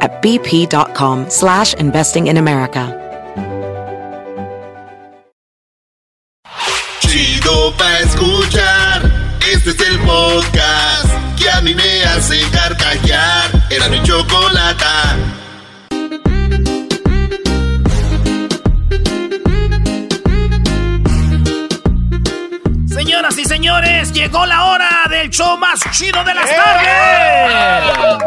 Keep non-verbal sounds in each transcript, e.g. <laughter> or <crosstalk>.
at bp.com slash investing in America. Chido pa escuchar. Este es el podcast que a mí me hace carcajear. Era mi chocolata. Señores, llegó la hora del show más chido de las tardes.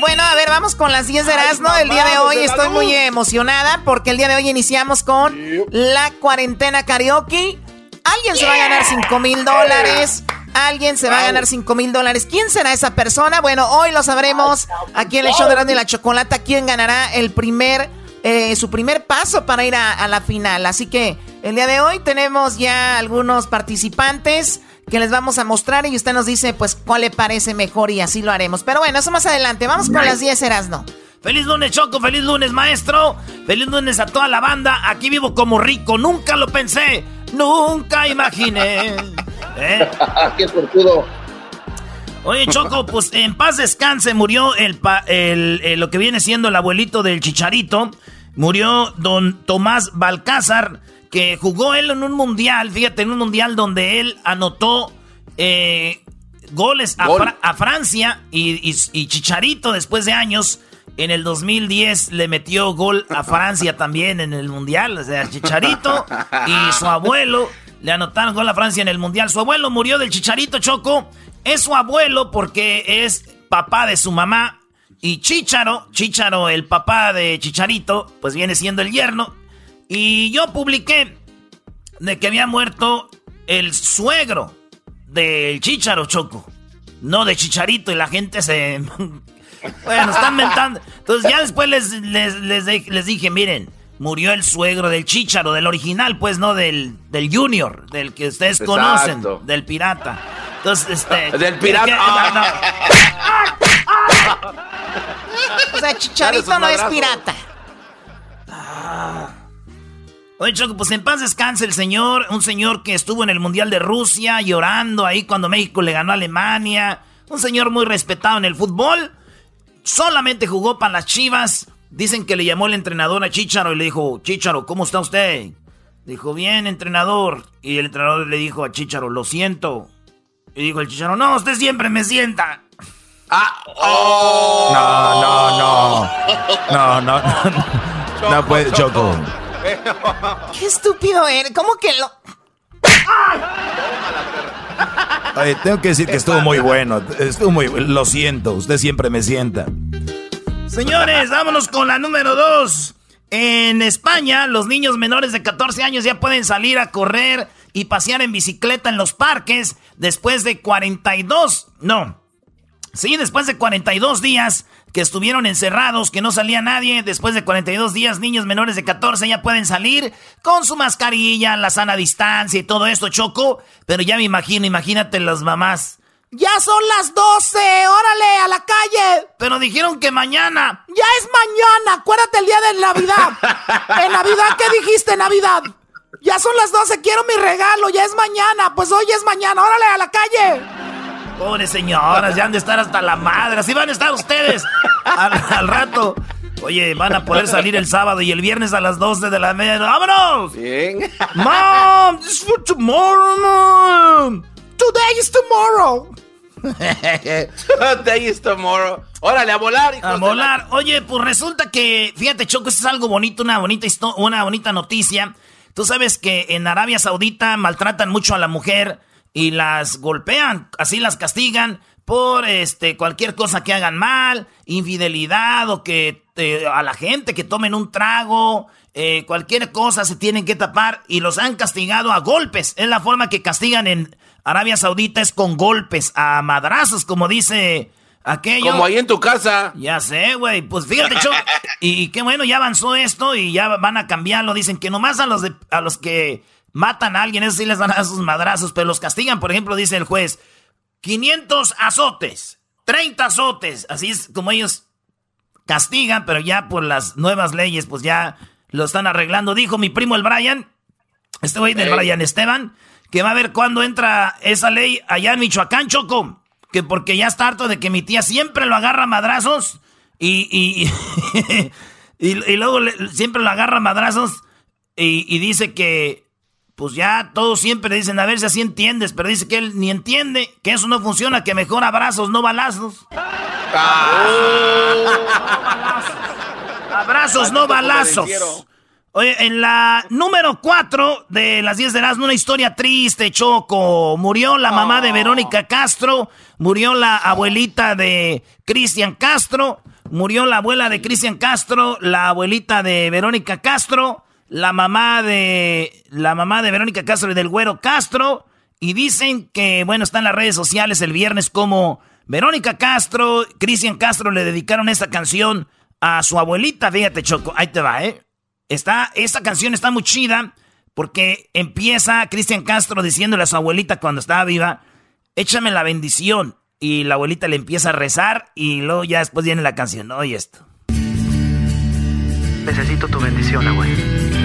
Bueno, a ver, vamos con las 10 de Erasmo. El día de hoy estoy muy emocionada porque el día de hoy iniciamos con la cuarentena karaoke. Alguien se va a ganar 5 mil dólares. Alguien se va a ganar 5 mil dólares. ¿Quién será esa persona? Bueno, hoy lo sabremos aquí en el show de Erasmo y la Chocolata. ¿Quién ganará el primer, eh, su primer paso para ir a, a la final? Así que el día de hoy tenemos ya algunos participantes que les vamos a mostrar y usted nos dice pues cuál le parece mejor y así lo haremos. Pero bueno, eso más adelante. Vamos con las 10 Erasno. Feliz lunes, Choco. Feliz lunes, maestro. Feliz lunes a toda la banda. Aquí vivo como rico. Nunca lo pensé. Nunca imaginé. <laughs> ¿Eh? Qué fortudo. Oye, Choco, <laughs> pues en paz descanse. Murió el, pa- el- el- lo que viene siendo el abuelito del chicharito. Murió don Tomás Balcázar, que jugó él en un mundial. Fíjate, en un mundial donde él anotó eh, goles a, Gol. Fra- a Francia y, y- y Chicharito después de años. En el 2010 le metió gol a Francia <laughs> también en el Mundial. O sea, Chicharito y su abuelo le anotaron gol a Francia en el Mundial. Su abuelo murió del Chicharito Choco. Es su abuelo porque es papá de su mamá. Y Chicharo, Chicharo, el papá de Chicharito, pues viene siendo el yerno. Y yo publiqué de que había muerto el suegro del Chicharo Choco. No de Chicharito y la gente se... <laughs> bueno, están mentando. Entonces ya después les, les, les, dije, miren, murió el suegro del Chicharo, del original, pues no del, del Junior, del que ustedes Exacto. conocen, del pirata. Entonces, este... <laughs> Del pirata. que- Ah. <laughs> O sea, Chicharito no es pirata. Oye, Choco, pues en paz descanse el señor, un señor que estuvo en el Mundial de Rusia llorando ahí cuando México le ganó a Alemania, un señor muy respetado en el fútbol, solamente jugó para las Chivas, dicen que le llamó el entrenador a Chicharo y le dijo, Chicharo, ¿cómo está usted? Dijo, bien, entrenador, y el entrenador le dijo a Chicharo, lo siento, y dijo el Chicharo, no, usted siempre me sienta. Ah, oh. No, no, no. No, no, no. No puede, Choco. <laughs> Qué estúpido eres. ¿Cómo que lo.? Oye, tengo que decir que estuvo muy bueno. Estuvo muy Lo siento, usted siempre me sienta. Señores, vámonos con la número dos. En España, los niños menores de 14 años ya pueden salir a correr y pasear en bicicleta en los parques después de 42, no, sí, después de 42 días que estuvieron encerrados, que no salía nadie, después de 42 días, niños menores de 14 ya pueden salir con su mascarilla, la sana distancia y todo esto, Choco, pero ya me imagino, imagínate las mamás. ¡Ya son las 12! ¡Órale, a la calle! Pero dijeron que mañana. ¡Ya es mañana! ¡Acuérdate el día de Navidad! <laughs> ¿En Navidad qué dijiste, Navidad? Ya son las 12, quiero mi regalo, ya es mañana. Pues hoy es mañana, órale, a la calle. Pobres señoras, ya han de estar hasta la madre. Así van a estar ustedes al, al rato. Oye, van a poder salir el sábado y el viernes a las 12 de la media. ¡Vámonos! Bien. Mom, this is for tomorrow, mom. Today is tomorrow. <laughs> Day is tomorrow. Órale, a volar, hijos A volar. Oye, pues resulta que, fíjate, Choco, esto es algo bonito, una bonita, una bonita noticia. Tú sabes que en Arabia Saudita maltratan mucho a la mujer y las golpean, así las castigan por este cualquier cosa que hagan mal, infidelidad o que eh, a la gente que tomen un trago, eh, cualquier cosa se tienen que tapar y los han castigado a golpes. Es la forma que castigan en Arabia Saudita es con golpes, a madrazos, como dice aquello. Como ahí en tu casa. Ya sé, güey. Pues fíjate, Cho. <laughs> Y qué bueno, ya avanzó esto y ya van a cambiarlo. Dicen que nomás a los, de- a los que matan a alguien, eso sí les van a dar sus madrazos, pero los castigan. Por ejemplo, dice el juez, 500 azotes, 30 azotes. Así es como ellos castigan, pero ya por las nuevas leyes, pues ya lo están arreglando. Dijo mi primo el Brian, este güey del. Brian Esteban, que va a ver cuándo entra esa ley allá en Michoacán, Choco. Que porque ya está harto de que mi tía siempre lo agarra a madrazos y, y, <laughs> y, y luego le- siempre lo agarra a madrazos y, y dice que pues ya todos siempre dicen a ver si así entiendes, pero dice que él ni entiende, que eso no funciona, que mejor abrazos, no balazos. <laughs> Abrazos, no balazos. Oye, en la número 4 de las 10 de Erasmo, una historia triste, Choco. Murió la mamá de Verónica Castro, murió la abuelita de Cristian Castro, murió la abuela de Cristian Castro, la abuelita de Verónica Castro, la mamá de la mamá de Verónica Castro y del güero Castro. Y dicen que, bueno, está en las redes sociales el viernes como Verónica Castro, Cristian Castro le dedicaron esta canción a su abuelita. Fíjate, Choco, ahí te va, ¿eh? Está, esta canción está muy chida porque empieza Cristian Castro diciéndole a su abuelita cuando estaba viva, échame la bendición. Y la abuelita le empieza a rezar y luego ya después viene la canción. Oye esto. Necesito tu bendición, abuelo.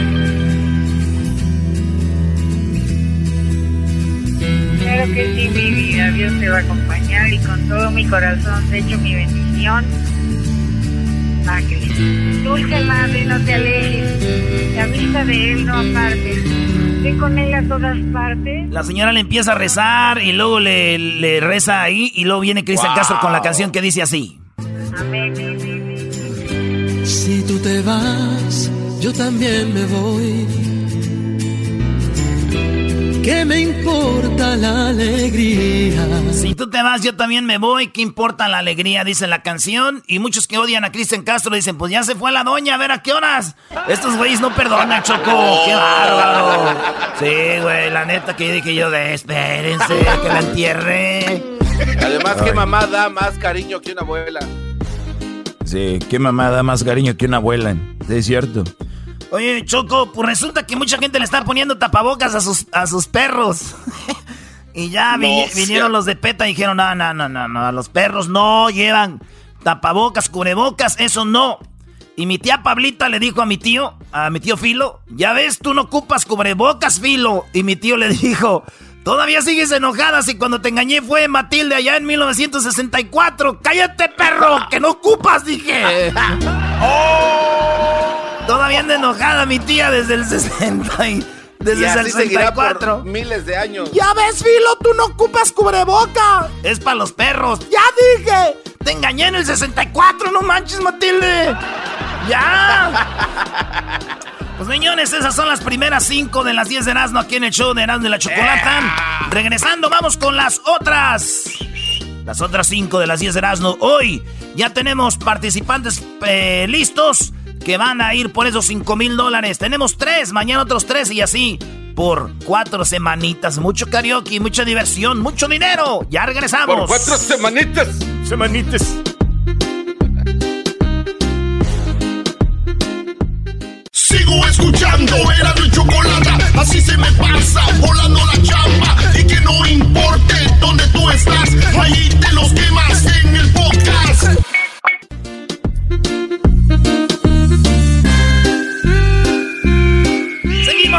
Claro que sí, mi vida. Dios te va a acompañar y con todo mi corazón te echo mi bendición. Cristo. Dulce madre, no te alejes. La vista de Él no apartes. Ve con Él a todas partes. La señora le empieza a rezar y luego le, le reza ahí y luego viene Cristian Castro con la canción que dice así. Amén. Si tú te vas, yo también me voy. ¿Qué me importa la alegría? Si tú te vas, yo también me voy. ¿Qué importa la alegría? Dice la canción. Y muchos que odian a Cristian Castro dicen, pues ya se fue la doña, a ver a qué horas. Estos güeyes no perdonan, Choco. ¡Qué bárbaro! Sí, güey, la neta que dije yo de espérense, que la entierre. Además, que mamá da más cariño que una abuela. Sí, qué mamá da más cariño que una abuela. Sí, es cierto. Oye, Choco, pues resulta que mucha gente le está poniendo tapabocas a sus, a sus perros. <laughs> y ya vi- No, vinieron los de PETA y dijeron, no, no, no, no, no, los perros no llevan tapabocas, cubrebocas, eso no. Y mi tía Pablita le dijo a mi tío, a mi tío Filo, ya ves, tú no ocupas cubrebocas, Filo. Y mi tío le dijo, todavía sigues enojada si cuando te engañé fue Matilde allá en 1964. Cállate, perro, que no ocupas, dije. <laughs> <laughs> Todavía anda enojada mi tía desde el 60 y desde y el así seguirá 64. por miles de años. Ya ves, Filo, tú no ocupas cubreboca. Es para los perros. Ya dije. Te engañé en el 64, no manches, Matilde. Ya. <laughs> Pues señores, esas son las primeras cinco de las 10 de Erasmo aquí en el show de Erasmo de la Chocolata. Regresando, vamos con las otras. Las otras cinco de las 10 de Erasmo. Hoy ya tenemos participantes eh, listos que van a ir por esos 5 mil dólares. Tenemos tres, mañana otros tres y así por cuatro semanitas. Mucho karaoke, mucha diversión, mucho dinero. Ya regresamos. Por cuatro semanitas. Semanitas. Sigo escuchando, era mi chocolata, así se me pasa, volando la chamba. Y que no importe dónde tú estás, ahí te los quemas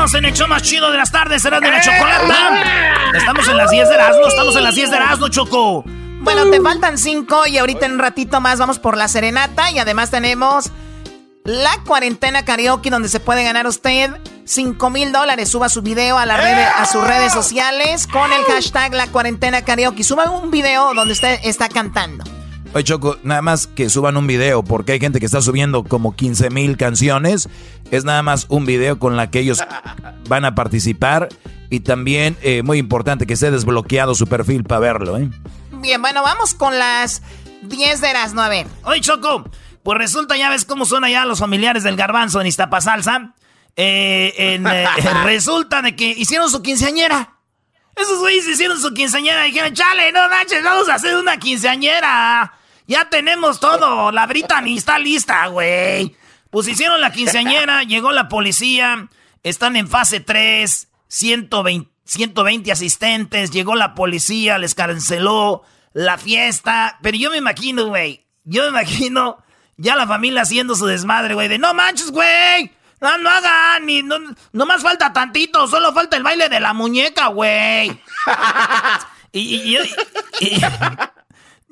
En el show más chido de las tardes, será de la chocolata. Estamos en las 10 de Erasmo, estamos en las 10 de Erasmo, Choco. Bueno, te faltan cinco y ahorita en un ratito más vamos por la serenata y además tenemos La cuarentena karaoke donde se puede ganar usted 5 mil dólares. Suba su video a, la red, a sus redes sociales con el hashtag la cuarentena karaoke. Suba un video donde usted está cantando. Oye, Choco, nada más que suban un video, porque hay gente que está subiendo como 15 mil canciones. Es nada más un video con la que ellos <laughs> van a participar. Y también, eh, muy importante, que esté desbloqueado su perfil para verlo, ¿eh? Bien, bueno, vamos con las 10 de a ver. Oye, Choco, pues resulta, ya ves cómo son allá los familiares del garbanzo en Iztapasalsa. Eh, en, eh, <laughs> <laughs> resulta de que hicieron su quinceañera. Esos güeyes hicieron su quinceañera y dijeron, chale, no manches, vamos a hacer una quinceañera. Ya tenemos todo, la Britney está lista, güey. Pues hicieron la quinceañera, <laughs> llegó la policía, están en fase 3, 120, 120 asistentes, llegó la policía, les canceló la fiesta. Pero yo me imagino, güey, yo me imagino ya la familia haciendo su desmadre, güey, de no manches, güey. No, no hagan, ni, no, no más falta tantito, solo falta el baile de la muñeca, güey. <laughs> y,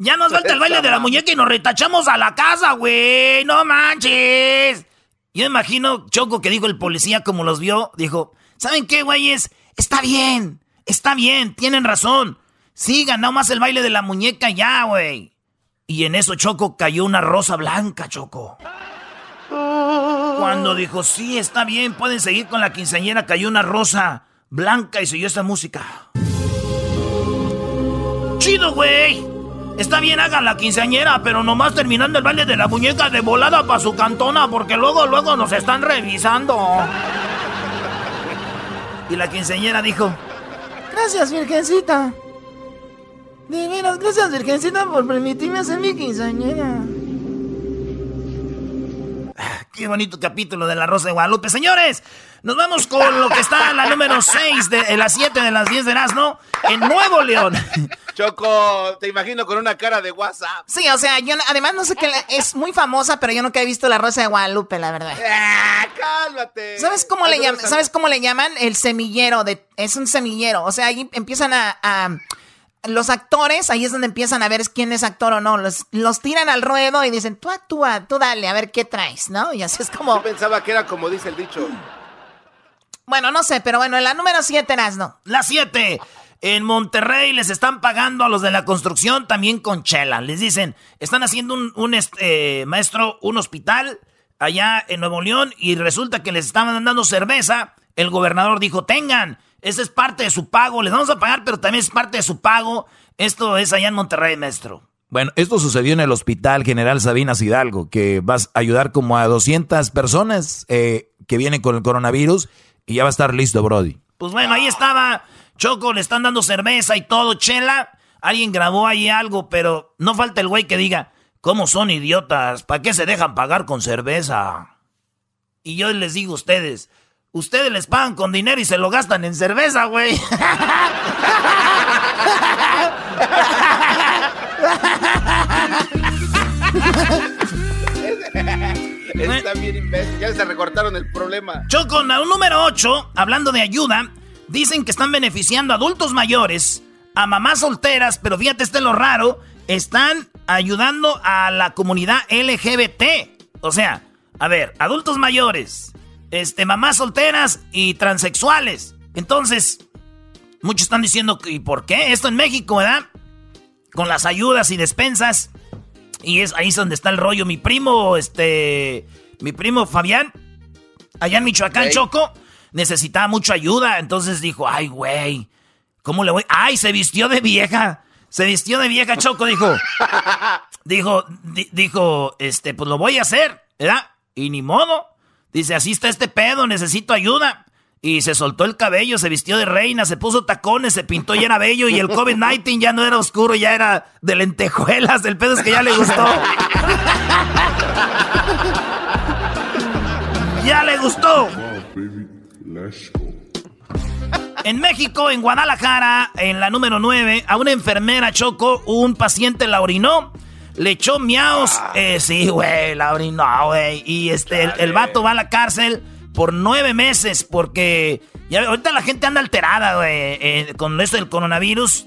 ya nos falta el baile de la muñeca y nos retachamos a la casa, güey. No manches. Yo imagino, Choco, que dijo el policía como los vio, dijo, ¿saben qué, güeyes? Está bien, está bien, tienen razón. Sigan, más el baile de la muñeca ya, güey. Y en eso, Choco, cayó una rosa blanca, Choco. Cuando dijo, sí, está bien, pueden seguir con la quinceañera, cayó una rosa blanca y siguió esta música. Chido, güey. Está bien, hagan la quinceañera, pero nomás terminando el baile de la muñeca de volada para su cantona, porque luego, luego nos están revisando. Y la quinceañera dijo, Gracias, Virgencita. De gracias Virgencita por permitirme hacer mi quinceañera. Qué bonito capítulo de La Rosa de Guadalupe. Señores, nos vamos con lo que está en la número 6 de las 7 de las 10 de Erasmo en Nuevo León. Choco, te imagino con una cara de WhatsApp. Sí, o sea, yo además no sé qué es muy famosa, pero yo nunca he visto La Rosa de Guadalupe, la verdad. Ah, cálmate. ¿Sabes cómo le llaman? ¿Sabes cómo le llaman? El semillero de es un semillero, o sea, ahí empiezan a los actores, ahí es donde empiezan a ver quién es actor o no. Los, los tiran al ruedo y dicen, tú actúa, tú dale, a ver qué traes, ¿no? Y así es como... Yo pensaba que era como dice el dicho. Bueno, no sé, pero bueno, en la número 7, no. La 7. En Monterrey les están pagando a los de la construcción también con chela. Les dicen, están haciendo un, un este, maestro, un hospital allá en Nuevo León y resulta que les estaban dando cerveza. El gobernador dijo, tengan esa es parte de su pago. Les vamos a pagar, pero también es parte de su pago. Esto es allá en Monterrey, maestro. Bueno, esto sucedió en el Hospital General Sabinas Hidalgo, que vas a ayudar como a 200 personas eh, que vienen con el coronavirus y ya va a estar listo, Brody. Pues bueno, ahí estaba Choco, le están dando cerveza y todo, chela. Alguien grabó ahí algo, pero no falta el güey que diga, ¿cómo son idiotas? ¿Para qué se dejan pagar con cerveza? Y yo les digo a ustedes, Ustedes les pagan con dinero y se lo gastan en cerveza, güey. Está bien imbécil. Ya se recortaron el problema. Choco, número 8, hablando de ayuda, dicen que están beneficiando a adultos mayores, a mamás solteras, pero fíjate, este es lo raro, están ayudando a la comunidad LGBT. O sea, a ver, adultos mayores, este, mamás solteras y transexuales. Entonces, muchos están diciendo, ¿y por qué? Esto en México, ¿verdad? Con las ayudas y despensas. Y es ahí es donde está el rollo. Mi primo, este, mi primo Fabián, allá en Michoacán, Choco, necesitaba mucha ayuda. Entonces dijo, ay, güey, ¿cómo le voy? Ay, se vistió de vieja. Se vistió de vieja, Choco, dijo. <laughs> dijo, dijo, este, pues lo voy a hacer, ¿verdad? Y ni modo. Dice, así está este pedo, necesito ayuda. Y se soltó el cabello, se vistió de reina, se puso tacones, se pintó y era bello. Y el COVID-19 ya no era oscuro, ya era de lentejuelas. El pedo es que ya le gustó. <laughs> ya le gustó. En México, en Guadalajara, en la número 9, a una enfermera chocó, un paciente la orinó le echó miaos. Ah. Eh, sí, güey, la orinó, güey. Y este, el, vato va a la cárcel por nueve meses porque ya, ahorita la gente anda alterada, güey, eh, con esto del coronavirus.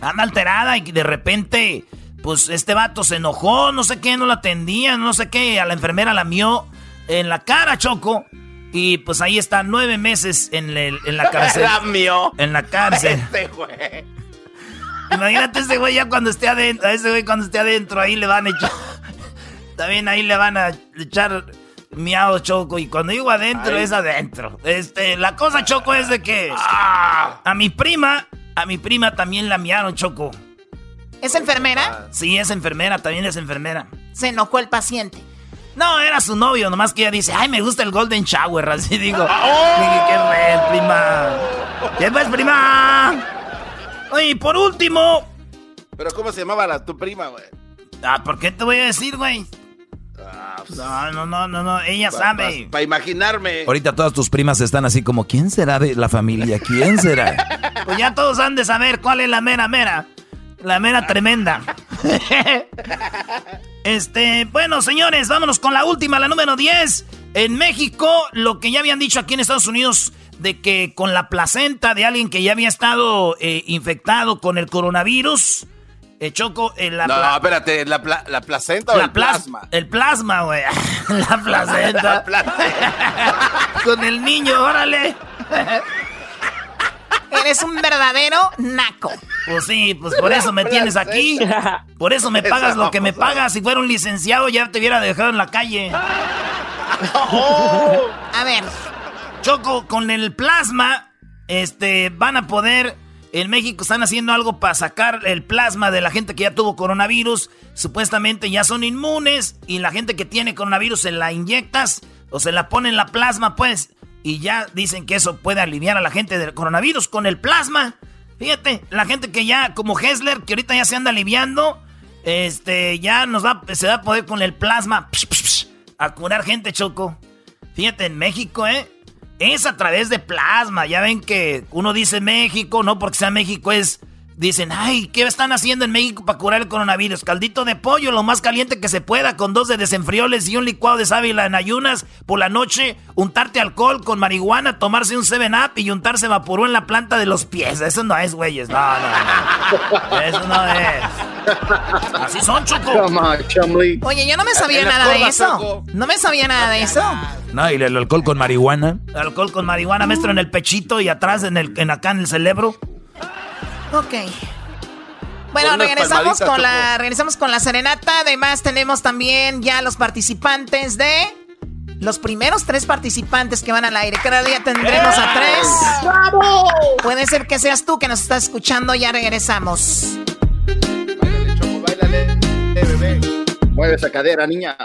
Anda alterada y de repente, pues este vato se enojó, no sé qué, no la atendía, no sé qué, a la enfermera la mió. en la cara, Choco. Y pues ahí está nueve meses en, <laughs> en la cárcel. En la cárcel. Este güey. Imagínate ese güey ya cuando esté adentro. A ese güey cuando esté adentro, ahí le van a echar. <laughs> También ahí le van a echar miado choco. Y cuando digo adentro, es adentro. Este, la cosa, Choco, es de que. Ah. A mi prima, a mi prima también la miaron, Choco. ¿Es enfermera? Sí, es enfermera, también es enfermera. Se enojó el paciente. No, era su novio, nomás que ella dice, ay, me gusta el Golden Shower, <laughs> así digo. ¡Oh! ¡Qué red, prima! ¿Qué pues, prima? Oye, por último... ¿Pero cómo se llamaba la, tu prima, güey? Ah, ¿por qué te voy a decir, güey? Ah, pues, no, no, no, no, no, ella sabe. Para imaginarme. Ahorita todas tus primas están así como, ¿quién será de la familia? ¿Quién será? <laughs> pues ya todos han de saber cuál es la mera mera. La mera tremenda. este, bueno, señores, vámonos con la última, la número 10. En México, lo que ya habían dicho aquí en Estados Unidos de que con la placenta de alguien que ya había estado eh, infectado con el coronavirus. Eh, Choco, en la No, espérate, ¿la, la placenta o el plasma? El plasma, güey. <laughs> la <laughs> placenta. <laughs> con el niño, órale. Eres un verdadero naco. Pues sí, pues por eso me <laughs> tienes aquí. <laughs> Por eso me pagas lo que me pagas. Si fuera un licenciado ya te hubiera dejado en la calle. <laughs> A ver. Choco, con el plasma, este, van a poder. En México están haciendo algo para sacar el plasma de la gente que ya tuvo coronavirus. Supuestamente ya son inmunes. Y la gente que tiene coronavirus se la inyectas o se la pone en la plasma, pues. Y ya dicen que eso puede aliviar a la gente del coronavirus con el plasma. Fíjate, la gente que ya, como Hessler, que ahorita ya se anda aliviando, este, ya nos va, se va a poder con el plasma a curar gente, Choco. Fíjate, en México, ¿eh? Es a través de plasma. Ya ven que uno dice México, no porque sea México, es Dicen, ay, ¿qué están haciendo en México para curar el coronavirus? Caldito de pollo, lo más caliente que se pueda, con dos de desenfrioles y un licuado de sábila en ayunas por la noche, untarte alcohol con marihuana, tomarse un 7-Up y untarse vaporú en la planta de los pies. Eso no es, güeyes. No, no, no. Eso no es. Así son, Choco. Oye, yo no me sabía nada de eso. No me sabía nada de eso. No, y el alcohol con marihuana. alcohol con marihuana, maestro, en el pechito y atrás, en, el, en acá en el cerebro. Ok. Bueno, regresamos con la regresamos con la serenata. Además, tenemos también ya los participantes de los primeros tres participantes que van al aire. Cada día tendremos a tres. ¡Bravo! Puede ser que seas tú que nos estás escuchando. Ya regresamos. Mueve esa cadera, niña.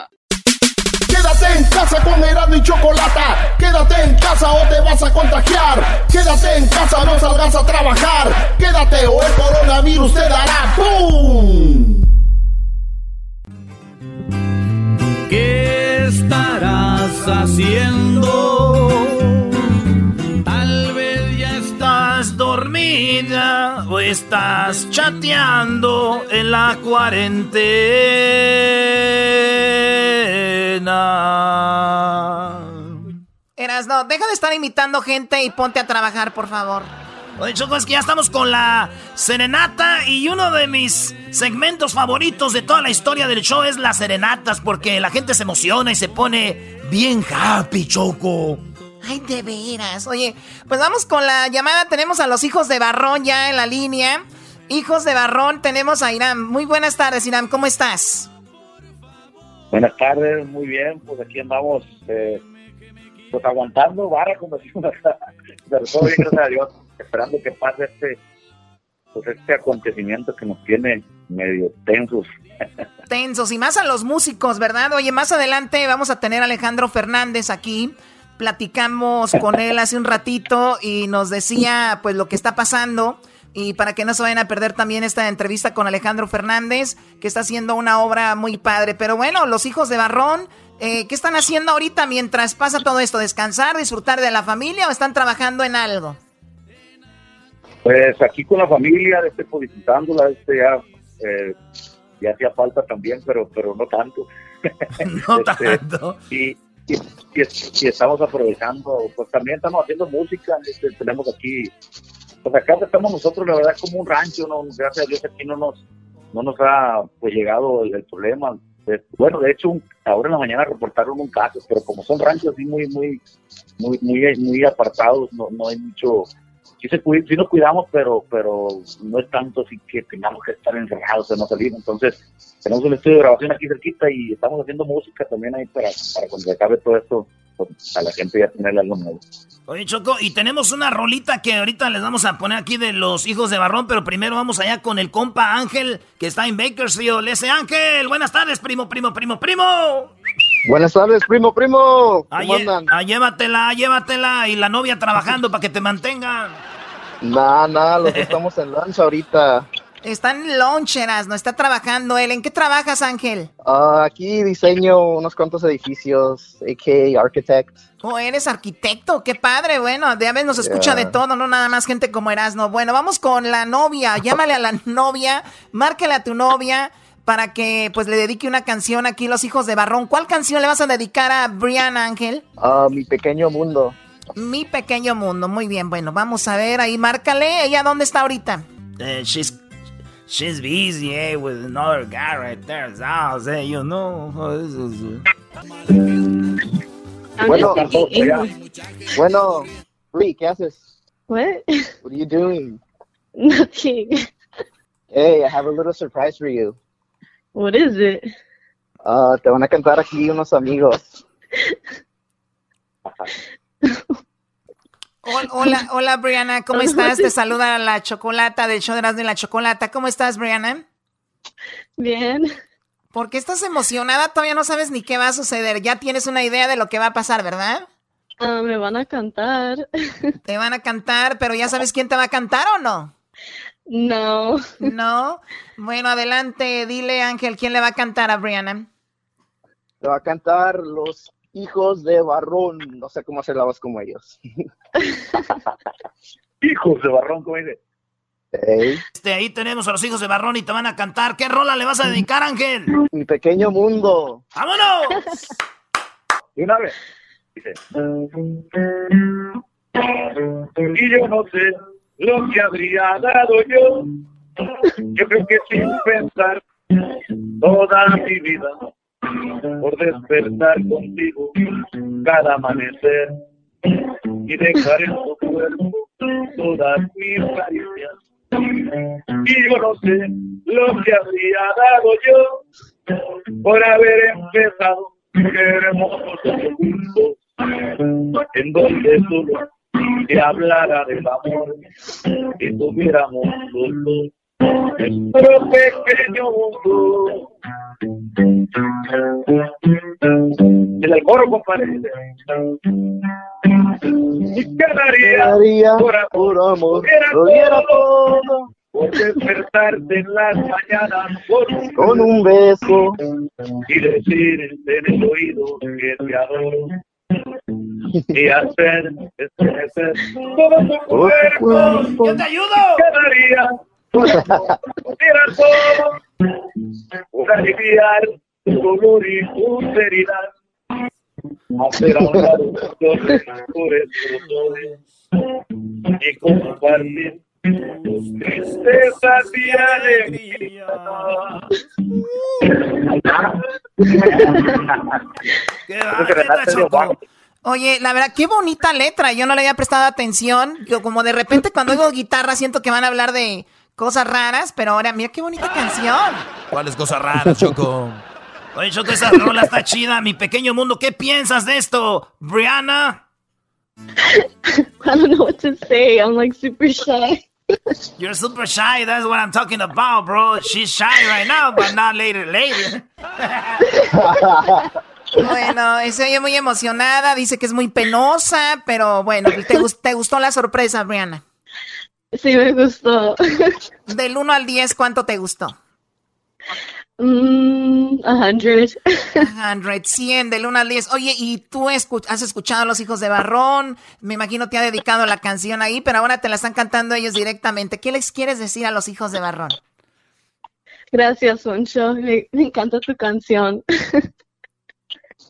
Quédate en casa con Erasmo y Chocolata. Quédate en casa o te vas a contagiar. Quédate en casa, no salgas a trabajar. Quédate o el coronavirus te dará ¡Pum! ¿Qué estarás haciendo? Tal vez ya estás dormida o estás chateando en la cuarentena. Eras, no, deja de estar imitando gente y ponte a trabajar, por favor. Oye, Choco, es que ya estamos con la serenata y uno de mis segmentos favoritos de toda la historia del show es las serenatas porque la gente se emociona y se pone bien happy, Choco. Ay, de veras. Oye, pues vamos con la llamada. Tenemos a los hijos de Barrón ya en la línea. Hijos de Barrón, tenemos a Irán. Muy buenas tardes, Irán. ¿Cómo estás? Buenas tardes, muy bien, pues aquí andamos eh, pues aguantando vara, como <laughs> decimos, pero todo bien, gracias a Dios, <laughs> esperando que pase este pues este acontecimiento que nos tiene medio tensos. <laughs> Tensos, y más a los músicos, ¿verdad? Oye, más adelante vamos a tener a Alejandro Fernández aquí. Platicamos con él hace un ratito y nos decía pues lo que está pasando y para que no se vayan a perder también esta entrevista con Alejandro Fernández, que está haciendo una obra muy padre. Pero bueno, los hijos de Barrón, eh, ¿qué están haciendo ahorita mientras pasa todo esto? ¿Descansar, disfrutar de la familia o están trabajando en algo? Pues aquí con la familia, este, pues, disfrutándola, este ya, eh, ya hacía falta también, pero, pero no tanto. <laughs> no este, tanto. Y, y, estamos aprovechando, pues también estamos haciendo música, este, tenemos aquí pues acá estamos nosotros, la verdad, como un rancho, ¿no? gracias a Dios aquí no nos, no nos ha pues llegado el, problema. bueno, de hecho, ahora en la mañana reportaron un caso, pero como son ranchos así muy, muy, muy, muy, muy apartados, no, no hay mucho, sí, se, sí nos cuidamos, pero, pero no es tanto así que tengamos que estar encerrados de no salir. Entonces, tenemos un estudio de grabación aquí cerquita y estamos haciendo música también ahí para, para cuando acabe todo esto, a la gente ya tener algo nuevo. Oye, Choco, y tenemos una rolita que ahorita les vamos a poner aquí de los hijos de Barrón, pero primero vamos allá con el compa Ángel, que está en Bakersfield. Ese Ángel, buenas tardes, primo, primo, primo, primo. Buenas tardes, primo, primo. ¿Cómo andan? Ah, llévatela, llévatela. Y la novia trabajando para que te mantengan. Nada, nada, los estamos en lancha ahorita. Está en loncheras, no está trabajando él. ¿En qué trabajas, Ángel? Ah, aquí diseño unos cuantos edificios, AK Architect. Oh, eres arquitecto, qué padre. Bueno, de a veces nos escucha de todo, no nada más gente como Erasno. Bueno, vamos con la novia. <laughs> Llámale a la novia, márquele a tu novia para que pues le dedique una canción aquí Los Hijos de Barrón. ¿Cuál canción le vas a dedicar a Brian Ángel? Mi Pequeño Mundo. Mi Pequeño Mundo, muy bien. Bueno, vamos a ver ahí, márcale. ¿Ella dónde está ahorita? Eh, she's she's busy eh, with another guy right there. House, eh, you know. Bueno, bueno, Lee, ¿qué haces? What? What are you doing? <laughs> Nothing. Hey, I have a little surprise for you. What is it? Uh, te van a cantar aquí unos amigos. <laughs> Hola, hola, Brianna, ¿cómo estás? Te saluda la chocolata del show de la chocolata. ¿Cómo estás, Brianna? Bien. ¿Por qué estás emocionada? Todavía no sabes ni qué va a suceder. Ya tienes una idea de lo que va a pasar, ¿verdad? Ah, me van a cantar. <laughs> Te van a cantar, pero ¿ya sabes quién te va a cantar o no? No. No. Bueno, adelante, dile Ángel, ¿quién le va a cantar a Brianna? Le va a cantar los hijos de Barrón. No sé cómo hacer la voz como ellos. <laughs> hijos de Barrón, como dice. Este, ahí tenemos a los hijos de Barrón y te van a cantar. ¿Qué rola le vas a dedicar, Ángel? Mi pequeño mundo. ¡Vámonos! y una vez. Dice. Y yo no sé lo que habría dado yo. Yo creo que sin pensar toda mi vida por despertar contigo cada amanecer y dejar en tu cuerpo todas mis caricias. Y yo no sé lo que habría dado yo por haber empezado hermosos juntos, en donde solo te hablara del amor y tuviéramos los nuestro pequeño mundo. El coro, compadre. Y quedaría por, por amor, lo diera todo. Por despertarte en las mañanas con un beso y decirte en el oído que te adoro y hacer estremecer todo tu cuerpo. ¡Yo te ayudo! Quedaría y compartir tristezas y alegrías. ¿Qué va? Oye, la verdad, qué bonita letra. Yo no le había prestado atención. Yo como de repente cuando oigo guitarra siento que van a hablar de cosas raras, pero ahora mira qué bonita canción. ¿Cuáles cosas raras, Choco? Oye, Choco, esa rola está chida. Mi pequeño mundo, ¿qué piensas de esto, Brianna? I don't know what to say. I'm like super shy. You're super shy. That's what I'm talking about, bro. She's shy right now, but not later, later. Bueno, se oye muy emocionada, dice que es muy penosa, pero bueno, ¿te, te gustó la sorpresa, Brianna? Sí, me gustó. <laughs> Del 1 al 10, ¿cuánto te gustó? Mm, a 100. 100, 100, del 1 al 10. Oye, ¿y tú has escuchado a los hijos de Barrón? Me imagino te ha dedicado la canción ahí, pero ahora te la están cantando ellos directamente. ¿Qué les quieres decir a los hijos de Barrón? Gracias, Soncho. Me, encanta tu canción. <laughs>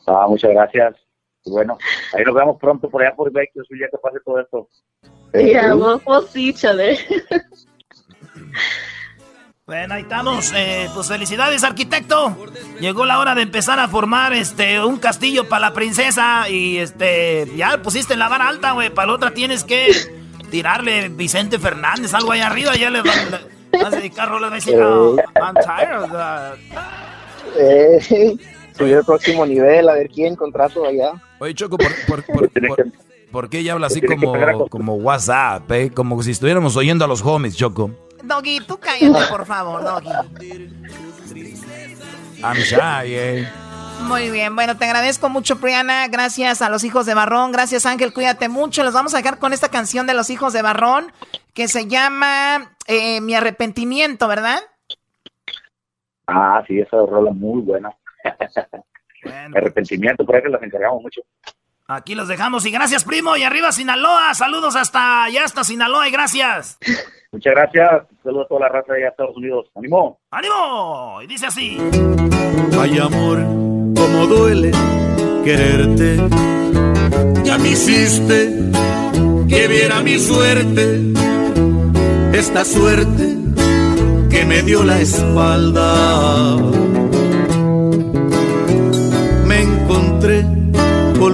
Ah, muchas gracias. Bueno, ahí nos vemos pronto por allá por Vecchio, ya que pase todo esto. Yeah, we'll, we'll see each other. Bueno, ahí estamos. Eh, pues felicidades, arquitecto. Llegó la hora de empezar a formar este un castillo para la princesa. Y este. Ya pusiste la vara alta, güey. Para la otra tienes que tirarle Vicente Fernández, algo ahí arriba. Ya le vas a dedicar rolas. Va a decir, oh, I'm tired of that. Eh, subir el próximo nivel, a ver quién contrato allá. Oye, Choco, ¿por, por, por, por, por qué ella habla así como, como WhatsApp, eh? Como si estuviéramos oyendo a los homies, Choco. Doggy, tú cállate, <laughs> por favor, Doggy. I'm shy, eh. Muy bien, bueno, te agradezco mucho, Priana. Gracias a los hijos de Barrón. Gracias, Ángel. Cuídate mucho. Los vamos a dejar con esta canción de los hijos de Barrón que se llama eh, Mi arrepentimiento, ¿verdad? Ah, sí, esa rola muy buena. Mi <laughs> arrepentimiento, por eso las encargamos mucho. Aquí los dejamos y gracias, primo. Y arriba, Sinaloa. Saludos hasta allá, hasta Sinaloa y gracias. Muchas gracias. Saludos a toda la raza de allá Estados Unidos. ¡Ánimo! ¡Ánimo! Y dice así. Ay, amor, cómo duele quererte. Ya me hiciste que viera mi suerte. Esta suerte que me dio la espalda.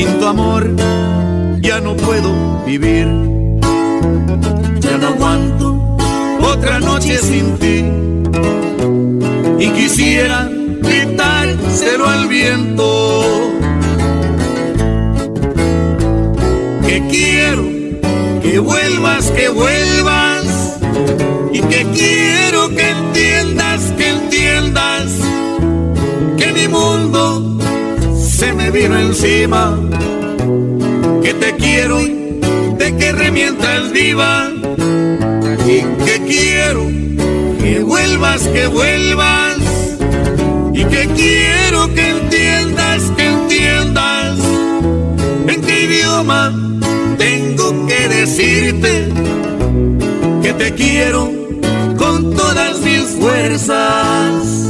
Sin tu amor ya no puedo vivir. Ya no aguanto otra noche sin ti. Y quisiera gritárselo al viento. Que quiero que vuelvas, que vuelvas. Y que quiero que entiendas, que entiendas que mi mundo se me vino encima. Que te quiero, de que remientas viva. Y que quiero que vuelvas, que vuelvas. Y que quiero que entiendas, que entiendas en qué idioma tengo que decirte que te quiero con todas mis fuerzas.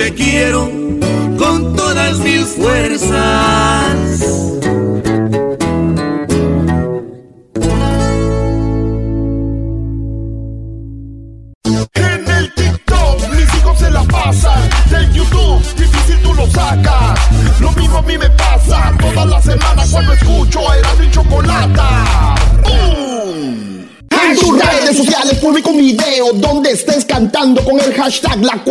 te quiero con todas mis fuerzas. En el TikTok mis hijos se la pasan. De YouTube difícil tú lo sacas. Lo mismo a mí me pasa toda la semana cuando escucho a Erasmo y Chocolata. ¡Bum! En tus redes sociales publica un video donde estés cantando con el hashtag La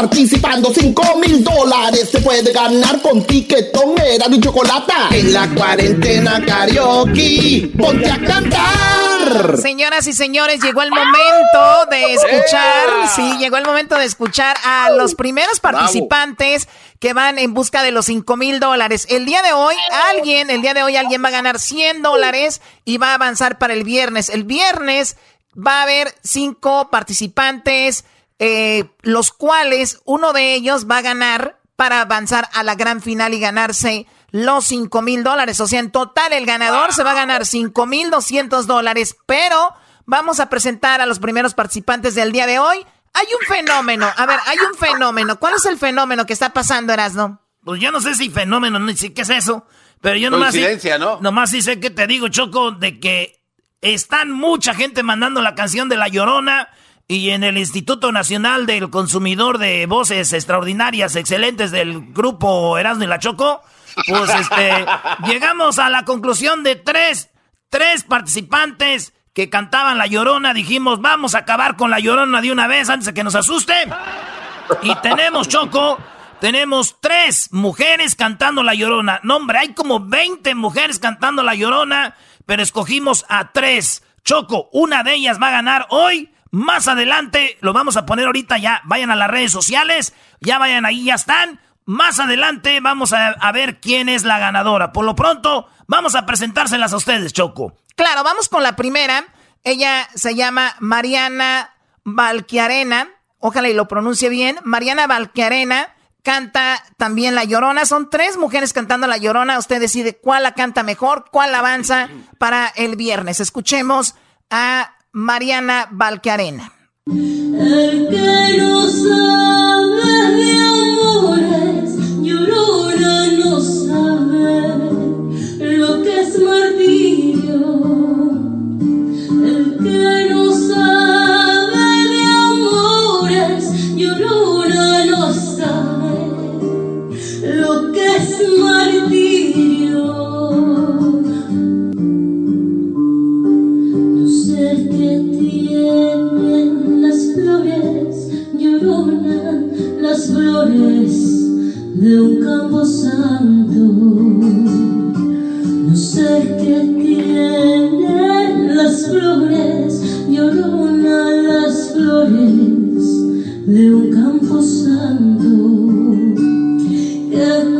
participando. 5 mil dólares te puede ganar con tiquetón era y chocolata. En la cuarentena karaoke, ponte a cantar. Señoras y señores, llegó el momento de escuchar, sí, llegó el momento de escuchar a los primeros participantes que van en busca de los 5 mil dólares. El día de hoy, alguien, el día de hoy alguien va a ganar 100 dólares y va a avanzar para el viernes. El viernes va a haber cinco participantes, eh, los cuales uno de ellos va a ganar para avanzar a la gran final y ganarse los 5 mil dólares. O sea, en total el ganador se va a ganar 5 mil 200 dólares, pero vamos a presentar a los primeros participantes del día de hoy. Hay un fenómeno, a ver, hay un fenómeno. ¿Cuál es el fenómeno que está pasando, Erasno? pues yo no sé si fenómeno, no sé qué es eso, pero yo nomás... Coincidencia, ¿no? Nomás sí sé que te digo, Choco, de que están mucha gente mandando la canción de La Llorona y en el Instituto Nacional del Consumidor de Voces Extraordinarias, Excelentes del grupo Erasmo y la Choco, pues este, <laughs> llegamos a la conclusión de tres, tres participantes que cantaban La Llorona. Dijimos, vamos a acabar con La Llorona de una vez antes de que nos asuste. Y tenemos, Choco, tenemos tres mujeres cantando La Llorona. No, hombre, hay como 20 mujeres cantando La Llorona, pero escogimos a tres. Choco, una de ellas va a ganar hoy. Más adelante, lo vamos a poner ahorita ya. Vayan a las redes sociales, ya vayan ahí, ya están. Más adelante vamos a, a ver quién es la ganadora. Por lo pronto, vamos a presentárselas a ustedes, Choco. Claro, vamos con la primera. Ella se llama Mariana Valquiarena. Ojalá y lo pronuncie bien. Mariana Valquiarena canta también La Llorona. Son tres mujeres cantando La Llorona. Usted decide cuál la canta mejor, cuál avanza para el viernes. Escuchemos a Mariana Valcarena. De un campo santo. No sé qué tienen las flores, lloronan las flores de un campo santo. Que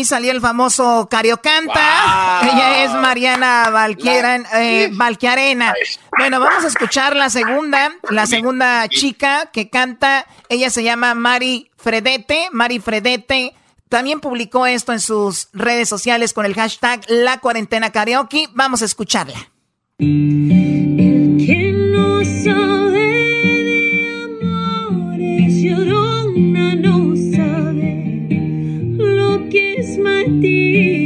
ahí salió el famoso Cariocanta. <laughs> Ella es Mariana eh, Valquiarena. Bueno, vamos a escuchar la segunda, la segunda chica que canta. Ella se llama Mari Fredete. Mari Fredete también publicó esto en sus redes sociales con el hashtag La Cuarentena Karaoke. Vamos a escucharla. Es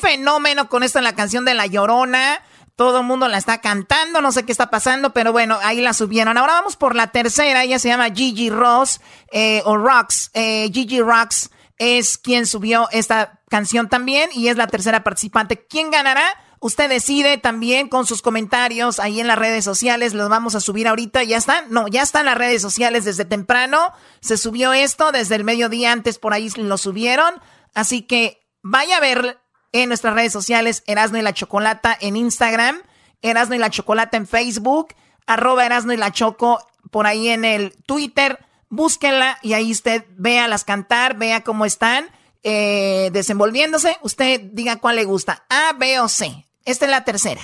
fenómeno con esto en la canción de La Llorona. Todo el mundo la está cantando, no sé qué está pasando, pero bueno, ahí la subieron. Ahora vamos por la tercera, ella se llama Gigi Ross, eh, o Rocks. Eh, Gigi Rocks es quien subió esta canción también y es la tercera participante. ¿Quién ganará? Usted decide también con sus comentarios ahí en las redes sociales. Los vamos a subir ahorita. ¿Ya están? No, ya están las redes sociales desde temprano. Se subió esto desde el mediodía antes, por ahí lo subieron. Así que vaya a ver en nuestras redes sociales Erasno y la Chocolata en Instagram, Erasno y la Chocolata en Facebook, arroba Erasno y la Choco por ahí en el Twitter. Búsquenla y ahí usted véalas cantar, vea cómo están eh, desenvolviéndose. Usted diga cuál le gusta, A, B o C. Esta es la tercera.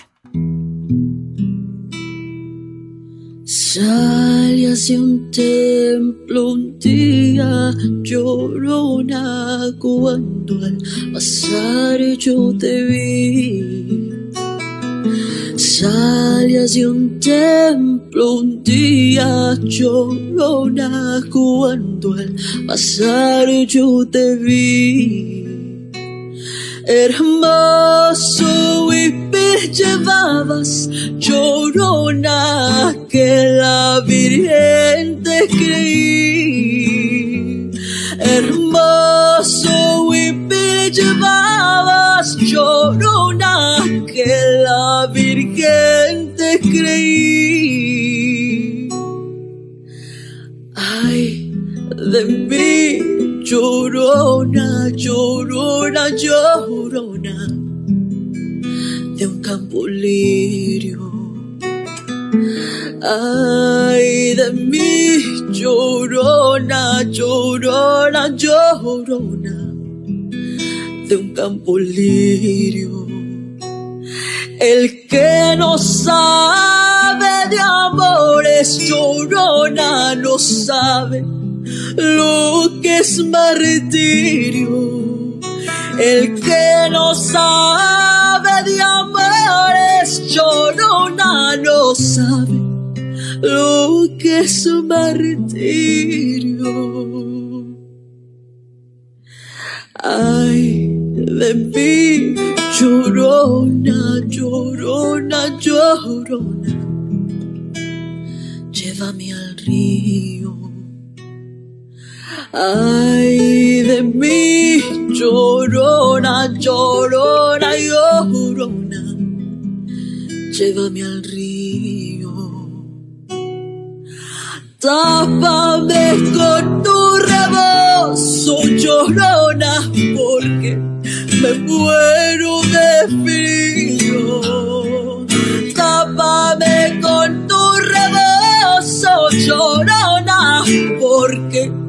Salí hacia un templo un día llorona cuando al pasar yo te vi. Salí hacia un templo un día llorona cuando al pasar yo te vi hermoso y me llevabas llorona que la Virgen te creí. Hermoso y me llevabas llorona que la Virgen te creí. Ay, de mí Llorona, llorona, llorona de un campo lirio. Ay, de mí, llorona, llorona, llorona de un campo lirio. El que no sabe de amores, llorona, no sabe lo que es martirio. El que no sabe de amores llorona no sabe lo que es martirio. Ay, de mí, llorona, llorona, llorona, llévame al río Ay de mí, llorona, llorona, llorona, llévame al río. Tápame con tu rebozo, llorona, porque me muero de frío. Tápame con tu rebozo, llorona, porque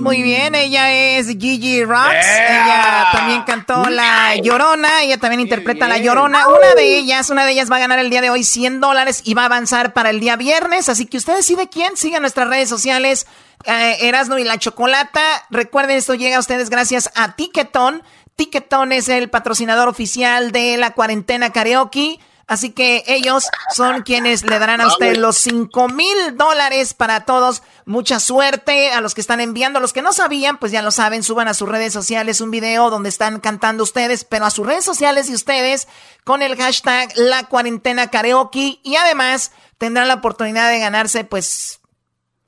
muy bien, ella es Gigi Rocks. Ella también cantó La Llorona. Ella también interpreta La Llorona. Una de ellas, una de ellas va a ganar el día de hoy 100 dólares y va a avanzar para el día viernes. Así que usted decide quién. Siga nuestras redes sociales. Eh, Erasno y la Chocolata. Recuerden, esto llega a ustedes gracias a Ticketon. Ticketon es el patrocinador oficial de la cuarentena karaoke. Así que ellos son quienes le darán a usted los 5 mil dólares para todos. Mucha suerte a los que están enviando. A los que no sabían, pues ya lo saben, suban a sus redes sociales un video donde están cantando ustedes, pero a sus redes sociales y ustedes con el hashtag La Cuarentena Karaoke. Y además tendrán la oportunidad de ganarse, pues,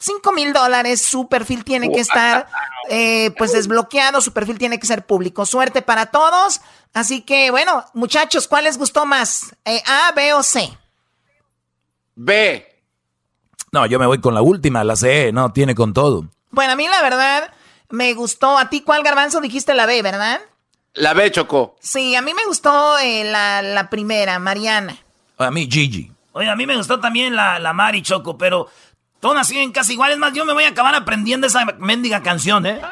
5 mil dólares. Su perfil tiene que estar, <laughs> eh, pues, desbloqueado. Su perfil tiene que ser público. Suerte para todos. Así que, bueno, muchachos, ¿cuál les gustó más? Eh, ¿A, B o C? B. No, yo me voy con la última, la C, no, tiene con todo. Bueno, a mí la verdad me gustó. ¿A ti cuál garbanzo dijiste la B, verdad? La B, Chocó. Sí, a mí me gustó eh, la, primera, Mariana. A mí, Gigi. Oye, a mí me gustó también la, la Mari Choco, pero todas siguen casi iguales. Más, yo me voy a acabar aprendiendo esa mendiga canción, <laughs> ¿eh?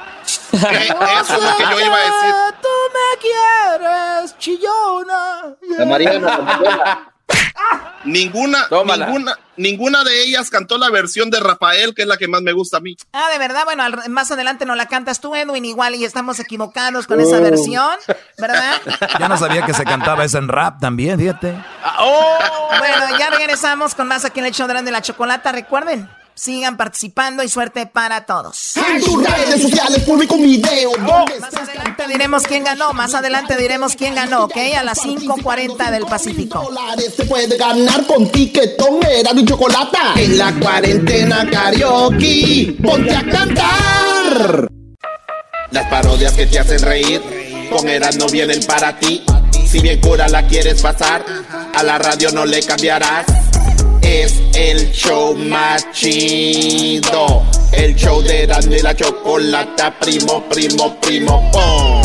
Eso es lo que yo iba a decir. Tú me quieres, chillona. La Mariana, <laughs> Ninguna, ninguna, ninguna de ellas cantó la versión de Rafael, que es la que más me gusta a mí. Ah, de verdad, bueno, más adelante no la cantas tú, Edwin, igual y estamos equivocados con esa oh. versión, ¿verdad? <laughs> Ya no sabía que se cantaba esa en rap también, fíjate. Ah, oh. Bueno, ya regresamos con más aquí en el show de la chocolata, recuerden. Sigan participando y suerte para todos. En tus redes sociales publico un video. más adelante diremos quién ganó. Más adelante diremos quién ganó, ¿ok? A las 5.40 del Pacífico. Se puede ganar con tiquetón, era de chocolate. En la cuarentena karaoke, ponte a cantar. Las parodias que te hacen reír, con Eras no vienen para ti. Si bien cura la quieres pasar, a la radio no le cambiarás es el show más chido. El show de Erasmo la Chocolata, primo, primo, primo, pom.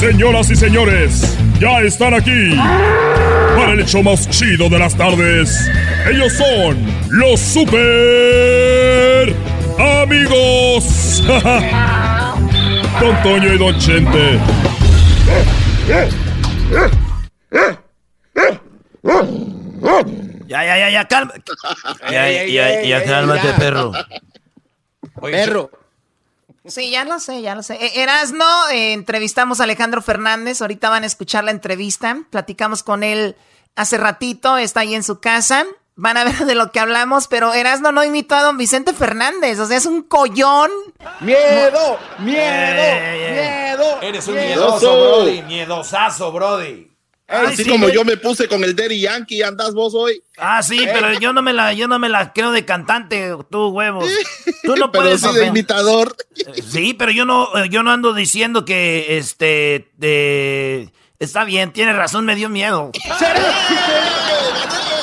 Señoras y señores, ya están aquí para el show más chido de las tardes. Ellos son los super amigos. <laughs> Don Toño y Don Chente. Ya, ya, ya, ya, calma. <laughs> Ya, ya, ya, cálmate, perro. Perro. Sí, ya lo sé, ya lo sé. Eh, Erasno, eh, entrevistamos a Alejandro Fernández, ahorita van a escuchar la entrevista, platicamos con él hace ratito, está ahí en su casa van a ver de lo que hablamos, pero Erasno no imitó a don Vicente Fernández, o sea, es un collón. ¡Miedo! ¡Miedo! ¡Miedo! Eres un miedoso, Brody, miedosazo, Brody. Así como yo me puse con el Daddy Yankee, andas vos hoy. Ah, sí, pero yo no me la, yo no me la creo de cantante, tú huevos. Tú no <laughs> puedes. Sí de imitador. Sí, pero yo no, yo no ando diciendo que este, de, está bien, tiene razón, me dio miedo. <laughs>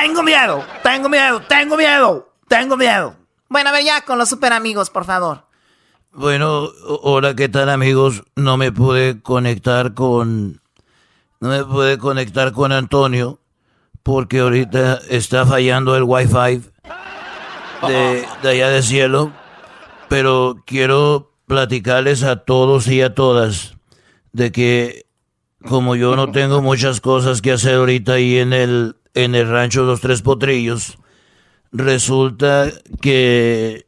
Tengo miedo, tengo miedo, tengo miedo, tengo miedo. Bueno, a ver ya con los super amigos, por favor. Bueno, hola, ¿qué tal amigos? No me pude conectar con... No me pude conectar con Antonio porque ahorita está fallando el wifi de, de allá de cielo. Pero quiero platicarles a todos y a todas de que como yo no tengo muchas cosas que hacer ahorita ahí en el en el rancho Los Tres Potrillos, resulta que,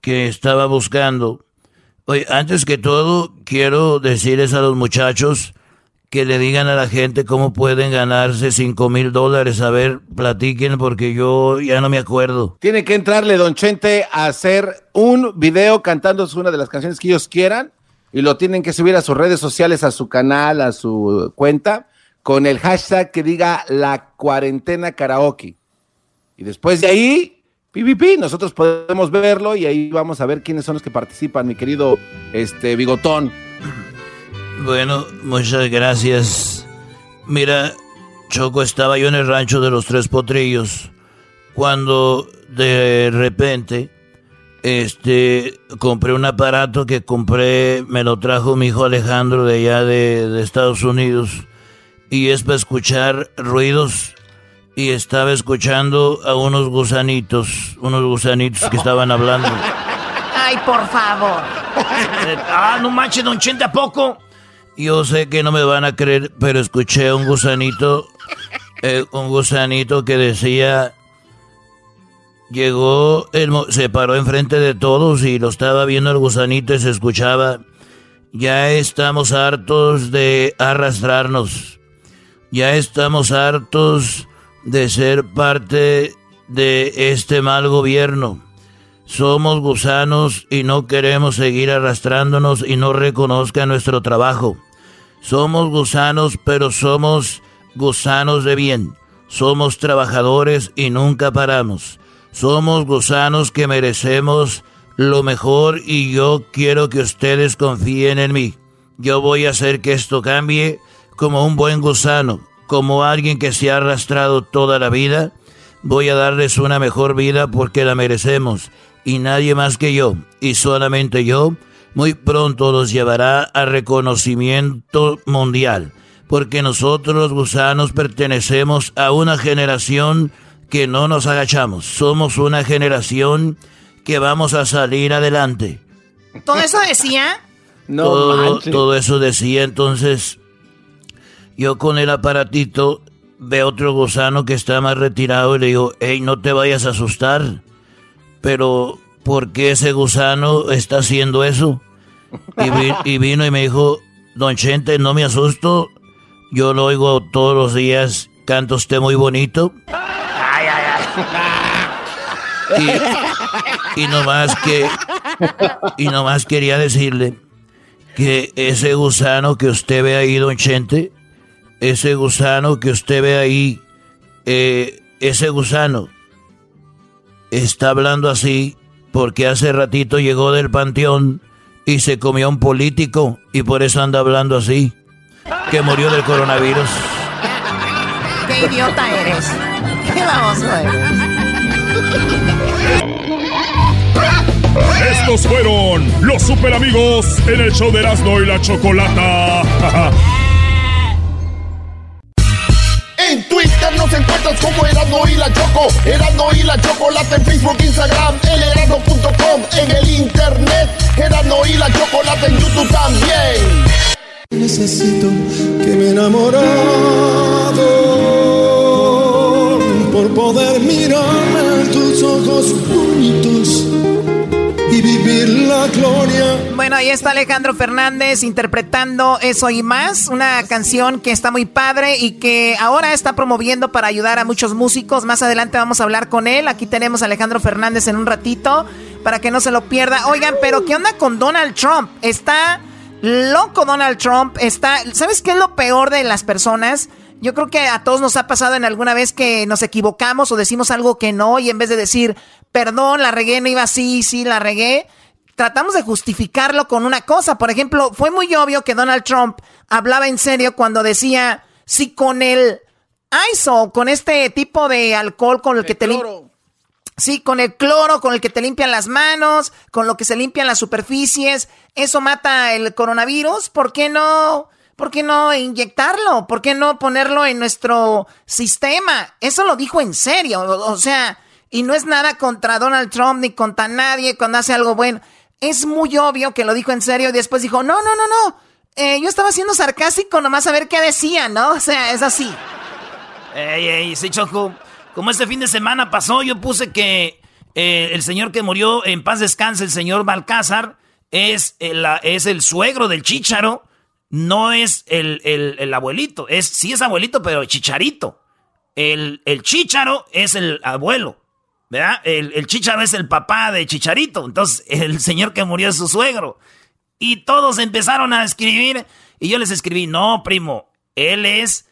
que estaba buscando. Oye, antes que todo, quiero decirles a los muchachos que le digan a la gente cómo pueden ganarse cinco mil dólares. A ver, platiquen porque yo ya no me acuerdo. Tiene que entrarle, don Chente, a hacer un video cantando una de las canciones que ellos quieran y lo tienen que subir a sus redes sociales, a su canal, a su cuenta con el hashtag que diga la cuarentena karaoke. Y después de ahí, PvP, nosotros podemos verlo y ahí vamos a ver quiénes son los que participan, mi querido este Bigotón. Bueno, muchas gracias. Mira, Choco, estaba yo en el rancho de los Tres Potrillos cuando de repente este compré un aparato que compré, me lo trajo mi hijo Alejandro de allá de, de Estados Unidos y es para escuchar ruidos y estaba escuchando a unos gusanitos, unos gusanitos que estaban hablando. <laughs> Ay, por favor. ah, no manches, don Chente, ¿a poco? Yo sé que no me van a creer, pero escuché a un gusanito, eh, un gusanito que decía, llegó, se paró enfrente de todos y lo estaba viendo el gusanito y se escuchaba, ya estamos hartos de arrastrarnos ya estamos hartos de ser parte de este mal gobierno. Somos gusanos y no queremos seguir arrastrándonos y no reconozca nuestro trabajo. Somos gusanos, pero somos gusanos de bien. Somos trabajadores y nunca paramos. Somos gusanos que merecemos lo mejor y yo quiero que ustedes confíen en mí. Yo voy a hacer que esto cambie como un buen gusano, como alguien que se ha arrastrado toda la vida. Voy a darles una mejor vida porque la merecemos. Y nadie más que yo, y solamente yo, muy pronto los llevará a reconocimiento mundial. Porque nosotros los gusanos pertenecemos a una generación que no nos agachamos. Somos una generación que vamos a salir adelante. ¿Todo eso decía? No todo, todo eso decía. Entonces, yo con el aparatito veo otro gusano que está más retirado y le digo, hey, no te vayas a asustar. Pero, ¿por qué ese gusano está haciendo eso? Y, vi- <laughs> y vino y me dijo, Don Chente, no me asusto. Yo lo oigo todos los días. Canta usted muy bonito. Ay, ay, ay. Y, y nomás que. Y nomás quería decirle que ese gusano que usted ve ahí, Don Chente, ese gusano que usted ve ahí, eh, ese gusano está hablando así porque hace ratito llegó del panteón y se comió a un político y por eso anda hablando así, que murió del coronavirus. ¡Qué idiota eres! ¡Qué baboso eres! Estos fueron los super amigos en el show de Erasmo y la Chocolata. <laughs> En Twitter nos encuentras como Erasmo y la Choco. Erasmo y la Chocolata en Facebook, Instagram, el erasmo.com, en el internet. Erasmo y la Chocolata en YouTube también. Necesito que me enamorado por poder mirarme en tus ojos bonitos vivir la gloria. Bueno, ahí está Alejandro Fernández interpretando Eso y Más, una canción que está muy padre y que ahora está promoviendo para ayudar a muchos músicos. Más adelante vamos a hablar con él. Aquí tenemos a Alejandro Fernández en un ratito para que no se lo pierda. Oigan, pero ¿qué onda con Donald Trump? Está loco Donald Trump. Está, ¿sabes qué es lo peor de las personas? Yo creo que a todos nos ha pasado en alguna vez que nos equivocamos o decimos algo que no y en vez de decir, perdón, la regué, no iba así, sí, la regué, tratamos de justificarlo con una cosa. Por ejemplo, fue muy obvio que Donald Trump hablaba en serio cuando decía, si con el ISO, con este tipo de alcohol con el, que te lim- Sí, con el cloro, con el que te limpian las manos, con lo que se limpian las superficies, eso mata el coronavirus, ¿por qué no? ¿Por qué no inyectarlo? ¿Por qué no ponerlo en nuestro sistema? Eso lo dijo en serio, o sea, y no es nada contra Donald Trump ni contra nadie cuando hace algo bueno. Es muy obvio que lo dijo en serio y después dijo, no, no, no, no, eh, yo estaba siendo sarcástico nomás a ver qué decía, ¿no? O sea, es así. Ey, ey, sí, Choco. Como este fin de semana pasó, yo puse que eh, el señor que murió en paz descanse, el señor Balcázar, es el, es el suegro del chícharo, no es el, el- el abuelito. Es, sí es abuelito, pero chicharito. El, el chícharo es el abuelo, ¿verdad? El, el chícharo es el papá de chicharito. Entonces, el señor que murió es su suegro. Y todos empezaron a escribir, y yo les escribí, no, primo, él es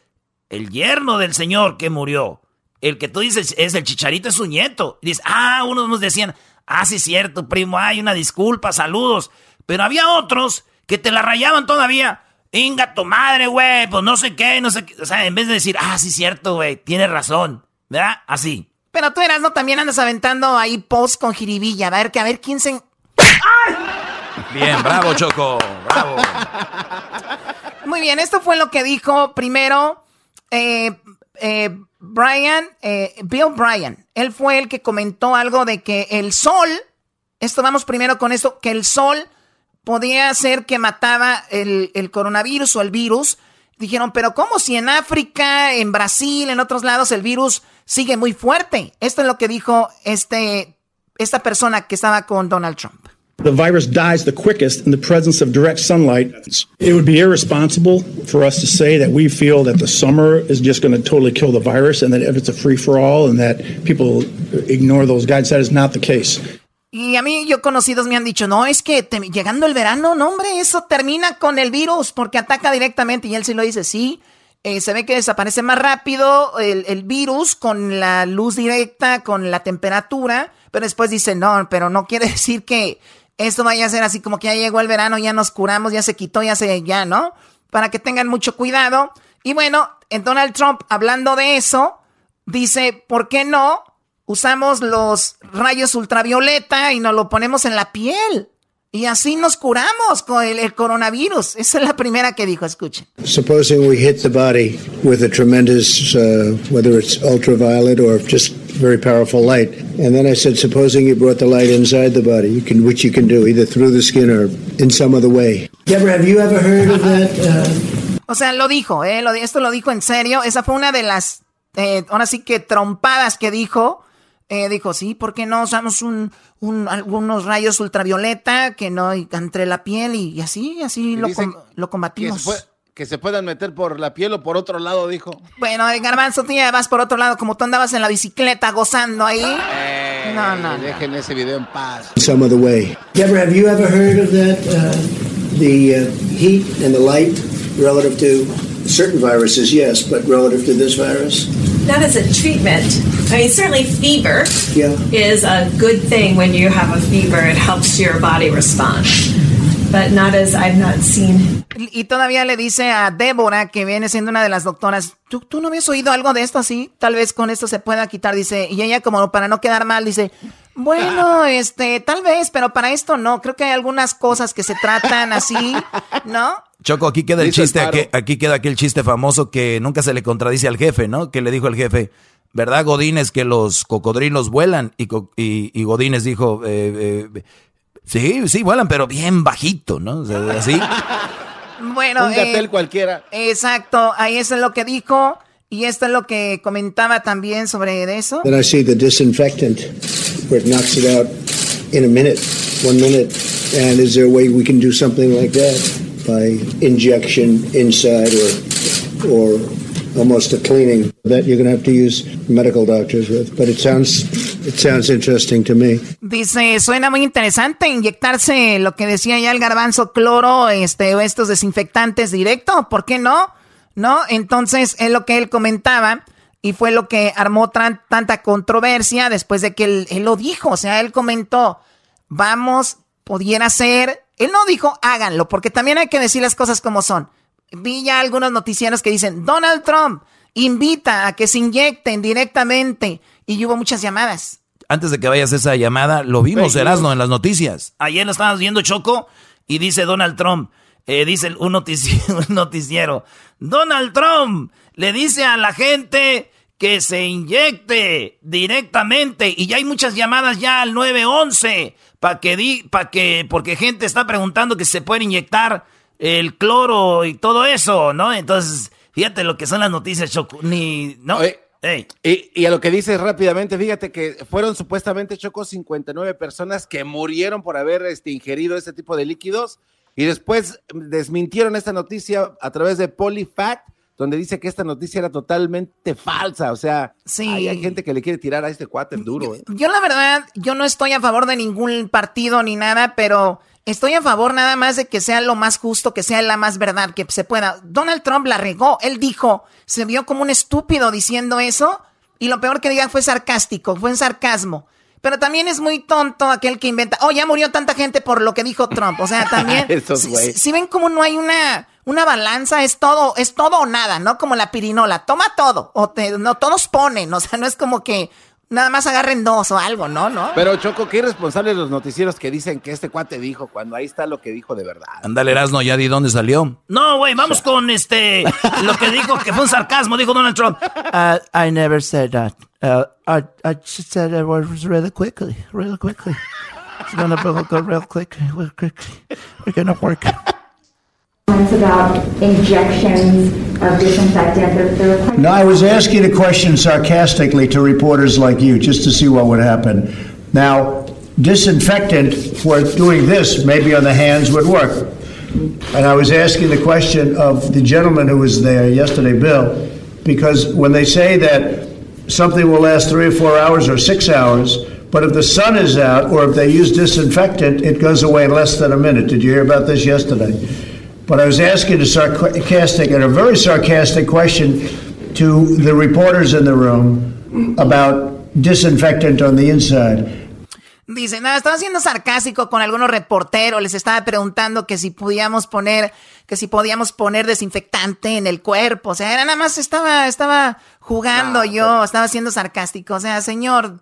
el yerno del señor que murió. El que tú dices es el chicharito, es su nieto. Y dices, ah, unos nos decían, ah, sí, cierto, primo, hay una disculpa, saludos. Pero había otros que te la rayaban todavía. Inga tu madre, güey, pues no sé qué, no sé qué. O sea, en vez de decir, ah, sí, cierto, güey, tienes razón, ¿verdad? Así. Pero tú eras, ¿no? También andas aventando ahí posts con jiribilla. A ver, que a ver quién se... Bien, bravo, Choco. Bravo. Muy bien, esto fue lo que dijo primero eh, eh, Brian, eh, Bill Bryan. Él fue el que comentó algo de que el sol, esto vamos primero con esto, que el sol podía ser que mataba el, el coronavirus o el virus. Dijeron, pero ¿cómo si en África, en Brasil, en otros lados el virus sigue muy fuerte? Esto es lo que dijo este, esta persona que estaba con Donald Trump. The virus dies the quickest in the presence of direct sunlight. It would be irresponsible for us to say that we feel that the summer is just going to totally kill the virus and that if it's a free for all and that people ignore those guides. That is not the case. Y a mí, yo conocidos me han dicho, no, es que llegando el verano, no, hombre, eso termina con el virus porque ataca directamente. Y él sí lo dice, sí. eh, se ve que desaparece más rápido el, el virus con la luz directa, con la temperatura. Pero después dice, no, pero no quiere <laughs> decir que esto vaya a ser así como que ya llegó el verano, ya nos curamos, ya se quitó, ya se, ya, ¿no? Para que tengan mucho cuidado. Y bueno, en Donald Trump, hablando de eso, dice, ¿por qué no? Usamos los rayos ultravioleta y nos lo ponemos en la piel. Y así nos curamos con el, el coronavirus. Esa es la primera que dijo, escuchen. Supposing we hit the body with a tremendous, uh, whether it's ultraviolet or just very powerful light, and then I said, supposing you brought the light inside the body, you can, which you can do either through the skin or in some other way. Deborah, have you ever heard of that? Uh... O sea, lo dijo, ¿eh? Lo, esto lo dijo en serio. Esa fue una de las, eh, ahora sí que trompadas que dijo. Eh, dijo, sí, ¿por qué no usamos un, un, algunos rayos ultravioleta que no entre la piel y, así, así lo, com, lo combatimos? Que se, puedan meter por la piel o por otro lado, dijo. Bueno, Garbanzo, tú ya vas por otro lado, como tú andabas en la bicicleta gozando ahí. Eh, no, no. Dejen ese video en paz. Some other way. Deborah, have you ever heard of that? Uh, the uh, heat and the light relative to certain viruses, yes, but relative to this virus? Not as a treatment. I mean, certainly fever yeah. is a good thing when you have a fever. It helps your body respond. But not as I've not seen. Y todavía le dice a Débora, que viene siendo una de las doctoras, ¿tú, ¿tú no habías oído algo de esto así? Tal vez con esto se pueda quitar, dice. Y ella como para no quedar mal, dice, bueno, este, tal vez, pero para esto no. Creo que hay algunas cosas que se tratan así, ¿no? Choco, aquí queda el chiste, aquí, aquí, queda aquel chiste famoso que nunca se le contradice al jefe, ¿no? Que le dijo el jefe, ¿verdad, Godínez, que los cocodrilos vuelan? Y, y, y Godínez dijo, eh, eh, sí, sí, vuelan, pero bien bajito, ¿no? O sea, así. <laughs> bueno, Un gatel eh, cualquiera. Exacto, ahí eso es lo que dijo. Y esto es lo que comentaba también sobre eso. Then I see the disinfectant, where it knocks it out in a minute, one minute. And is there a way we can do something like that? By injection inside or or almost a cleaning that you're going to have to use medical doctors with. But it sounds it sounds interesting to me. Dice, suena muy interesante inyectarse lo que decía ya el garbanzo cloro, este estos desinfectantes directo, ¿por qué no? ¿No? Entonces, es lo que él comentaba y fue lo que armó tanta controversia después de que él, él lo dijo, o sea, él comentó, vamos, pudiera ser él no dijo háganlo, porque también hay que decir las cosas como son. Vi ya algunos noticieros que dicen, Donald Trump invita a que se inyecten directamente. Y hubo muchas llamadas. Antes de que vayas a esa llamada, lo vimos, Erasmo, en las noticias. Ayer lo estábamos viendo, Choco, y dice Donald Trump, eh, dice un noticiero, <laughs> un noticiero, Donald Trump le dice a la gente que se inyecte directamente. Y ya hay muchas llamadas ya al 911 para que di, para que, porque gente está preguntando que se puede inyectar el cloro y todo eso, ¿no? Entonces, fíjate lo que son las noticias, Choco, ni, ¿no? Y, y, a lo que dices rápidamente, fíjate que fueron supuestamente, Choco, 59 personas que murieron por haber este, ingerido este tipo de líquidos y después desmintieron esta noticia a través de PoliFact donde dice que esta noticia era totalmente falsa. O sea, hay, gente que le quiere tirar a este cuate duro. ¿eh? Yo, la verdad, yo no estoy a favor de ningún partido ni nada, pero estoy a favor nada más de que sea lo más justo, que sea la más verdad que se pueda. Donald Trump la regó. Él dijo, se vio como un estúpido diciendo eso. Y lo peor que diga fue sarcástico, fue en sarcasmo. Pero también es muy tonto aquel que inventa, oh, ya murió tanta gente por lo que dijo Trump. O sea, <laughs> también, si, ven como no hay una, una balanza, es todo, es todo o nada, ¿no? Como la pirinola, toma todo, o te, no, todos ponen, o sea, no es como que nada más agarren dos o algo, ¿no? ¿No? Pero Choco, qué irresponsable los noticieros que dicen que este cuate dijo cuando ahí está lo que dijo de verdad. Ándale, Erasno, ya di dónde salió. No, güey, vamos con este, lo que dijo que fue un sarcasmo, dijo Donald Trump. Uh, I never said that. Uh, I, I just said it was really quickly, really quickly. It's gonna go real quick, real quickly. We're gonna work. About injections of disinfectant. No, I was asking a question sarcastically to reporters like you, just to see what would happen. Now, disinfectant for doing this, maybe on the hands, would work. And I was asking the question of the gentleman who was there yesterday, Bill, because when they say that something will last three or four hours or six hours, but if the sun is out or if they use disinfectant, it goes away in less than a minute. Did you hear about this yesterday? But I was asking a sarcastic and a very sarcastic question to the reporters in the room about disinfectant on the inside. Dice, nada, estaba siendo sarcástico con algunos reporteros, les estaba preguntando que si podíamos poner, que si podíamos poner desinfectante en el cuerpo, o sea, era nada más estaba, estaba jugando yo, estaba siendo sarcástico, o sea, señor,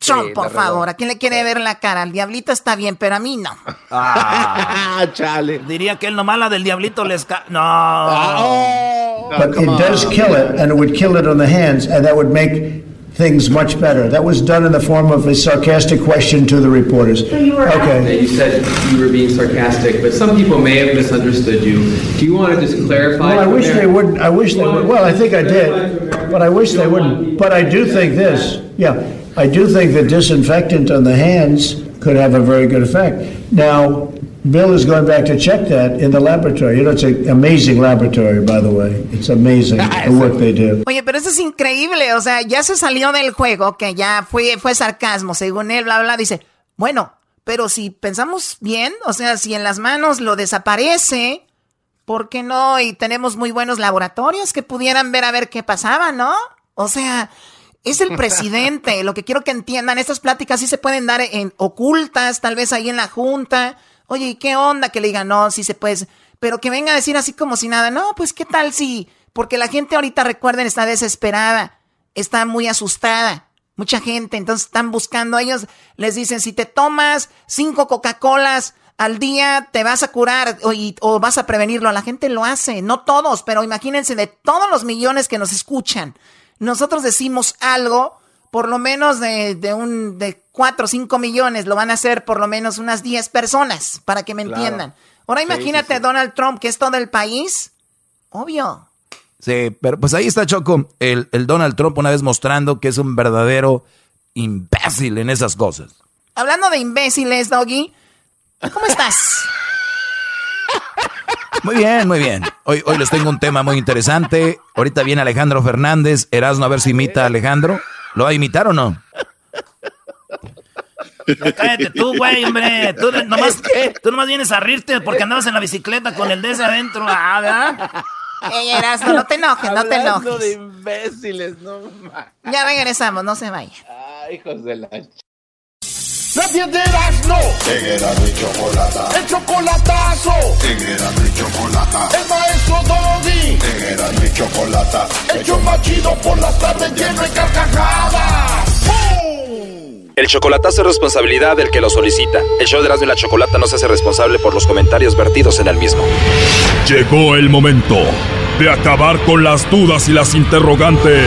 Trump, por favor. ¿A quién le quiere ver la cara? Al diablito está bien, pero a mí no. Ah, <laughs> chale. Diría que él nomás la del diablito les ca No. Oh. But it does kill it, and it would kill it on the hands, and that would make things much better. That was done in the form of a sarcastic question to the reporters. Okay. You said you were being sarcastic, but some people may have misunderstood you. Do you want to just clarify? Well, I to wish they wouldn't. I wish they would. Well, I think I did, but I wish they wouldn't. But I do think this. Yeah, I do think that disinfectant on the hands could have a very good effect. Now, Bill is going back to check that in the laboratory. You know, it's an amazing laboratory, by the way. It's amazing <laughs> the work they do. Oye, pero eso es increíble, o sea, ya se salió del juego, que ya fue, fue sarcasmo, según él, bla, bla, dice, bueno, pero si pensamos bien, o sea, si en las manos lo desaparece, ¿por qué no? Y tenemos muy buenos laboratorios que pudieran ver a ver qué pasaba, ¿no? O sea, es el presidente, lo que quiero que entiendan, estas pláticas sí se pueden dar en ocultas, tal vez ahí en la junta. Oye, ¿y qué onda? Que le digan, no, sí se puede, pero que venga a decir así como si nada, no, pues qué tal si, porque la gente ahorita, recuerden, está desesperada, está muy asustada, mucha gente, entonces están buscando, ellos les dicen, si te tomas cinco Coca-Colas al día, te vas a curar o, y- o vas a prevenirlo, la gente lo hace, no todos, pero imagínense de todos los millones que nos escuchan, nosotros decimos algo, por lo menos de, de un de 4 o 5 millones, lo van a hacer por lo menos unas 10 personas, para que me Claro. entiendan. Ahora Sí, imagínate Donald Trump, que es todo el país. Obvio. Sí, pero pues ahí está Choco, el, el Donald Trump una vez mostrando que es un verdadero imbécil en esas cosas. Hablando de imbéciles, Doggy, ¿cómo estás? <laughs> Muy bien, muy bien. Hoy, hoy les tengo un tema muy interesante. Ahorita viene Alejandro Fernández. Erasmo a ver si imita a Alejandro. ¿Lo va a imitar o no? Cállate tú, güey, hombre. Tú nomás, tú nomás vienes a rirte porque andabas en la bicicleta con el de ese adentro. Ah, ¿verdad? Ey, Erasmo, no te enojes, no te Hablando enojes. de imbéciles, no ma- Ya regresamos, no se vaya. Ah, hijos de la... La piedras no. En Erasmo y Chocolata. El chocolatazo. En Erasmo y Chocolata. El maestro Doggy. En Erasmo y Chocolata. El show más chido por las tardes lleno de carcajadas. El chocolatazo es responsabilidad del que lo solicita. El show de Erasmo y la Chocolata no se hace responsable por los comentarios vertidos en el mismo. Llegó el momento de acabar con las dudas y las interrogantes.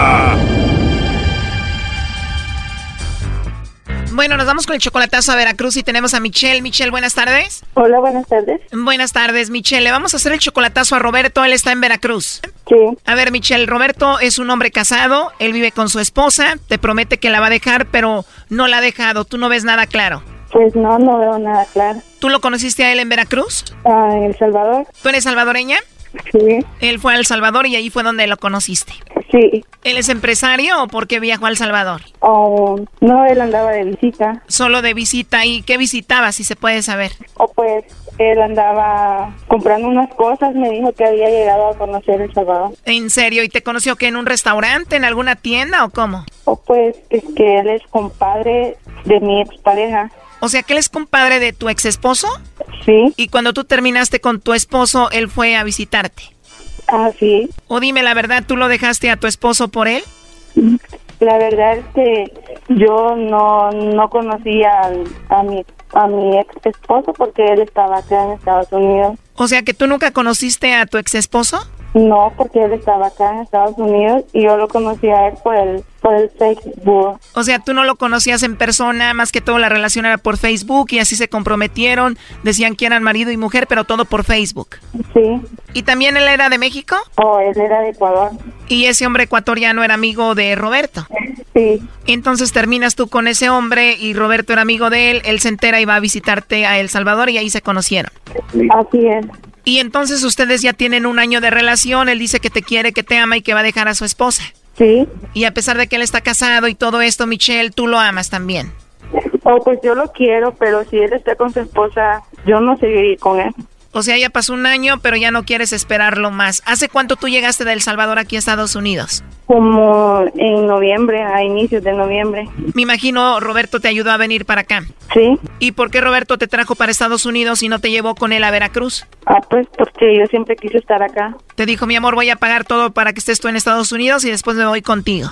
Bueno, nos vamos con el chocolatazo a Veracruz y tenemos a Michelle. Michelle, buenas tardes. Hola, buenas tardes. Buenas tardes, Michelle. Le vamos a hacer el chocolatazo a Roberto. Él está en Veracruz. Sí. A ver, Michelle, Roberto es un hombre casado. Él vive con su esposa. Te promete que la va a dejar, pero no la ha dejado. Tú no ves nada claro. Pues no, no veo nada claro. ¿Tú lo conociste a él en Veracruz? Ah, en El Salvador. ¿Tú eres salvadoreña? Sí. Él fue a El Salvador y ahí fue donde lo conociste. Sí. ¿Él es empresario o por qué viajó a El Salvador? Oh, no, él andaba de visita. Solo de visita. ¿Y qué visitaba, si se puede saber? O pues él andaba comprando unas cosas, me dijo que había llegado a conocer El Salvador. ¿En serio? ¿Y te conoció que en un restaurante, en alguna tienda o cómo? O pues es que él es compadre de mi expareja. O sea, que él es compadre de tu ex esposo. Sí. Y cuando tú terminaste con tu esposo, él fue a visitarte. Ah, sí. O dime la verdad, ¿tú lo dejaste a tu esposo por él? La verdad es que yo no, no conocía a, mi, a mi ex esposo porque él estaba acá en Estados Unidos. O sea, que tú nunca conociste a tu ex esposo. No, porque él estaba acá en Estados Unidos y yo lo conocí a él por el, por el Facebook. O sea, tú no lo conocías en persona, más que todo la relación era por Facebook y así se comprometieron, decían que eran marido y mujer, pero todo por Facebook. Sí. ¿Y también él era de México? Oh, él era de Ecuador. Y ese hombre ecuatoriano era amigo de Roberto. Sí. Entonces terminas tú con ese hombre y Roberto era amigo de él, él se entera y va a visitarte a El Salvador y ahí se conocieron. Así es. Y entonces ustedes ya tienen un año de relación, él dice que te quiere, que te ama y que va a dejar a su esposa. Sí. Y a pesar de que él está casado y todo esto, Michelle, tú lo amas también. Oh, pues yo lo quiero, pero si él está con su esposa, yo no seguiré con él. O sea, ya pasó un año, pero ya no quieres esperarlo más. ¿Hace cuánto tú llegaste de El Salvador aquí a Estados Unidos? Como en noviembre, a inicios de noviembre. Me imagino Roberto te ayudó a venir para acá. Sí. ¿Y por qué Roberto te trajo para Estados Unidos y no te llevó con él a Veracruz? Ah, pues porque yo siempre quise estar acá. Te dijo, mi amor, voy a pagar todo para que estés tú en Estados Unidos y después me voy contigo.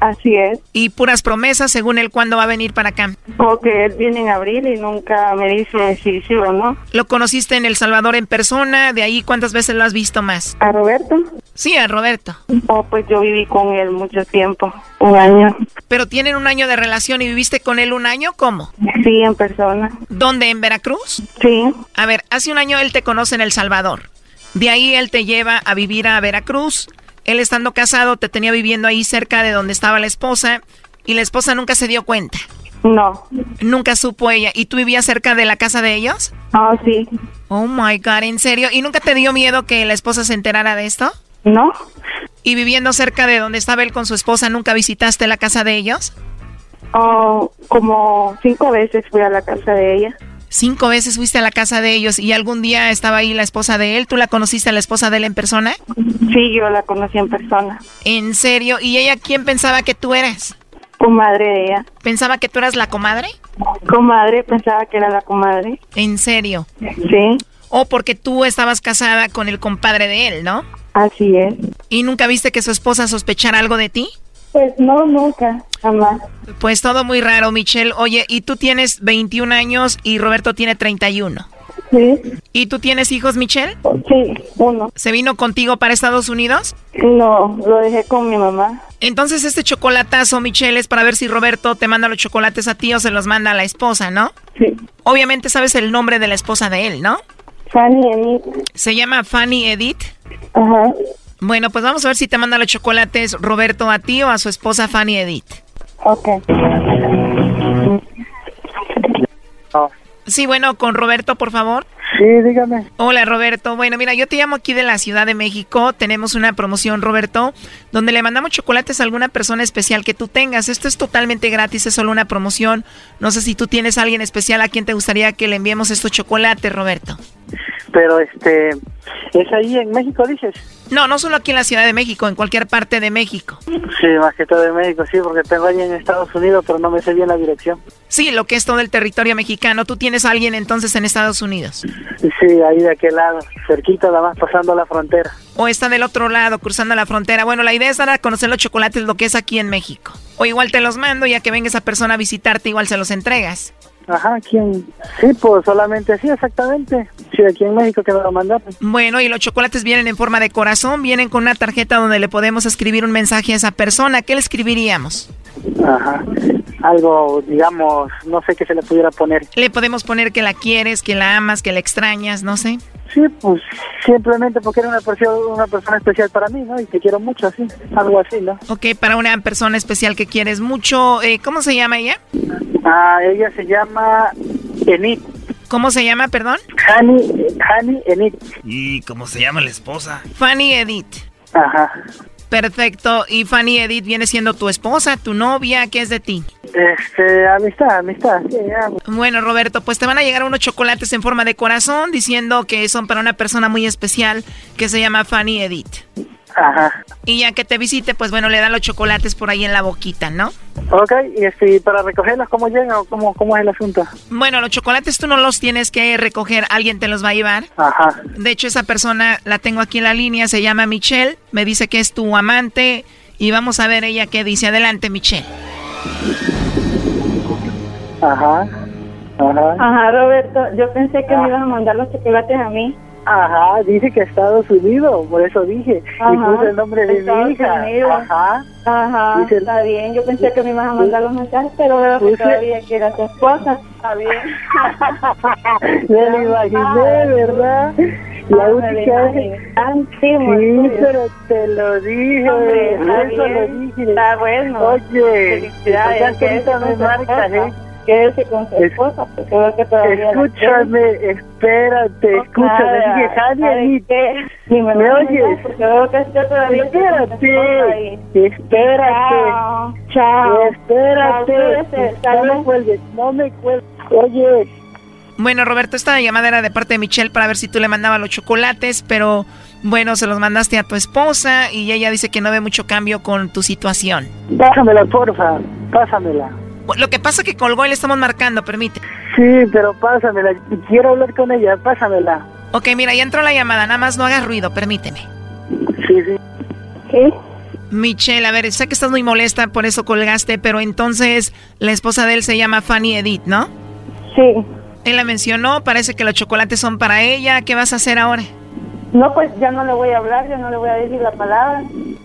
Así es. Y puras promesas según él cuándo va a venir para acá. Porque él viene en abril y nunca me dice si sí o no. ¿Lo conociste en El Salvador en persona? ¿De ahí cuántas veces lo has visto más? ¿A Roberto? Sí, a Roberto. Oh, pues yo viví con él mucho tiempo, un año. ¿Pero tienen un año de relación y viviste con él un año? ¿Cómo? Sí, en persona. ¿Dónde? ¿En Veracruz? Sí. A ver, hace un año él te conoce en El Salvador. De ahí él te lleva a vivir a Veracruz. Él estando casado te tenía viviendo ahí cerca de donde estaba la esposa y la esposa nunca se dio cuenta. No. Nunca supo ella. ¿Y tú vivías cerca de la casa de ellos? Ah, sí. Oh my God, ¿en serio? ¿Y nunca te dio miedo que la esposa se enterara de esto? No. ¿Y viviendo cerca de donde estaba él con su esposa, nunca visitaste la casa de ellos? Oh, como cinco veces fui a la casa de ella. Cinco veces fuiste a la casa de ellos y algún día estaba ahí la esposa de él. ¿Tú la conociste a la esposa de él en persona? Sí, yo la conocí en persona. ¿En serio? ¿Y ella quién pensaba que tú eras? Comadre de ella. ¿Pensaba que tú eras la comadre? Comadre, pensaba que era la comadre. ¿En serio? Sí. O porque tú estabas casada con el compadre de él, ¿no? Así es. ¿Y nunca viste que su esposa sospechara algo de ti? Pues no, nunca, jamás. Pues todo muy raro, Michelle. Oye, y tú tienes 21 años y Roberto tiene 31. Sí. ¿Y tú tienes hijos, Michelle? Sí, uno. ¿Se vino contigo para Estados Unidos? No, lo dejé con mi mamá. Entonces este chocolatazo, Michelle, es para ver si Roberto te manda los chocolates a ti o se los manda a la esposa, ¿no? Sí. Obviamente sabes el nombre de la esposa de él, ¿no? Fanny Edith. ¿Se llama Fanny Edith? Ajá. Bueno, pues vamos a ver si te manda los chocolates Roberto a ti o a su esposa Fanny Edith. Ok. Sí, bueno, con Roberto, por favor. Sí, dígame. Hola, Roberto. Bueno, mira, yo te llamo aquí de la Ciudad de México. Tenemos una promoción, Roberto, donde le mandamos chocolates a alguna persona especial que tú tengas. Esto es totalmente gratis, es solo una promoción. No sé si tú tienes a alguien especial a quien te gustaría que le enviemos estos chocolates, Roberto. Pero este, ¿es ahí en México, dices? No, no solo aquí en la Ciudad de México, en cualquier parte de México. Sí, más que todo en México, sí, porque tengo alguien en Estados Unidos, pero no me sé bien la dirección. Sí, lo que es todo el territorio mexicano. ¿Tú tienes a alguien entonces en Estados Unidos? Sí, ahí de aquel lado, cerquita, nada más pasando la frontera. O está del otro lado, cruzando la frontera. Bueno, la idea es dar a conocer los chocolates, lo que es aquí en México. O igual te los mando, ya que venga esa persona a visitarte, igual se los entregas. Ajá, ¿quién? Sí, pues solamente así, exactamente. Sí, aquí en México que me lo mandaron. Bueno, y los chocolates vienen en forma de corazón, vienen con una tarjeta donde le podemos escribir un mensaje a esa persona. ¿Qué le escribiríamos? Ajá. Algo, digamos, no sé qué se le pudiera poner. Le podemos poner que la quieres, que la amas, que la extrañas, no sé. Sí, pues simplemente porque era una persona, una persona especial para mí, ¿no? Y te quiero mucho, así, algo así, ¿no? Ok, para una persona especial que quieres mucho, eh, ¿cómo se llama ella? Ah, ella se llama Enid. ¿Cómo se llama, perdón? Hani, Hani Enid. ¿Y cómo se llama la esposa? Fanny Edith. Ajá. Perfecto. ¿Y Fanny Edith viene siendo tu esposa, tu novia? ¿Qué es de ti? Este, amistad, amistad. Sí. Bueno, Roberto, pues te van a llegar unos chocolates en forma de corazón diciendo que son para una persona muy especial que se llama Fanny Edith. Ajá. Y ya que te visite, pues bueno, le dan los chocolates por ahí en la boquita, ¿no? Ok, y este, para recogerlos, ¿cómo llegan o cómo, cómo es el asunto? Bueno, los chocolates tú no los tienes que recoger, alguien te los va a llevar. Ajá. De hecho, esa persona la tengo aquí en la línea, se llama Michelle, me dice que es tu amante y vamos a ver ella qué dice. Adelante, Michelle. Ajá. Ajá. Ajá, Roberto, yo pensé que me ibas a mandar los chocolates a mí. Ajá, dice que Estados Unidos, por eso dije. Y Ajá, puse el nombre de Estados mi hija. Unidos. Ajá. Ajá, Dice- está bien. Yo pensé que me ibas a mandar los mensajes, pero veo que todavía que era tu esposa. Está bien. <laughs> Me lo imaginé, ¿verdad? La Ah, única vez. Ah, sí, Sí, pero te lo dije. Hombre, está eso lo dije. Está bueno. Oye, Felicidades. ya que ahorita me marcas. ¿eh? Quédese con su Es- esposa, porque veo que todavía la Escúchame, espérate, escúchame. Dije, ahí. Ni me ¿Me oyes? oyes? Porque veo que usted todavía Espérate, espérate. Chao. Chao. Espérate. No me cuelgues, no me cuelgues. Oye, Bueno, Roberto, esta llamada era de parte de Michelle para ver si tú le mandabas los chocolates, pero bueno, se los mandaste a tu esposa y ella dice que no ve mucho cambio con tu situación. pásamela, porfa. Pásamela. Lo que pasa es que colgó y le estamos marcando, permite. Sí, pero pásamela. Quiero hablar con ella, pásamela. Ok, mira, ya entró la llamada, nada más no hagas ruido, permíteme. Sí, sí. ¿Qué? Michelle, a ver, sé que estás muy molesta, por eso colgaste, pero entonces la esposa de él se llama Fanny Edith, ¿no? Sí. Él la mencionó, parece que los chocolates son para ella. ¿Qué vas a hacer ahora? No, pues ya no le voy a hablar, ya no le voy a decir la palabra.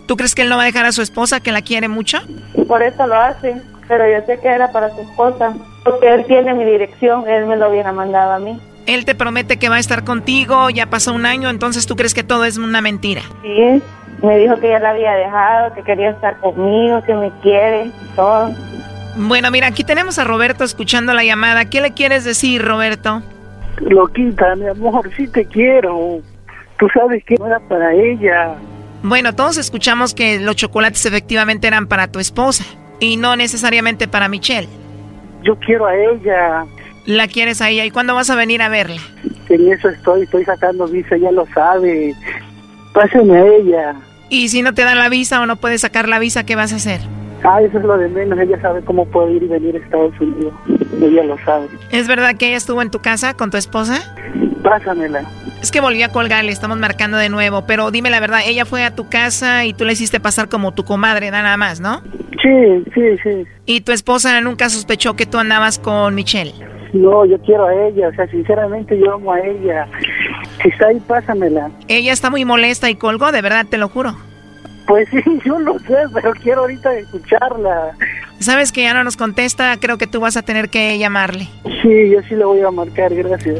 ¿Tú crees que él no va a dejar a su esposa, que la quiere mucho? Y por eso lo hace, pero yo sé que era para su esposa, porque él tiene mi dirección, él me lo hubiera mandado a mí. Él te promete que va a estar contigo, ya pasó un año, entonces tú crees que todo es una mentira. Sí, me dijo que ya la había dejado, que quería estar conmigo, que me quiere, todo. Bueno, mira, aquí tenemos a Roberto escuchando la llamada. ¿Qué le quieres decir, Roberto? Loquita, mi amor, sí te quiero. Tú sabes que no era para ella. Bueno, todos escuchamos que los chocolates efectivamente eran para tu esposa y no necesariamente para Michelle. Yo quiero a ella. ¿La quieres a ella? ¿Y cuándo vas a venir a verla? En eso estoy, estoy sacando visa, ella lo sabe. Pásame a ella. ¿Y si no te dan la visa o no puedes sacar la visa, qué vas a hacer? Ah, eso es lo de menos. Ella sabe cómo puedo ir y venir a Estados Unidos. Ella lo sabe. ¿Es verdad que ella estuvo en tu casa con tu esposa? Pásamela. Es que volví a colgar, le estamos marcando de nuevo, pero dime la verdad, ella fue a tu casa y tú le hiciste pasar como tu comadre, nada más, ¿no? Sí, sí, sí. ¿Y tu esposa nunca sospechó que tú andabas con Michelle? No, yo quiero a ella, o sea, sinceramente yo amo a ella. Si está ahí, pásamela. Ella está muy molesta y colgó, de verdad, te lo juro. Pues <laughs> sí, yo lo sé, pero quiero ahorita escucharla. Sabes que ya no nos contesta, creo que tú vas a tener que llamarle. Sí, yo sí le voy a marcar, gracias.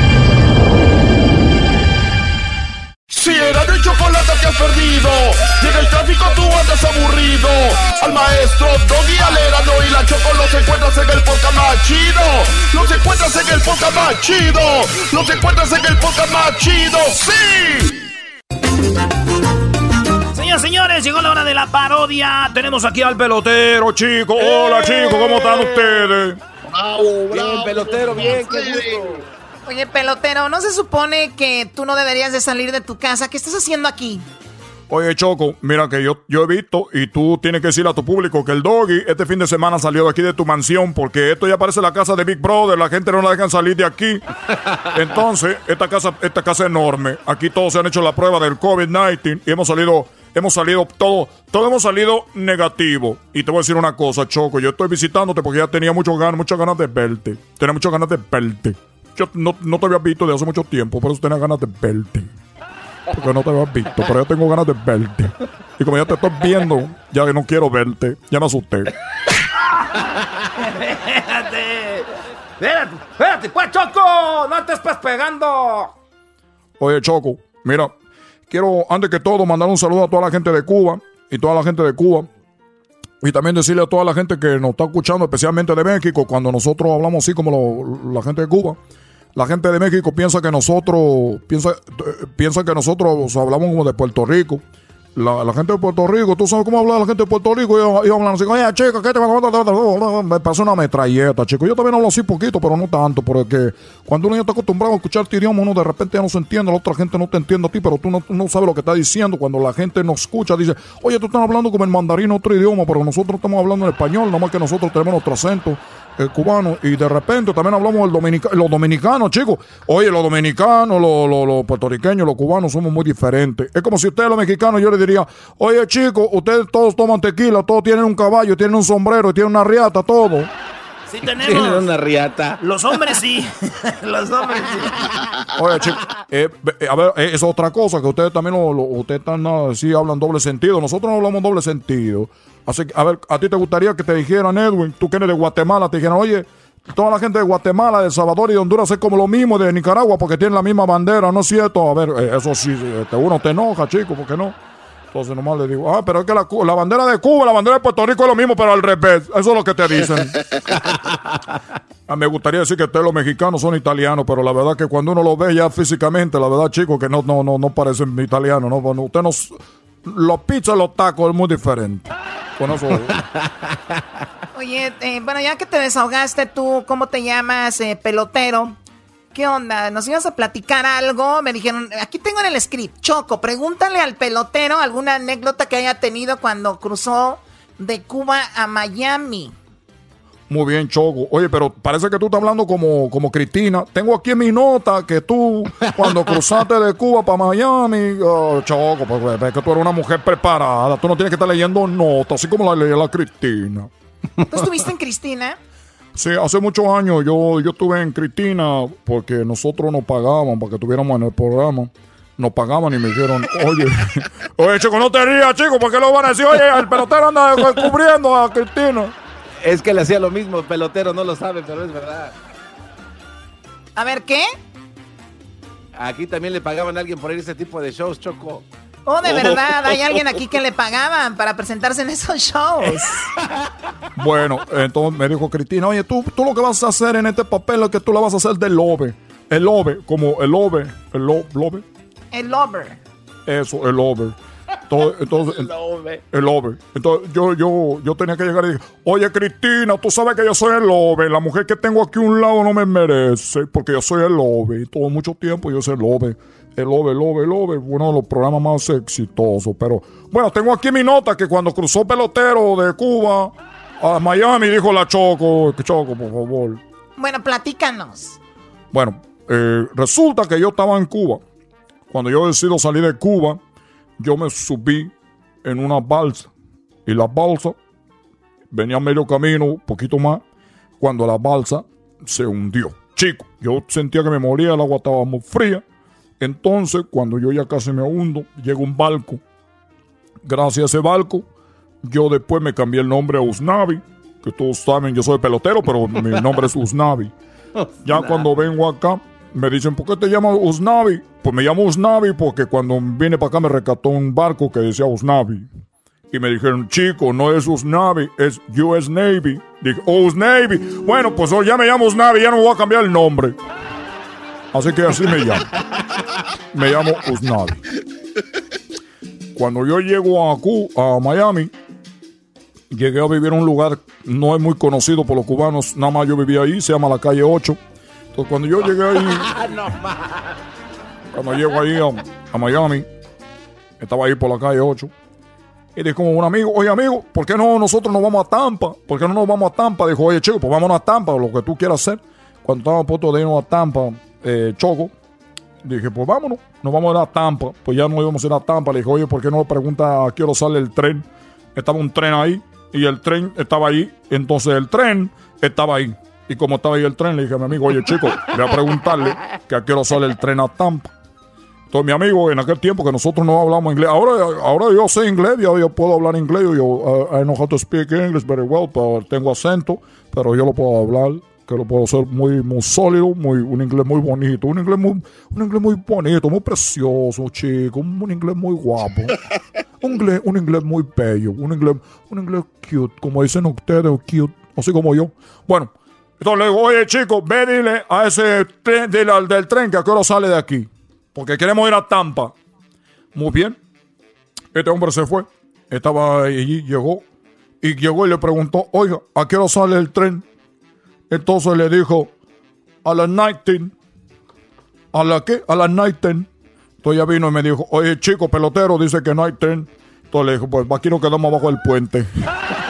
Si era de chocolate que has perdido, llega el tráfico tú andas aburrido. Al maestro Doggy Alerano y la Choco los encuentras en el podcast más chido. Los encuentras en el podcast más chido. Los encuentras en el podcast más chido. ¡Sí! Señoras señores, llegó la hora de la parodia. Tenemos aquí al pelotero, chico. Hola, chicos, ¿cómo están ustedes? Bravo, Bien, pelotero, bien, qué gusto. Oye, pelotero, ¿no se supone que tú no deberías de salir de tu casa? ¿Qué estás haciendo aquí? Oye, Choco, mira que yo, yo he visto y tú tienes que decirle a tu público que el doggy este fin de semana salió de aquí de tu mansión porque esto ya parece la casa de Big Brother, la gente no la dejan salir de aquí. <laughs> Entonces, esta casa, esta casa es enorme. Aquí todos se han hecho la prueba del COVID-19 y hemos salido, hemos salido todo, todos hemos salido negativo. Y te voy a decir una cosa, Choco, yo estoy visitándote porque ya tenía muchas ganas, muchas ganas de verte. Tenía muchas ganas de verte. Yo no, no te había visto de hace mucho tiempo, por eso tenía ganas de verte. Porque no te había visto, pero yo tengo ganas de verte. Y como ya te estoy viendo, ya que no quiero verte, ya me asusté. Espérate. Espérate, espérate, pues Choco, no te estás pegando. Oye, Choco, mira, quiero antes que todo mandar un saludo a toda la gente de Cuba y toda la gente de Cuba. Y también decirle a toda la gente que nos está escuchando, especialmente de México, cuando nosotros hablamos así como la gente de Cuba. La gente de México piensa que nosotros, piensa, eh, piensa que nosotros hablamos como de Puerto Rico. La, la gente de Puerto Rico, tú sabes cómo habla la gente de Puerto Rico, ellos, ellos hablan así, oye, chico, ¿qué te Me pasó una metralleta, chico. Yo también hablo así poquito, pero no tanto, porque cuando uno ya está acostumbrado a escuchar tu idioma, uno de repente ya no se entiende, la otra gente no te entiende a ti, pero tú no, no sabes lo que está diciendo. Cuando la gente nos escucha, dice, oye, tú estás hablando como el mandarín, otro idioma, pero nosotros estamos hablando en español, nomás que nosotros tenemos nuestro acento eh, cubano, y de repente también hablamos del dominica los dominicanos, chicos. Oye, los dominicanos, los, los- los puertorriqueños, los cubanos somos muy diferentes. Es como si ustedes, los mexicanos, yo les diría, oye, chicos, ustedes todos toman tequila, todos tienen un caballo, tienen un sombrero, tienen una riata, todo. Sí Tienen tenemos. una riata. Los hombres sí. <laughs> Los hombres sí. Oye, chicos, eh, eh, a ver, eh, es otra cosa que ustedes también lo, lo- ustedes están, ah, sí hablan doble sentido. Nosotros no hablamos doble sentido. Así que, a ver, a ti te gustaría que te dijeran, Edwin, tú que eres de Guatemala, te dijeran, oye, toda la gente de Guatemala, de El Salvador y de Honduras es como lo mismo de Nicaragua porque tienen la misma bandera, ¿no es cierto? A ver, eh, eso sí, este, uno te enoja, chico, ¿por qué no? Entonces nomás le digo, ah, pero es que la, bandera de Cuba, la bandera de Puerto Rico es lo mismo, pero al revés. Eso es lo que te dicen. <laughs> Ah, me gustaría decir que ustedes los mexicanos son italianos, pero la verdad que cuando uno lo ve ya físicamente, la verdad, chicos, que no, no, no, no parecen italianos, ¿no? Bueno, usted nos, los pizzas los tacos es muy diferente. Con eso, <laughs> Oye, eh, bueno, ya que te desahogaste tú, ¿cómo te llamas, eh, pelotero? ¿Qué onda? ¿Nos ibas a platicar algo? Me dijeron, aquí tengo en el script, Choco, pregúntale al pelotero alguna anécdota que haya tenido cuando cruzó de Cuba a Miami. Muy bien, Choco. Oye, pero parece que tú estás hablando como, como Cristina. Tengo aquí en mi nota que tú, cuando cruzaste de Cuba para Miami, oh, Choco, pues es que tú eres una mujer preparada. Tú no tienes que estar leyendo notas, así como la leía la Cristina. ¿Tú estuviste en Cristina? Sí, hace muchos años yo, yo estuve en Cristina porque nosotros nos pagaban para que estuviéramos en el programa. Nos pagaban y me dijeron, oye, <laughs> oye, chico, no te rías, chico, porque lo van a decir? Oye, el pelotero anda cubriendo a Cristina. Es que le hacía lo mismo, el pelotero no lo sabe, pero es verdad. A ver, ¿qué? Aquí también le pagaban a alguien por ir a ese tipo de shows, Choco. Oh, de verdad, hay alguien aquí que le pagaban para presentarse en esos shows. <laughs> Bueno, entonces me dijo Cristina, oye, tú, tú lo que vas a hacer en este papel es que tú la vas a hacer del lobe. El lobe, como el lobe, el lo- lobe. El lover. Eso, el over. <laughs> Entonces, entonces, El over. El over. Entonces yo, yo, yo tenía que llegar y dije, oye Cristina, tú sabes que yo soy el over. La mujer que tengo aquí a un lado no me merece porque yo soy el over. Y todo mucho tiempo yo soy el over. El over, el over, el over. Uno de los programas más exitosos. Pero bueno, tengo aquí mi nota que cuando cruzó pelotero de Cuba a Miami dijo la Choco, Choco, por favor. Bueno, platícanos. Bueno, eh, resulta que yo estaba en Cuba. Cuando yo decido salir de Cuba, yo me subí en una balsa. Y la balsa venía a medio camino, un poquito más, cuando la balsa se hundió. Chico, yo sentía que me moría, el agua estaba muy fría. Entonces, cuando yo ya casi me hundo, llega un barco. Gracias a ese barco, yo después me cambié el nombre a Usnavi, que todos saben, yo soy pelotero, pero mi nombre es Usnavi. <laughs> Ya cuando vengo acá, me dicen, ¿por qué te llamas Usnavi? Pues me llamo Usnavi porque cuando vine para acá me rescató un barco que decía Usnavi. Y me dijeron, chico, no es Usnavi, es US Navy. Dije, oh, Usnavi. Bueno, pues hoy ya me llamo Usnavi, ya no voy a cambiar el nombre. Así que así me llamo. Me llamo Usnavi. Cuando yo llego a, Cu- a Miami, llegué a vivir en un lugar no es muy conocido por los cubanos, nada más yo vivía ahí, se llama la calle 8. Entonces cuando yo llegué ahí, <laughs> cuando llego ahí a, a Miami, estaba ahí por la calle 8. Y dije como un amigo, oye amigo, ¿por qué no nosotros nos vamos a Tampa? ¿Por qué no nos vamos a Tampa? Dijo, oye chico, pues vámonos a Tampa, lo que tú quieras hacer. Cuando estaba a punto de irnos a Tampa, eh, Choco, dije, pues vámonos, nos vamos a ir a Tampa. Pues ya no íbamos a ir a Tampa. Le dije, oye, ¿por qué no pregunta a qué hora sale el tren? Estaba un tren ahí y el tren estaba ahí. Entonces el tren estaba ahí. Y como estaba ahí el tren, le dije a mi amigo, oye chico, voy a preguntarle que a qué hora sale el tren a Tampa. Entonces mi amigo, en aquel tiempo que nosotros no hablamos inglés, ahora, ahora yo sé inglés, ya yo puedo hablar inglés, yo uh, I know how to speak English very well, pero tengo acento, pero yo lo puedo hablar, que lo puedo hacer muy, muy sólido, muy, un inglés muy bonito, un inglés muy, un inglés muy bonito, muy precioso, chico, un, un inglés muy guapo, un inglés, un inglés muy bello, un inglés, un inglés cute, como dicen ustedes, cute, así como yo. Bueno, entonces le digo, oye chico, ve dile a ese tren al del tren que a qué hora sale de aquí. Porque queremos ir a Tampa. Muy bien. Este hombre se fue. Estaba allí, llegó. Y llegó y le preguntó, oiga, ¿a qué hora sale el tren? Entonces le dijo, a las 19. ¿A la qué? A las 19. Entonces ya vino y me dijo, oye chico, pelotero, dice que no hay tren. Entonces le dijo, pues aquí nos quedamos abajo del puente. <laughs>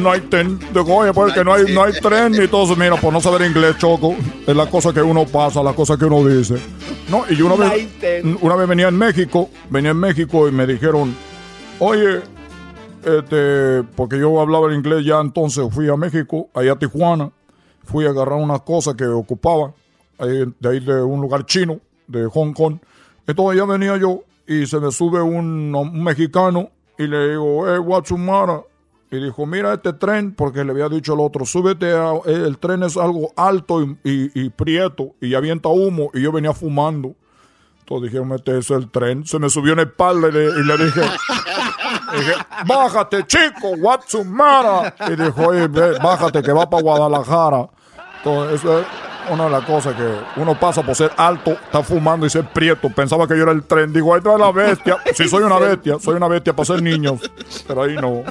No hay tren. Digo, oye, porque no hay, no hay <laughs> tren y todo eso. Mira, por no saber inglés, choco. Es la cosa que uno pasa, la cosa que uno dice. No, y yo una vez, una vez venía en México, venía en México y me dijeron, oye, este, porque yo hablaba el inglés ya entonces, fui a México, allá a Tijuana, fui a agarrar unas cosas que ocupaba, ahí, de ahí de un lugar chino, de Hong Kong. Entonces ya venía yo y se me sube un, un mexicano y le digo, the matter? Y dijo, mira este tren, porque le había dicho el otro, súbete, eh, el tren es algo alto y, y- y prieto y avienta humo y yo venía fumando. Entonces dijeron, este es el tren. Se me subió en la espalda y le, dije, dije, bájate chico, matter? Y dijo, oye, bájate que va para Guadalajara. Entonces, eso es una de las cosas que uno pasa por ser alto, está fumando y ser prieto. Pensaba que yo era el tren. Digo, ahí está la bestia. <laughs> Sí, soy una bestia, soy una bestia para ser niños. Pero ahí no.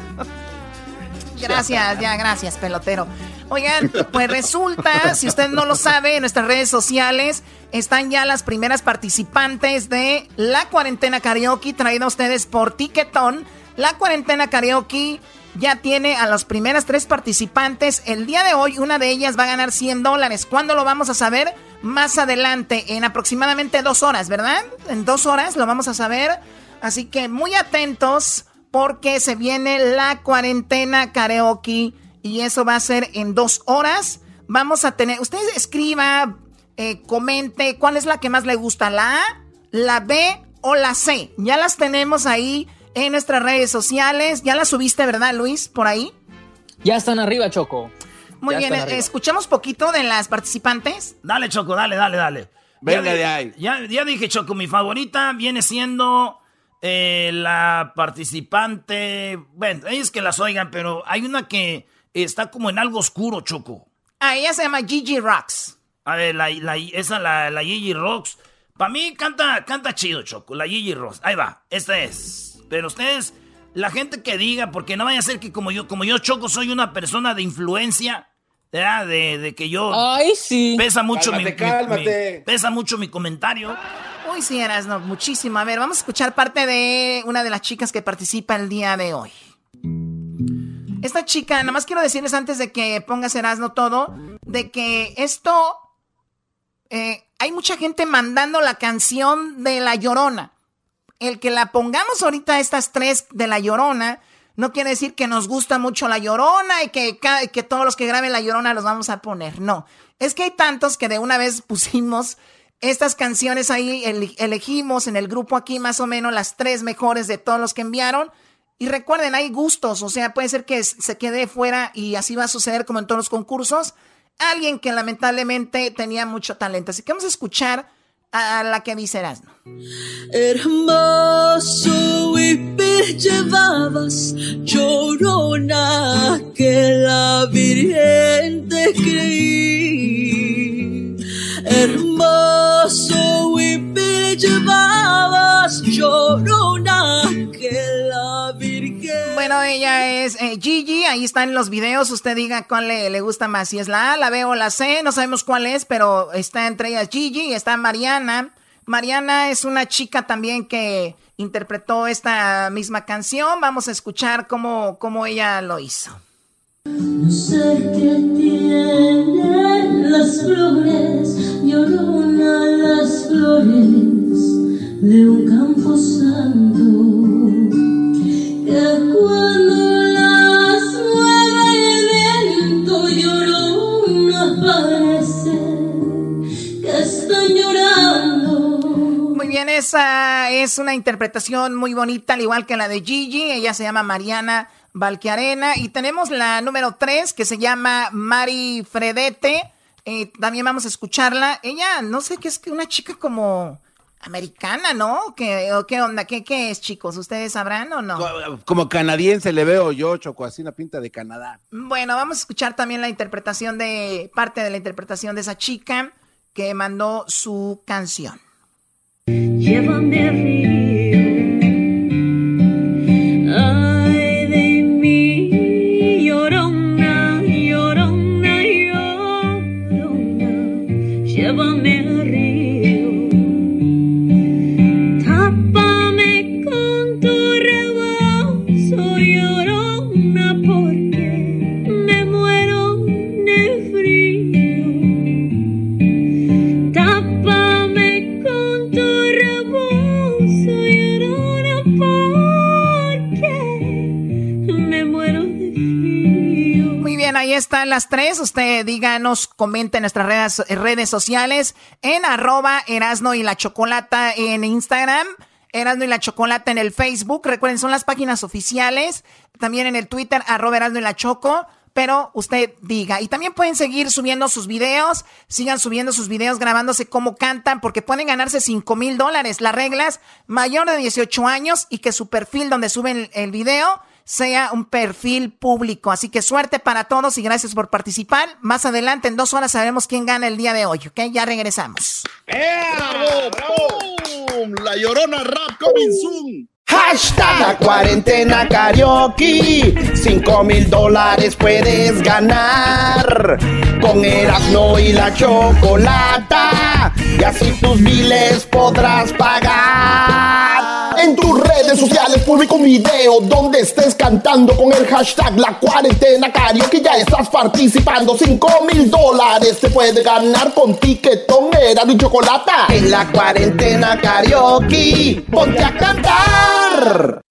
Gracias, ya, gracias, pelotero. Oigan, pues resulta, si usted no lo sabe, en nuestras redes sociales están ya las primeras participantes de la cuarentena karaoke traída a ustedes por Tiquetón. La cuarentena karaoke ya tiene a las primeras tres participantes. El día de hoy, una de ellas va a ganar 100 dólares. ¿Cuándo lo vamos a saber? Más adelante, en aproximadamente dos horas, ¿verdad? En dos horas lo vamos a saber. Así que muy atentos porque se viene la cuarentena karaoke y eso va a ser en dos horas. Vamos a tener, usted escriba, eh, comente cuál es la que más le gusta, la A, la B o la C. Ya las tenemos ahí en nuestras redes sociales. Ya las subiste, ¿verdad, Luis? Por ahí. Ya están arriba, Choco. Muy bien, escuchamos poquito de las participantes. Dale, Choco, dale, dale, dale. Venga ya, de ahí. Ya, ya, dije, Choco, mi favorita viene siendo eh, la participante. Bueno, ellos que las oigan, pero hay una que está como en algo oscuro, Choco. Ah, ella se llama Gigi Rocks. A ver, la, la, esa, la, la Gigi Rocks. Para mí canta, canta chido, Choco. La Gigi Rocks. Ahí va, esta es. Pero ustedes, la gente que diga, porque no vaya a ser que como yo, como yo, Choco, soy una persona de influencia. ¿verdad? De, de que yo. Ay, sí. Pesa mucho Cálmate, mi, cálmate. mi- Pesa mucho mi comentario. Uy, sí, Erasno, muchísimo. A ver, vamos a escuchar parte de una de las chicas que participa el día de hoy. Esta chica, nada más quiero decirles antes de que pongas Erasno todo, de que esto. eh, hay mucha gente mandando la canción de La Llorona. El que la pongamos ahorita, estas tres de La Llorona, no quiere decir que nos gusta mucho La Llorona y que, que todos los que graben La Llorona los vamos a poner. No. Es que hay tantos que de una vez <laughs> pusimos estas canciones ahí, ele- elegimos en el grupo aquí más o menos las tres mejores de todos los que enviaron. Y recuerden, hay gustos, o sea, puede ser que se quede fuera y así va a suceder como en todos los concursos. Alguien que lamentablemente tenía mucho talento. Así que vamos a escuchar a la que dice Erasmo. Hermoso huipil llevabas, llorona, que la Virgen te creí. Hermoso huipil llevabas, llorona, que la Virgen... Bueno, ella es eh, Gigi, ahí están los videos, usted diga cuál le, gusta más, si es la A, la B o la C, no sabemos cuál es, pero está entre ellas Gigi y está Mariana. Mariana es una chica también que interpretó esta misma canción, vamos a escuchar cómo, cómo ella lo hizo. No sé qué tienen las flores, llorona las flores de un campo santo, esa es una interpretación muy bonita, al igual que la de Gigi. Ella se llama Mariana Valquiarena. Y tenemos la número 3, que se llama Mari Fredete. Eh, también vamos a escucharla. Ella, no sé qué es, una chica como americana, ¿no? ¿Qué, o qué onda? ¿Qué, ¿Qué es, chicos? ¿Ustedes sabrán o no? Como canadiense le veo yo, Choco, así una pinta de Canadá. Bueno, vamos a escuchar también la interpretación de, parte de la interpretación de esa chica que mandó su canción. Llévame al río. Ay de mí, llorona, llorona, llorona. Llévame al río. Las tres. Usted díganos, comente en nuestras redes, redes sociales en arroba Erasno y la Chocolata en Instagram. Erasno y la Chocolata en el Facebook. Recuerden, son las páginas oficiales. También en el Twitter, arroba Erasno y la Choco. Pero usted diga. Y también pueden seguir subiendo sus videos. Sigan subiendo sus videos grabándose cómo cantan. Porque pueden ganarse 5 mil dólares. Las reglas, mayor de 18 años y que su perfil donde suben el video sea un perfil público. Así que suerte para todos y gracias por participar. Más adelante, en dos horas, sabremos quién gana el día de hoy, ¿ok? Ya regresamos. ¡Bravo! ¡Pum! La Llorona Rap coming soon. Hashtag la cuarentena karaoke. Cinco mil dólares puedes ganar. Con Erasmo y la chocolata. Y así tus miles podrás pagar. En tus redes sociales publica un video donde estés cantando con el hashtag La Cuarentena Karaoke. Ya estás participando. Cinco mil dólares te puede ganar con tiquetón, era y chocolata. En la cuarentena karaoke, ponte a cantar.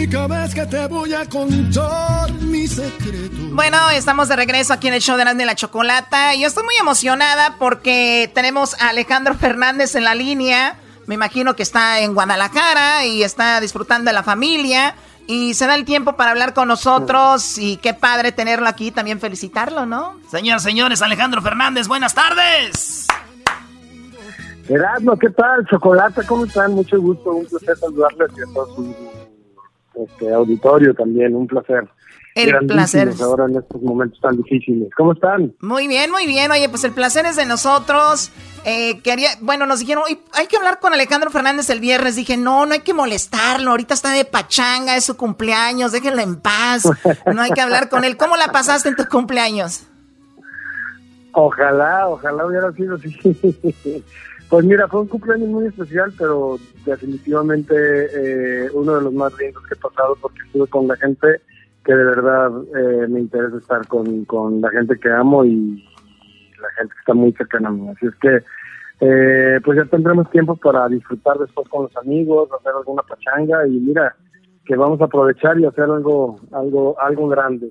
Única vez que te voy a contar mi secreto. Bueno, estamos de regreso aquí en el show de y la Chocolata. Yo estoy muy emocionada porque tenemos a Alejandro Fernández en la línea. Me imagino que está en Guadalajara y está disfrutando de la familia. Y se da el tiempo para hablar con nosotros. Y qué padre tenerlo aquí. También felicitarlo, ¿no? Señoras, señores, Alejandro Fernández, buenas tardes. Erasmo, ¿qué tal? Chocolate, ¿cómo están? Mucho gusto, un placer saludarles y a todo su este, auditorio también, un placer. El placer. Ahora en estos momentos tan difíciles. ¿Cómo están? Muy bien, muy bien. Oye, pues el placer es de nosotros. Eh, quería, bueno, nos dijeron, "Oye, hay que hablar con Alejandro Fernández el viernes. Dije, no, no hay que molestarlo. Ahorita está de pachanga, es su cumpleaños, déjenlo en paz. No hay que hablar con él. ¿Cómo la pasaste en tu cumpleaños? Ojalá, ojalá hubiera sido así. Pues mira, fue un cumpleaños muy especial, pero definitivamente eh, uno de los más lindos que he pasado porque estuve con la gente que de verdad eh, me interesa estar con, con la gente que amo y la gente que está muy cercana a mí. Así es que, eh, pues ya tendremos tiempo para disfrutar después con los amigos, hacer alguna pachanga y mira, que vamos a aprovechar y hacer algo, algo, algo grande.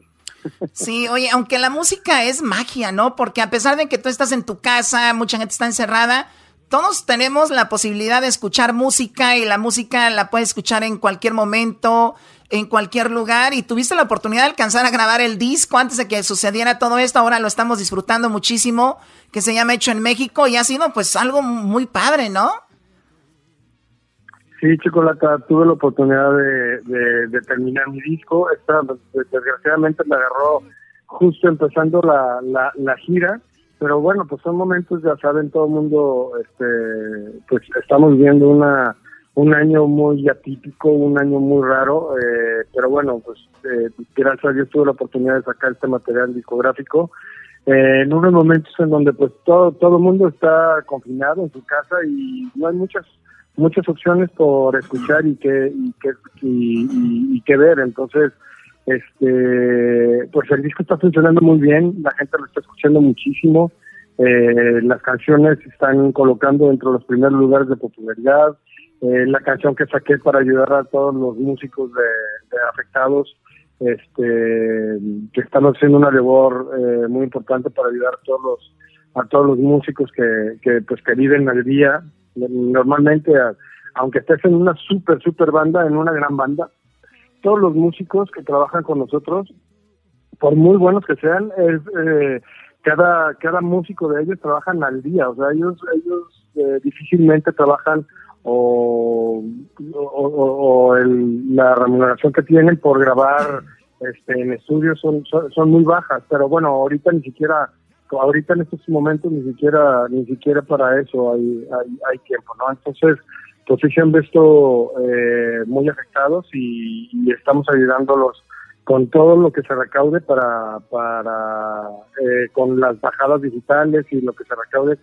Sí, oye, aunque la música es magia, ¿no? Porque a pesar de que tú estás en tu casa, mucha gente está encerrada, todos tenemos la posibilidad de escuchar música y la música la puedes escuchar en cualquier momento, en cualquier lugar. Y tuviste la oportunidad de alcanzar a grabar el disco antes de que sucediera todo esto. Ahora lo estamos disfrutando muchísimo, que se llama Hecho en México y ha sido pues algo muy padre, ¿no? Sí, Chocolata, tuve la oportunidad de, de- de terminar mi disco. Esta, desgraciadamente me agarró justo empezando la, gira, pero bueno, pues son momentos, ya saben, todo el mundo, este, pues estamos viviendo una, un año muy atípico, un año muy raro, eh, pero bueno, pues eh, gracias a Dios tuve la oportunidad de sacar este material discográfico. eh, en unos momentos en donde pues todo todo el mundo está confinado en su casa y no hay muchas muchas opciones por escuchar y que y que y, y- y que ver entonces este pues el disco está funcionando muy bien la gente lo está escuchando muchísimo eh, las canciones se están colocando dentro de los primeros lugares de popularidad eh, la canción que saqué para ayudar a todos los músicos de, afectados este que están haciendo una labor eh, muy importante para ayudar a todos los a todos los músicos que, que pues que viven al día. Normalmente aunque estés en una super super banda en una gran banda todos los músicos que trabajan con nosotros por muy buenos que sean es eh, cada cada músico de ellos trabajan al día o sea ellos ellos eh, difícilmente trabajan o, o, o- el- la remuneración que tienen por grabar este, en estudios son, son, son muy bajas, pero bueno, ahorita ni siquiera, ahorita en estos momentos ni siquiera, ni siquiera para eso hay, hay, hay tiempo, ¿no? Entonces, pues sí se han visto eh, muy afectados y, estamos ayudándolos con todo lo que se recaude para, para eh, con las bajadas digitales y lo que se recaude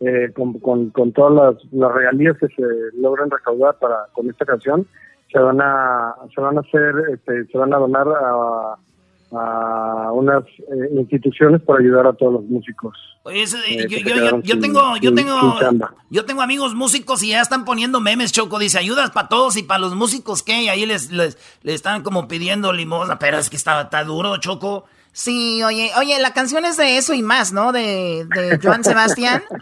eh, con todas las, las regalías que se logran recaudar para con esta canción se van a se van a hacer este, se van a donar a, a unas eh, instituciones para ayudar a todos los músicos eh, yo, yo- yo- quedaron yo sin- tengo, yo sin- tengo, sin yo tengo amigos músicos y ya están poniendo memes, Choco. Dice, ayudas para todos y para los músicos, ¿qué? Y ahí les, les, les están como pidiendo limosna, pero es que está, está duro, Choco. Sí, oye, oye, la canción es de eso y más, ¿no? De, de Joan Sebastián. <laughs>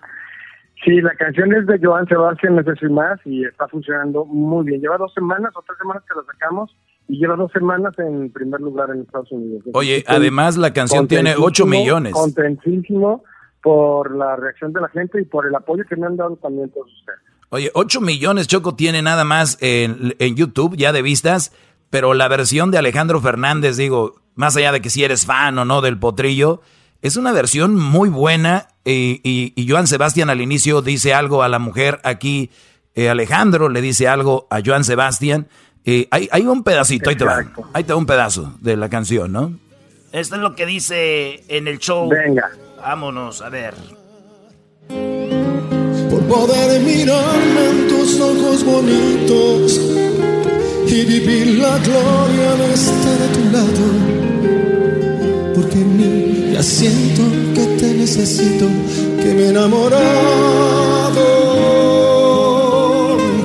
Sí, la canción es de Joan Sebastián, no sé si más, y está funcionando muy bien. Lleva dos semanas o tres semanas que la sacamos y lleva dos semanas en primer lugar en Estados Unidos. Oye, además la canción tiene 8 contentísimo, millones. Contentísimo por la reacción de la gente y por el apoyo que me han dado también todos ustedes. Oye, 8 millones Choco tiene nada más en, en YouTube ya de vistas, pero la versión de Alejandro Fernández, digo, más allá de que si eres fan o no del potrillo, Es una versión muy buena y, y, y Joan Sebastián al inicio dice algo a la mujer aquí. eh, Alejandro le dice algo a Joan Sebastián. Eh, hay, hay un pedacito, ahí te va. Ahí te va un pedazo de la canción, ¿no? Esto es lo que dice en el show. Venga. Vámonos, a ver. por poder mirarme en tus ojos bonitos y vivir la gloria de estar a tu lado. Porque en mí ya siento que te necesito, que me he enamorado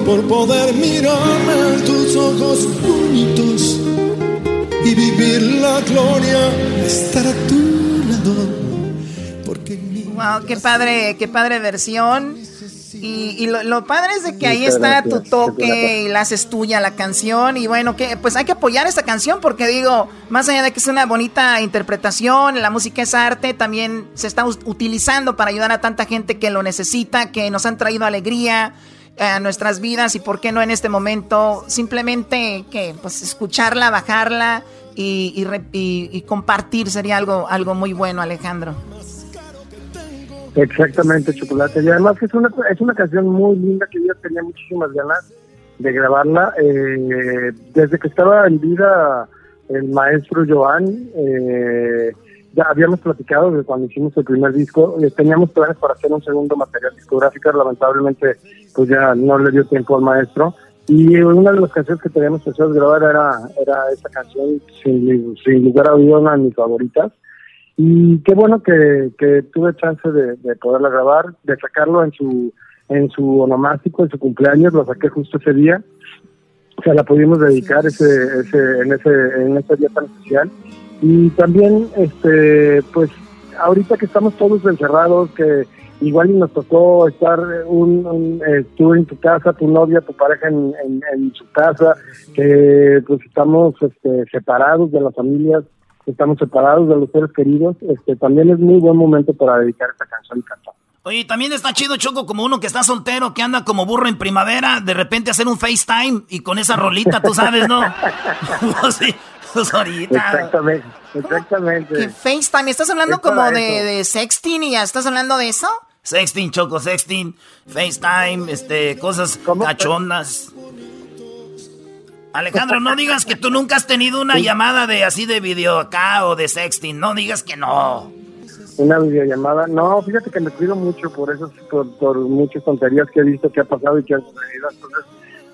por poder mirarme en tus ojos bonitos y vivir la gloria de estar a tu lado. Wow, qué padre, qué padre versión. Y, y lo, lo padre es de que ahí está tu toque y la haces tuya la canción. Y bueno, que pues hay que apoyar esta canción porque digo, más allá de que es una bonita interpretación, la música es arte, también se está utilizando para ayudar a tanta gente que lo necesita, que nos han traído alegría a nuestras vidas y por qué no en este momento simplemente que pues escucharla, bajarla y, y y- compartir sería algo, algo muy bueno, Alejandro. Exactamente, Chocolate. Y además que es una, es una canción muy linda que yo tenía muchísimas ganas de grabarla. Eh, desde que estaba en vida el maestro Joan, eh, ya habíamos platicado de cuando hicimos el primer disco, eh, teníamos planes para hacer un segundo material discográfico, lamentablemente pues ya no le dio tiempo al maestro. Y una de las canciones que teníamos pensado grabar era, era esta canción, sin, sin lugar a duda, una de mis favoritas. Y qué bueno que, que tuve chance de, de poderla grabar, de sacarlo en su en su onomástico, en su cumpleaños, lo saqué justo ese día. O sea, la pudimos dedicar ese, ese, en ese en ese día tan especial. Y también, este pues, ahorita que estamos todos encerrados, que igual y nos tocó estar un, un eh, tú en tu casa, tu novia, tu pareja en, en, en su casa, que pues estamos este, separados de las familias, estamos separados de los seres queridos, este también es muy buen momento para dedicar esta canción y cantar. Oye, también está chido, Choco, como uno que está soltero, que anda como burro en primavera, de repente hacer un FaceTime y con esa rolita, tú sabes, ¿no? Pues <laughs> <laughs> sí, pues ahorita. Exactamente, exactamente. ¿Qué FaceTime? ¿Estás hablando Es como de, de sexting y ya estás hablando de eso? Sexting, Choco, sexting, FaceTime, este, cosas cachondas. Alejandro, no digas que tú nunca has tenido una llamada de así de video acá o de sexting. No digas que no. Una videollamada, no, fíjate que me cuido mucho por eso, por, por muchas tonterías que he visto que ha pasado y que han sucedido, entonces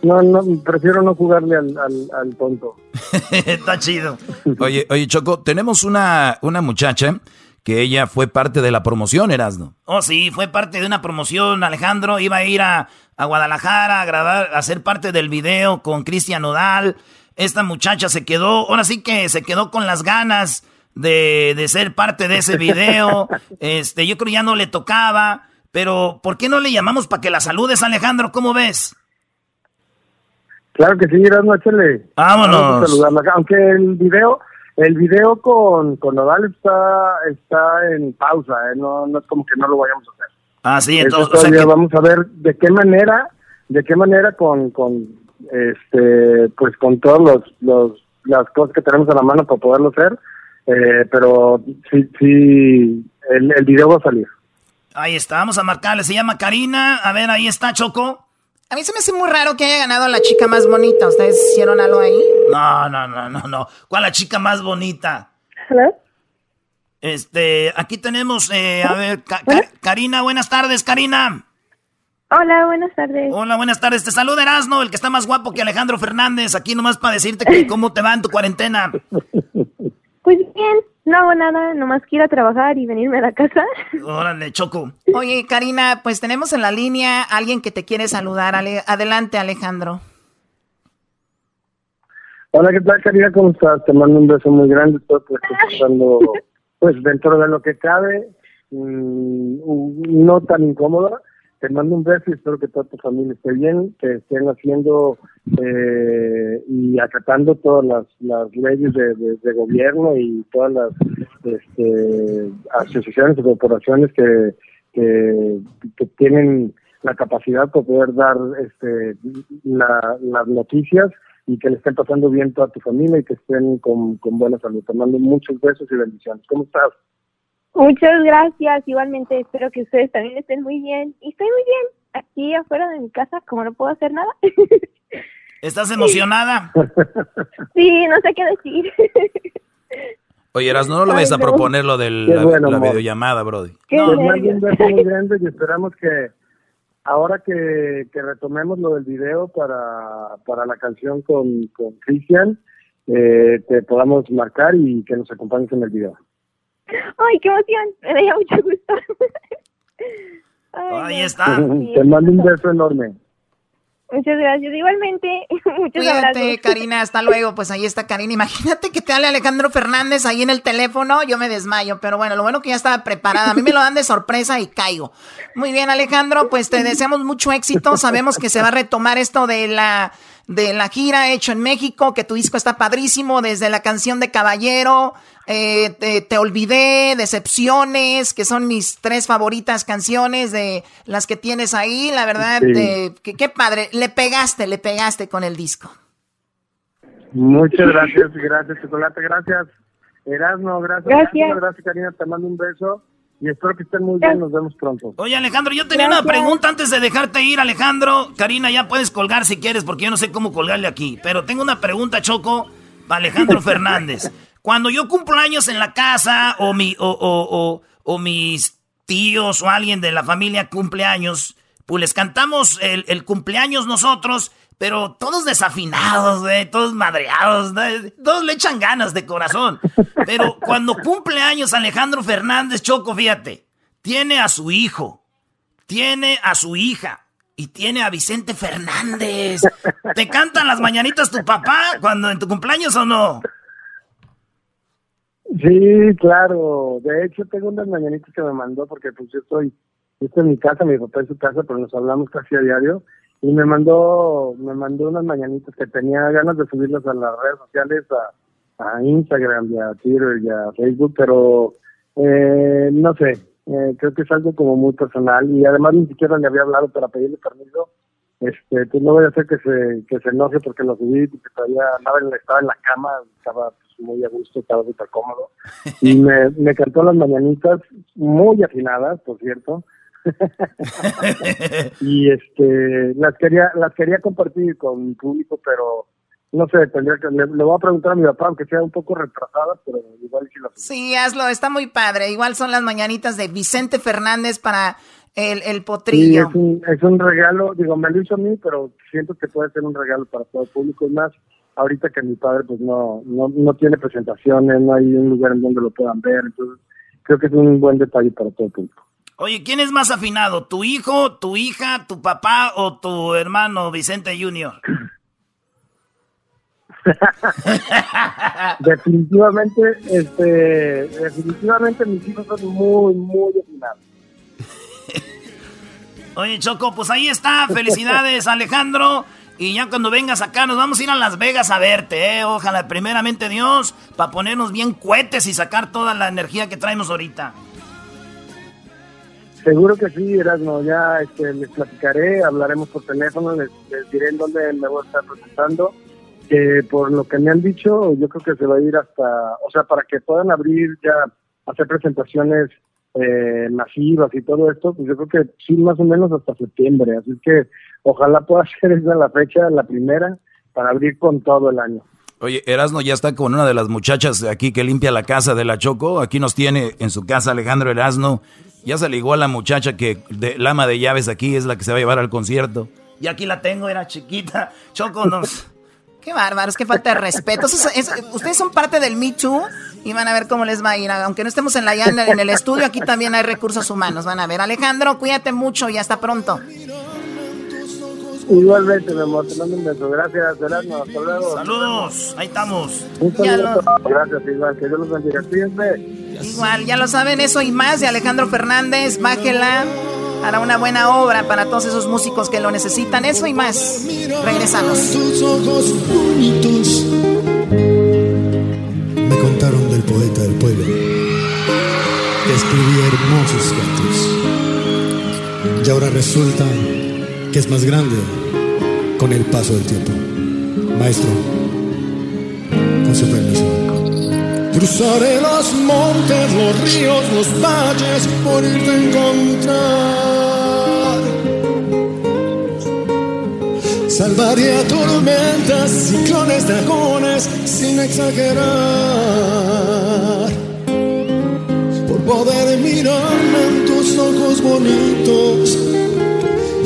no, no, prefiero no jugarle al, al, al tonto. <laughs> Está chido. <laughs> Oye, oye, Choco, tenemos una, una muchacha que ella fue parte de la promoción, Erasno. Oh, sí, fue parte de una promoción. Alejandro iba a ir a, a Guadalajara a grabar, a ser parte del video con Cristian Nodal. Esta muchacha se quedó, ahora sí que se quedó con las ganas de, de ser parte de ese video. <laughs> Este, yo creo ya no le tocaba. Pero, ¿por qué no le llamamos para que la saludes, Alejandro? ¿Cómo ves? Claro que sí, Erasmo, échale. Vámonos. Vamos a saludarla. Aunque el video, el video con, con Nodal está, está en pausa, ¿eh? no, no es como que no lo vayamos a hacer. Ah, sí, entonces, o sea todavía que- vamos a ver de qué manera, de qué manera con, con este, pues con todos los, los, las cosas que tenemos a la mano para poderlo hacer, eh, pero sí, sí, el, el video va a salir. ahí está, vamos a marcarle. Se llama Karina. A ver, ahí está, Choco. A mí se me hace muy raro que haya ganado la chica más bonita. ¿Ustedes hicieron algo ahí? No, no, no, no, no. ¿Cuál la chica más bonita? Este, aquí tenemos, eh, a ver, Ka- Ka- Karina, buenas tardes, Karina. Hola, buenas tardes. Hola, buenas tardes. Te saluda Erasno, el que está más guapo que Alejandro Fernández. Aquí nomás para decirte que <laughs> cómo te va en tu cuarentena. Pues bien, no hago nada, nomás quiero ir a trabajar y venirme a la casa. <laughs> Órale, Choco. Oye, Karina, pues tenemos en la línea a alguien que te quiere saludar. Ale- Adelante, Alejandro. Hola, ¿qué tal, Karina? ¿Cómo estás? Te mando un beso muy grande. Espero que estés pasando, pues, dentro de lo que cabe, mm, no tan incómoda. Te mando un beso y espero que toda tu familia esté bien, que estén haciendo eh, y acatando todas las, las leyes de, gobierno y todas las este, asociaciones y corporaciones que, tienen la capacidad para poder dar este, la- las noticias y que le estén pasando bien toda tu familia y que estén con buena salud. Te mando muchos besos y bendiciones. ¿Cómo estás? Muchas gracias. Igualmente espero que ustedes también estén muy bien. Y estoy muy bien. Aquí afuera de mi casa, como no puedo hacer nada. <laughs> ¿Estás emocionada? sí, no sé qué decir. <laughs> Oye, Eras, no lo vayas a no. proponer lo de la, bueno, la videollamada, Brody. Qué Pues más bien un nervios. beso muy <laughs> grande y esperamos que ahora que, que retomemos lo del video para, para la canción con, con Cristian, eh, te podamos marcar y que nos acompañes en el video. Ay, qué emoción. Me da mucho gusto. Ay, Ahí está. te mando un beso enorme. Muchas gracias. Igualmente, <laughs> muchos Cuídate, abrazos. Karina, hasta luego. Pues ahí está Karina. Imagínate que te hable Alejandro Fernández ahí en el teléfono, yo me desmayo, pero bueno, lo bueno que ya estaba preparada. A mí me lo dan de sorpresa y caigo. Muy bien, Alejandro, pues te deseamos mucho éxito. Sabemos que se va a retomar esto de la de la gira hecho en México, que tu disco está padrísimo, desde la canción de Caballero, eh, te, Te olvidé, Decepciones, que son mis tres favoritas canciones de las que tienes ahí. La verdad, Sí. eh, que- qué padre. Le pegaste, le pegaste con el disco. Muchas gracias, gracias, Chocolate, gracias. Erasmo, gracias. Gracias. Gracias, Karina, te mando un beso y espero que estén muy bien, nos vemos pronto. Oye, Alejandro, yo tenía una pregunta antes de dejarte ir, Alejandro. Karina, ya puedes colgar si quieres, porque yo no sé cómo colgarle aquí. Pero tengo una pregunta, Choco, para Alejandro <laughs> Fernández. Cuando yo cumplo años en la casa, o, mi, o, o, o, o mis tíos o alguien de la familia cumple años, pues les cantamos el, el cumpleaños nosotros, pero todos desafinados, todos madreados, todos le echan ganas de corazón. Pero cuando cumple años Alejandro Fernández Choco, fíjate, tiene a su hijo, tiene a su hija y tiene a Vicente Fernández. ¿Te cantan las mañanitas tu papá cuando en tu cumpleaños o no? Sí, claro. De hecho, tengo unas mañanitas que me mandó porque pues yo estoy, yo estoy en mi casa, mi papá en su casa, pero nos hablamos casi a diario. Y me mandó, me mandó unas mañanitas que tenía ganas de subirlas a las redes sociales, a, Instagram y a Twitter y a Facebook, pero eh, no sé, eh, creo que es algo como muy personal y además ni siquiera le había hablado para pedirle permiso. Este, pues no voy a hacer que se, que se enoje porque lo subí, porque todavía estaba en la cama, estaba muy a gusto, estaba súper cómodo. Y me, <laughs> me cantó las mañanitas, muy afinadas, por cierto. <laughs> y este, las quería, las quería compartir con mi público, pero no sé, tendría que, le, le voy a preguntar a mi papá, aunque sea un poco retrasada, pero igual sí las Sí, hazlo, está muy padre. Igual son las mañanitas de Vicente Fernández para el, el Sí, potrillo. es un, es un regalo, digo, me lo hizo a mí, pero siento que puede ser un regalo para todo el público. Es más, ahorita que mi padre pues no, no, no tiene presentaciones, no hay un lugar en donde lo puedan ver, entonces creo que es un buen detalle para todo el público. Oye, ¿quién es más afinado? ¿Tu hijo, tu hija, tu papá o tu hermano Vicente Junior? <laughs> definitivamente, este, definitivamente mis hijos son muy, muy afinados. <laughs> Oye, Choco, pues ahí está. Felicidades, Alejandro. Y ya cuando vengas acá, nos vamos a ir a Las Vegas a verte, ¿eh? Ojalá, primeramente Dios, para ponernos bien cohetes y sacar toda la energía que traemos ahorita. Seguro que sí, Erasmo, ya este, les platicaré, hablaremos por teléfono, les, diré en dónde me voy a estar presentando. Que por lo que me han dicho, yo creo que se va a ir hasta, o sea, para que puedan abrir ya, hacer presentaciones eh, masivas y todo esto, pues yo creo que sí, más o menos hasta septiembre. Así que ojalá pueda <laughs> ser esa la fecha, la primera, para abrir con todo el año. Oye, Erasno ya está con una de las muchachas aquí que limpia la casa de la Choco. Aquí nos tiene en su casa Alejandro Erasno. Ya se ligó a la muchacha que de, la ama de llaves aquí es la que se va a llevar al concierto. Y aquí la tengo, era chiquita. Choco, nos... <laughs> Qué bárbaro, es que falta de respeto. Eso es- es- ustedes son parte del Me Too y van a ver cómo les va a ir. Aunque no estemos en, la, ya en el- en el estudio, aquí también hay recursos humanos. Van a ver. Alejandro, cuídate mucho y hasta pronto. Igualmente, mi amor, te mando un beso. Gracias, Erasmo. Hasta luego. Saludos, ahí estamos. Un saludo. Gracias, igual. Que Dios los bendiga. Cuídense. Igual, ya lo saben, eso y más de Alejandro Fernández. Bájela. Hará una buena obra para todos esos músicos que lo necesitan. Eso y más. Regresamos. Tus ojos bonitos me contaron del poeta del pueblo que escribía hermosos cantos. Y ahora resulta es más grande con el paso del tiempo. Maestro, con su permiso, Cruzaré los montes, los ríos, los valles por irte a encontrar. Salvaría tormentas, ciclones, dragones, sin exagerar. Por poder mirarme en tus ojos bonitos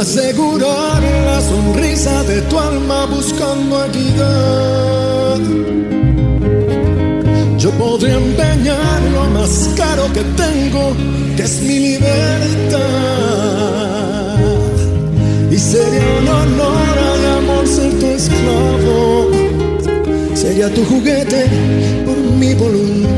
asegurar la sonrisa de tu alma buscando equidad. Yo podría empeñar lo más caro que tengo, que es mi libertad. Y sería un honor al amor ser tu esclavo. Sería tu juguete por mi voluntad.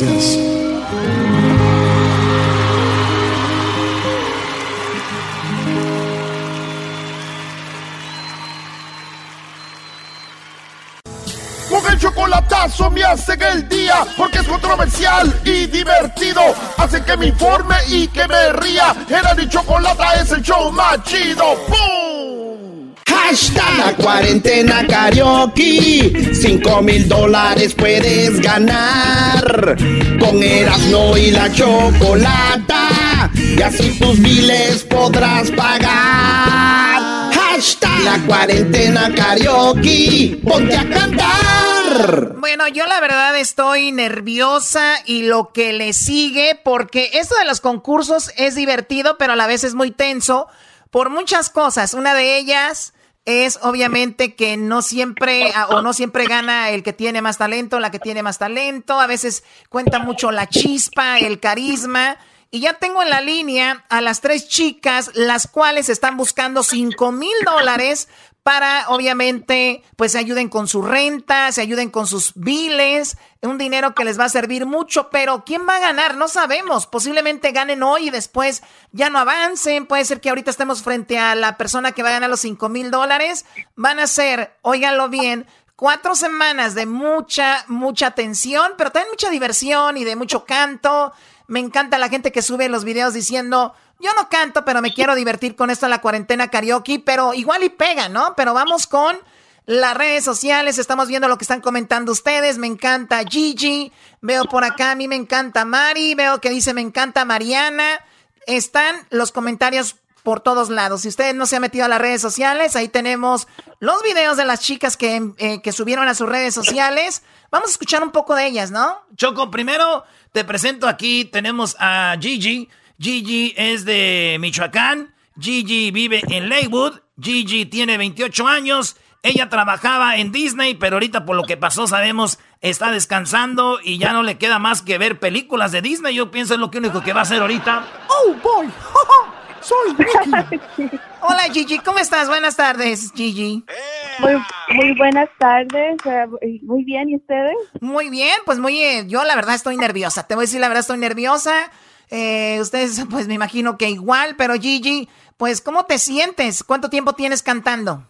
Gracias. Con el chocolatazo me hacen el día porque es controversial y divertido. Hacen que me informe y que me ría. Era mi chocolata es el show más chido. ¡Pum! Hashtag cuarentena karaoke. Cinco mil dólares puedes ganar. Con Erasmo y la chocolata. Y así tus biles podrás pagar. Hashtag la cuarentena karaoke. Ponte a cantar. Bueno, yo la verdad estoy nerviosa y lo que le sigue, porque esto de los concursos es divertido, pero a la vez es muy tenso por muchas cosas. Una de ellas es obviamente que no siempre o no siempre gana el que tiene más talento, la que tiene más talento. A veces cuenta mucho la chispa, el carisma. Y ya tengo en la línea a las tres chicas, las cuales están buscando cinco mil dólares para, obviamente, pues se ayuden con su renta, se ayuden con sus biles, un dinero que les va a servir mucho, pero ¿quién va a ganar? No sabemos. Posiblemente ganen hoy y después ya no avancen. Puede ser que ahorita estemos frente a la persona que va a ganar los cinco mil dólares. Van a ser, óiganlo bien, cuatro semanas de mucha, mucha tensión, pero también mucha diversión y de mucho canto. Me encanta la gente que sube los videos diciendo, yo no canto, pero me quiero divertir con esto en la cuarentena karaoke, pero igual y pega, ¿no? Pero vamos con las redes sociales, estamos viendo lo que están comentando ustedes, me encanta Gigi, veo por acá, a mí me encanta Mari, veo que dice me encanta Mariana, están los comentarios por todos lados. Si ustedes no se han metido a las redes sociales, ahí tenemos los videos de las chicas que, eh, que subieron a sus redes sociales. Vamos a escuchar un poco de ellas, ¿no? Choco, primero te presento aquí, tenemos a Gigi. Gigi es de Michoacán. Gigi vive en Lakewood. Gigi tiene 28 años. Ella trabajaba en Disney, pero ahorita por lo que pasó sabemos está descansando y ya no le queda más que ver películas de Disney. Yo pienso es lo único que va a hacer ahorita. Oh boy, <laughs> soy Mickey. <laughs> Hola Gigi, ¿cómo estás? Buenas tardes, Gigi. Muy, muy buenas tardes, eh, muy bien, ¿y ustedes? Muy bien, pues muy bien. Yo la verdad estoy nerviosa, te voy a decir la verdad estoy nerviosa. Eh, ustedes <laughs> pues me imagino que igual, pero Gigi, pues ¿cómo te sientes? ¿Cuánto tiempo tienes cantando?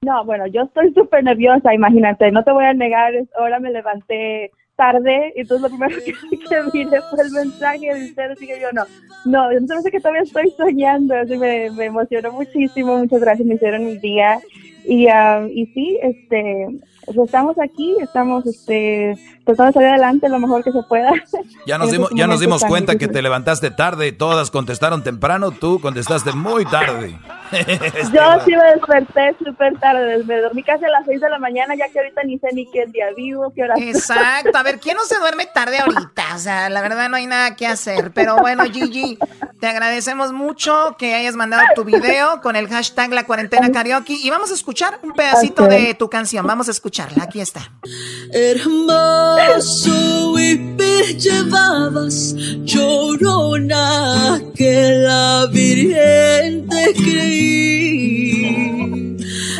No, bueno, yo estoy súper nerviosa, imagínate, no te voy a negar, ahora me levanté tarde, y entonces lo primero que, <laughs> que fue el mensaje de ustedes y que yo no, no, yo no sé que todavía estoy soñando, así me, me emocionó muchísimo, muchas gracias, me hicieron mi día, Y, ah, y sí, este, pues estamos aquí, estamos este, tratando de salir adelante lo mejor que se pueda. Ya <laughs> nos dimos, ya nos dimos cuenta que te levantaste tarde, todas contestaron temprano, tú contestaste muy tarde. <laughs> Yo sí me desperté súper tarde, me dormí casi a las 6 de la mañana, ya que ahorita ni sé ni qué día vivo, qué hora. Exacto, a ver, ¿quién no se duerme tarde ahorita? O sea, la verdad no hay nada que hacer, pero bueno, Gigi, te agradecemos mucho que hayas mandado tu video con el hashtag La Cuarentena Karaoke y vamos a escuchar un pedacito de tu canción, vamos a escucharla, aquí está. Hermoso huipil llevabas, llorona, que la Virgen te creí.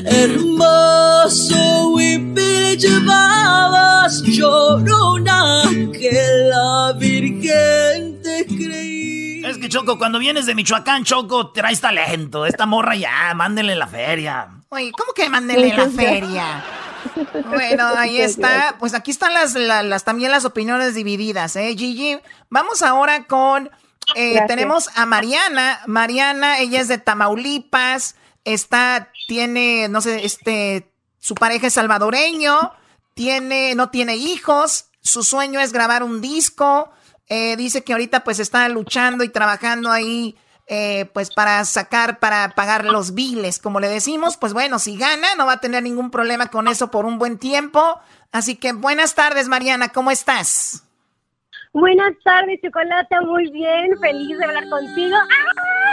Hermoso huipil llevabas, llorona, que la Virgen te creí. Es que Choco, cuando vienes de Michoacán, Choco, traes talento. Esta morra ya, mándenle la feria. Oye, ¿cómo que mándenle la feria? Bueno, <laughs> ahí está. Pues aquí están las, las, también las opiniones divididas, ¿eh, Gigi? Vamos ahora con. Eh, tenemos a Mariana. Mariana, ella es de Tamaulipas. Está, tiene, no sé, este, su pareja es salvadoreño. Tiene, no tiene hijos. Su sueño es grabar un disco. Eh, dice que ahorita pues está luchando y trabajando ahí eh, pues para sacar, para pagar los biles, como le decimos, pues bueno, si gana, no va a tener ningún problema con eso por un buen tiempo. Así que buenas tardes, Mariana, ¿cómo estás? Buenas tardes, Chocolata, muy bien, feliz de hablar contigo.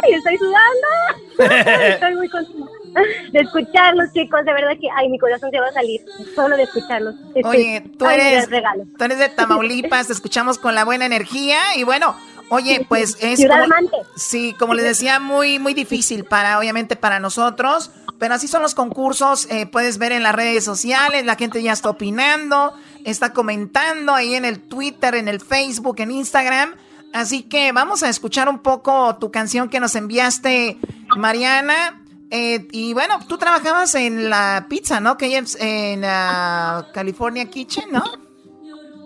¡Ay! Estoy sudando. <laughs> Estoy muy contenta de escucharlos, chicos, de verdad que, ay, mi corazón se va a salir solo de escucharlos. Oye, tú eres, tú eres de Tamaulipas, te escuchamos con la buena energía y bueno, Oye, pues es como, sí, como les decía, muy muy difícil para obviamente para nosotros, pero así son los concursos. Eh, puedes ver en las redes sociales, la gente ya está opinando, está comentando ahí en el Twitter, en el Facebook, en Instagram. Así que vamos a escuchar un poco tu canción que nos enviaste, Mariana. Eh, y bueno, tú trabajabas en la pizza, ¿no? Que en la California Kitchen, ¿no?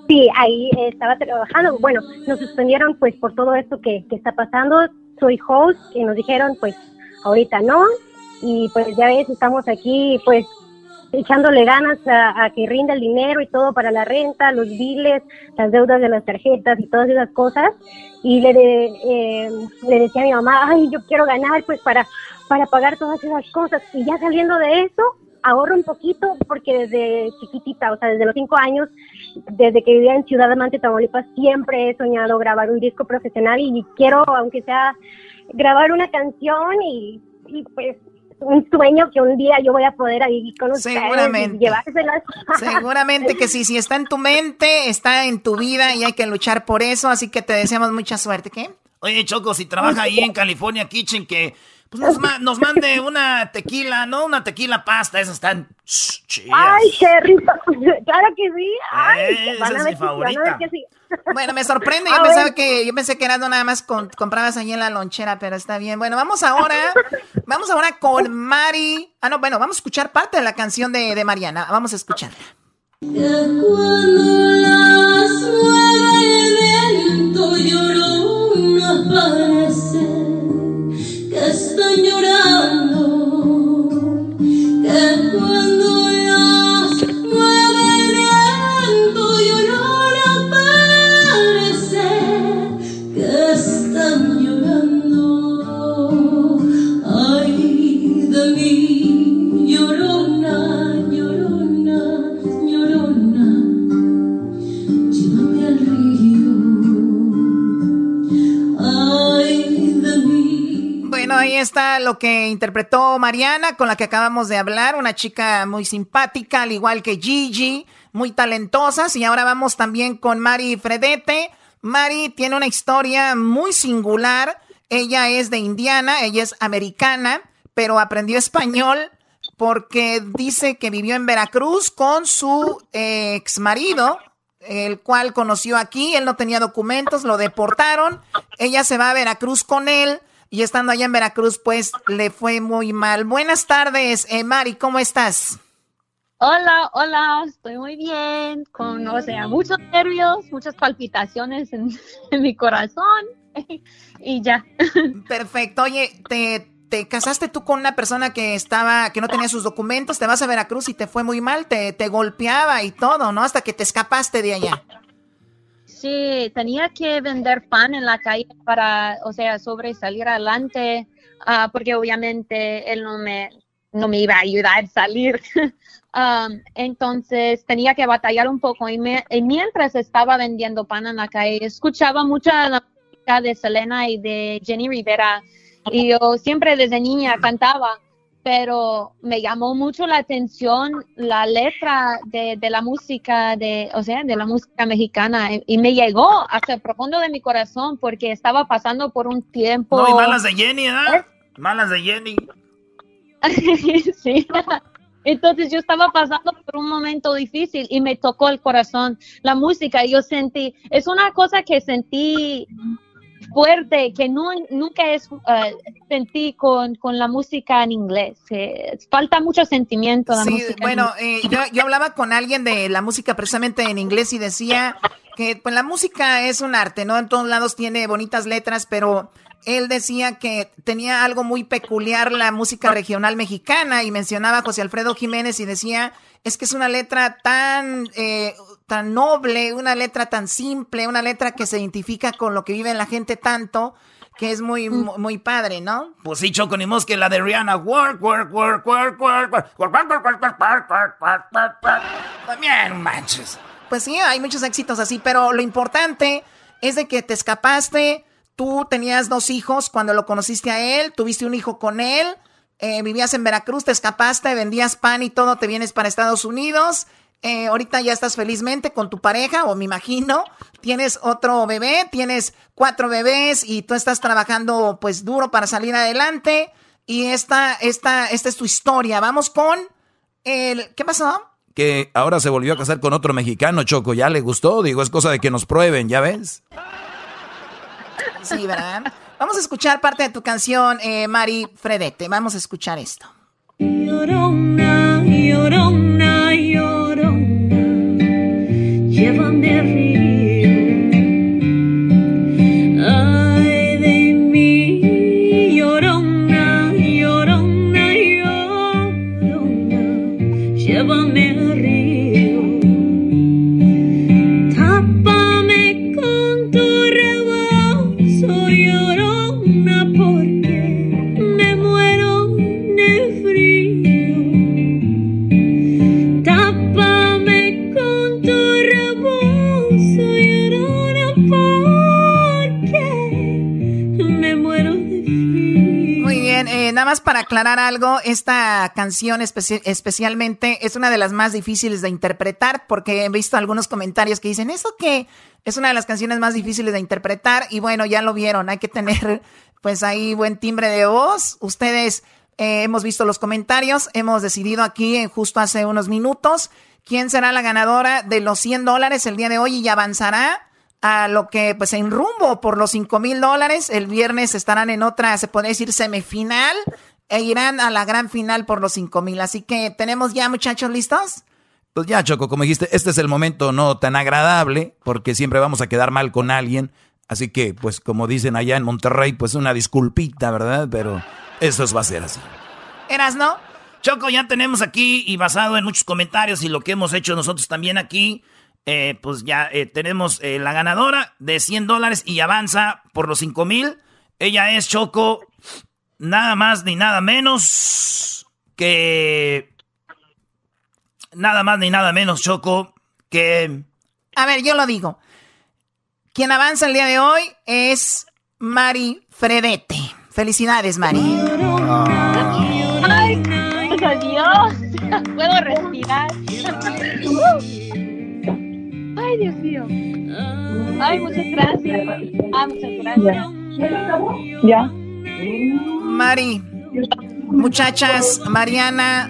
Sí, ahí estaba trabajando. Bueno, nos suspendieron pues por todo esto que, que está pasando. Soy host y nos dijeron pues ahorita no. Y pues ya ves, estamos aquí pues echándole ganas a, que rinda el dinero y todo para la renta, los biles, las deudas de las tarjetas y todas esas cosas. Y le, eh, le decía a mi mamá, ay, yo quiero ganar pues para, para pagar todas esas cosas. Y ya saliendo de eso, ahorro un poquito porque desde chiquitita, o sea, desde los cinco años, desde que vivía en Ciudad Amante, Tamaulipas, siempre he soñado grabar un disco profesional y quiero, aunque sea, grabar una canción y, pues un sueño que un día yo voy a poder ahí con ustedes Seguramente. y llevárselas. Seguramente que sí, si está en tu mente, está en tu vida y hay que luchar por eso, así que te deseamos mucha suerte, ¿qué? Oye, Choco, si trabaja ahí en California Kitchen, que pues nos, nos, mande una tequila, ¿no? Una tequila pasta, esas están chidas. Ay, qué rico. Claro que sí. Ay, esa es mi favorita. Bueno, me sorprende. <laughs> Yo pensaba que yo pensé que era nada más con, comprabas ahí en la lonchera, pero está bien. Bueno, vamos ahora, vamos ahora con Mari. Ah, no, bueno, vamos a escuchar parte de la canción de, de Mariana. Vamos a escucharla. cuando las el viento lloró aparece está lo que interpretó Mariana, con la que acabamos de hablar, una chica muy simpática, al igual que Gigi, muy talentosas. Y ahora vamos también con Mari Fredete. Mari tiene una historia muy singular. Ella es de Indiana, ella es americana, pero aprendió español porque dice que vivió en Veracruz con su ex marido, el cual conoció aquí. Él no tenía documentos, lo deportaron. Ella se va a Veracruz con él y estando allá en Veracruz, pues le fue muy mal. Buenas tardes, eh, Mari, ¿cómo estás? Hola, hola, estoy muy bien, con, o sea, muchos nervios, muchas palpitaciones en, <laughs> en mi corazón <laughs> y ya. <laughs> Perfecto, oye, te, te casaste tú con una persona que estaba, que no tenía sus documentos, te vas a Veracruz y te fue muy mal, te, te golpeaba y todo, ¿no? Hasta que te escapaste de allá. Sí, tenía que vender pan en la calle para, o sea, sobresalir adelante, ah, porque obviamente él no me, no me iba a ayudar a salir. <laughs> Um, entonces tenía que batallar un poco y, me, y mientras estaba vendiendo pan en la calle, escuchaba mucha la música de Selena y de Jenny Rivera y yo siempre desde niña cantaba, pero me llamó mucho la atención la letra de, de la música, de, o sea, de la música mexicana y, y me llegó hasta el profundo de mi corazón porque estaba pasando por un tiempo. No, y malas de Jenny, ¿eh? Malas de Jenny. <laughs> sí. Entonces yo estaba pasando por un momento difícil y me tocó el corazón la música. Yo sentí, es una cosa que sentí fuerte, que no, nunca es, uh, sentí con, con, la música en inglés. Eh, falta mucho sentimiento. La sí, música bueno, eh, yo, yo hablaba con alguien de la música precisamente en inglés y decía que pues la música es un arte, ¿no? En todos lados tiene bonitas letras, pero él decía que tenía algo muy peculiar la música regional mexicana y mencionaba a José Alfredo Jiménez y decía, es que es una letra tan, eh, tan noble, una letra tan simple, una letra que se identifica con lo que vive la gente tanto, que es muy, muy padre, ¿no? Pues sí, Choco, ni más que la de Rihanna. Work, work, work, work, work, work, work, work, work, work, work, work, work, work, work, work. También manches. Pues sí, hay muchos éxitos así, pero lo importante es de que te escapaste, tú tenías dos hijos cuando lo conociste a él, tuviste un hijo con él, eh, vivías en Veracruz, te escapaste, vendías pan y todo, te vienes para Estados Unidos. Eh, ahorita ya estás felizmente con tu pareja, o me imagino. Tienes otro bebé, tienes cuatro bebés y tú estás trabajando pues duro para salir adelante. Y esta, esta, esta es tu historia. Vamos con el... ¿Qué pasó? Que ahora se volvió a casar con otro mexicano, Choco. ¿Ya le gustó? Digo, es cosa de que nos prueben, ¿ya ves? Sí, ¿verdad? Vamos a escuchar parte de tu canción, eh, Mari Fredete. Vamos a escuchar esto. Llorona, llorona, llorona, más para aclarar algo, esta canción especi- especialmente es una de las más difíciles de interpretar porque he visto algunos comentarios que dicen, ¿eso qué? Es una de las canciones más difíciles de interpretar y bueno, ya lo vieron, hay que tener <laughs> pues ahí buen timbre de voz. Ustedes eh, hemos visto los comentarios, hemos decidido aquí eh, justo hace unos minutos quién será la ganadora de los 100 dólares el día de hoy y avanzará a lo que pues en rumbo por los 5 mil dólares. El viernes estarán en otra, se puede decir, semifinal e irán a la gran final por los 5 mil. Así que tenemos ya muchachos listos. Pues ya, Choco, como dijiste, este es el momento no tan agradable, porque siempre vamos a quedar mal con alguien. Así que, pues como dicen allá en Monterrey, pues una disculpita, ¿verdad? Pero eso va a ser así. ¿Eras no? Choco, ya tenemos aquí, y basado en muchos comentarios y lo que hemos hecho nosotros también aquí, eh, pues ya eh, tenemos eh, la ganadora de 100 dólares y avanza por los 5 mil. Ella es Choco, nada más ni nada menos que... Nada más ni nada menos, Choco, que... A ver, yo lo digo. Quien avanza el día de hoy es Mari Fredete. Felicidades, Mari. Ay, a Dios. <laughs> Puedo respirar. <laughs> Ay, Dios mío. Ay, muchas gracias. Ay, muchas gracias. Ya. Mari, muchachas, Mariana,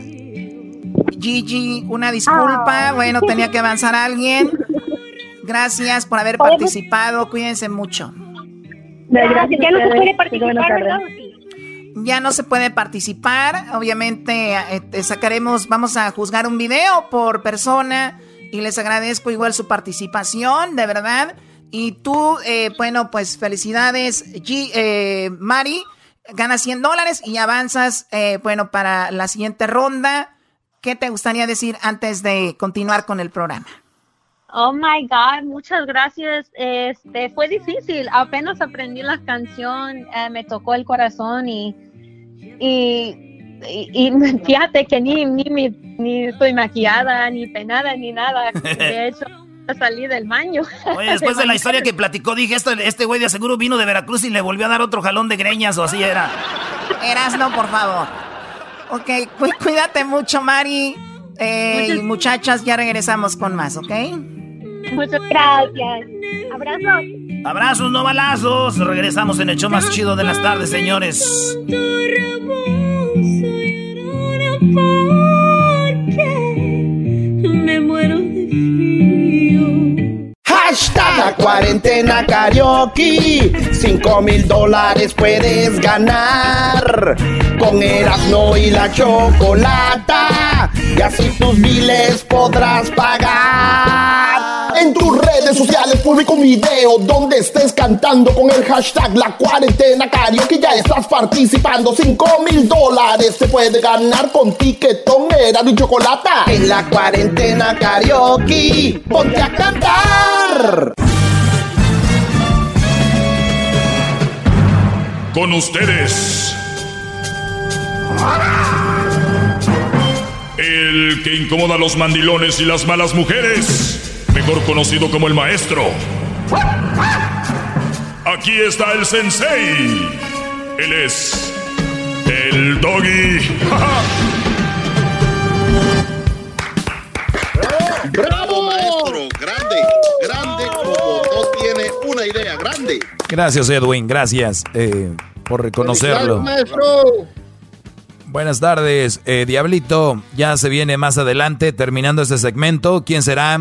Gigi, una disculpa. Bueno, tenía que avanzar alguien. Gracias por haber participado. Cuídense mucho. Gracias. Ya no se puede participar, ¿verdad? Ya no se puede participar. Obviamente eh, eh, sacaremos, vamos a juzgar un video por persona y les agradezco igual su participación, de verdad. Y tú, eh, bueno, pues felicidades, G- eh, Mari. ganas 100 dólares y avanzas, eh, bueno, para la siguiente ronda. ¿Qué te gustaría decir antes de continuar con el programa? Oh my God, muchas gracias. Este fue difícil. Apenas aprendí la canción, eh, me tocó el corazón y, y, y, <laughs> fíjate que ni, ni, ni, estoy maquillada, ni penada, ni nada. De <laughs> hecho, salí del baño. Oye, <laughs> después de la historia que platicó, dije, esto, este güey de aseguro vino de Veracruz y le volvió a dar otro jalón de greñas o así era. Erasno, por favor. Ok, cuídate mucho, Mari. Eh, muchachas, ya regresamos con más, ¿ok? Muchas gracias. Abrazos. Abrazos, no balazos. Regresamos en el show más chido de las tardes, señores. Me muero de frío. Hashtag cuarentena karaoke. Cinco mil dólares puedes ganar. Con Erasmo y la chocolata. Y así tus miles podrás pagar. En tus redes sociales publico un video donde estés cantando con el hashtag La Cuarentena Karaoke. Ya estás participando. 5 mil dólares se puede ganar con tiquetón, era y chocolate. En la Cuarentena Karaoke, ponte a cantar. Con ustedes. El que incomoda a los mandilones y las malas mujeres mejor conocido como el maestro. Aquí está el sensei. Él es el doggy. ¡Bravo, maestro! Grande, grande como no tiene una idea, grande. Gracias, Edwin, gracias eh, por reconocerlo. maestro! Buenas tardes, eh, Diablito. Ya se viene más adelante, terminando este segmento. ¿Quién será?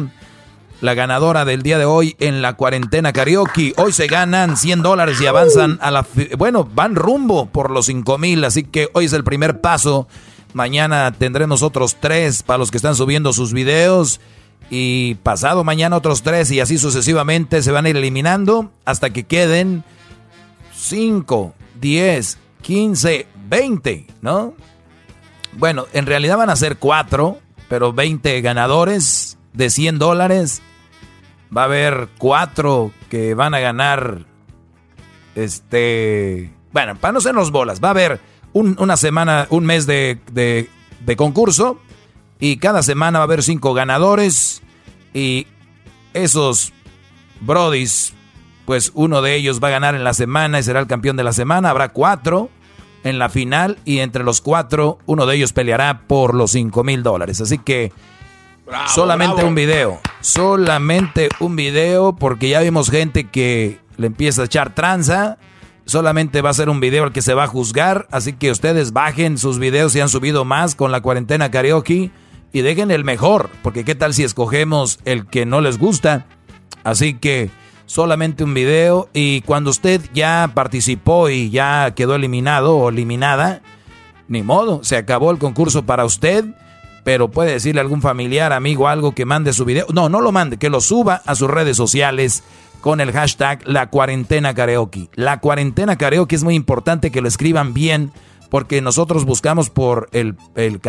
La ganadora del día de hoy en la cuarentena karaoke. Hoy se ganan 100 dólares y avanzan a la... Bueno, van rumbo por los 5 mil, así que hoy es el primer paso. Mañana tendremos otros tres para los que están subiendo sus videos. Y pasado mañana otros tres y así sucesivamente se van a ir eliminando hasta que queden 5, 10, 15, 20, ¿no? Bueno, en realidad van a ser 4, pero 20 ganadores de 100 dólares va a haber cuatro que van a ganar. Este. Bueno, para no ser los bolas, va a haber una semana, un mes de, de, concurso. Y cada semana va a haber cinco ganadores. Y esos brodis, pues uno de ellos va a ganar en la semana y será el campeón de la semana. Habrá cuatro en la final. Y entre los cuatro, uno de ellos peleará por los cinco mil dólares. Así que solamente un video. Solamente un video porque ya vimos gente que le empieza a echar tranza. Solamente va a ser un video el que se va a juzgar. Así que ustedes bajen sus videos si han subido más con la cuarentena karaoke. Y dejen el mejor. Porque qué tal si escogemos el que no les gusta. Así que solamente un video. Y cuando usted ya participó y ya quedó eliminado o eliminada. Ni modo, se acabó el concurso para usted pero puede decirle a algún familiar, amigo, algo que mande su video. No, no lo mande, que lo suba a sus redes sociales con el hashtag La Cuarentena Karaoke. La Cuarentena Karaoke es muy importante que lo escriban bien porque nosotros buscamos por el, el,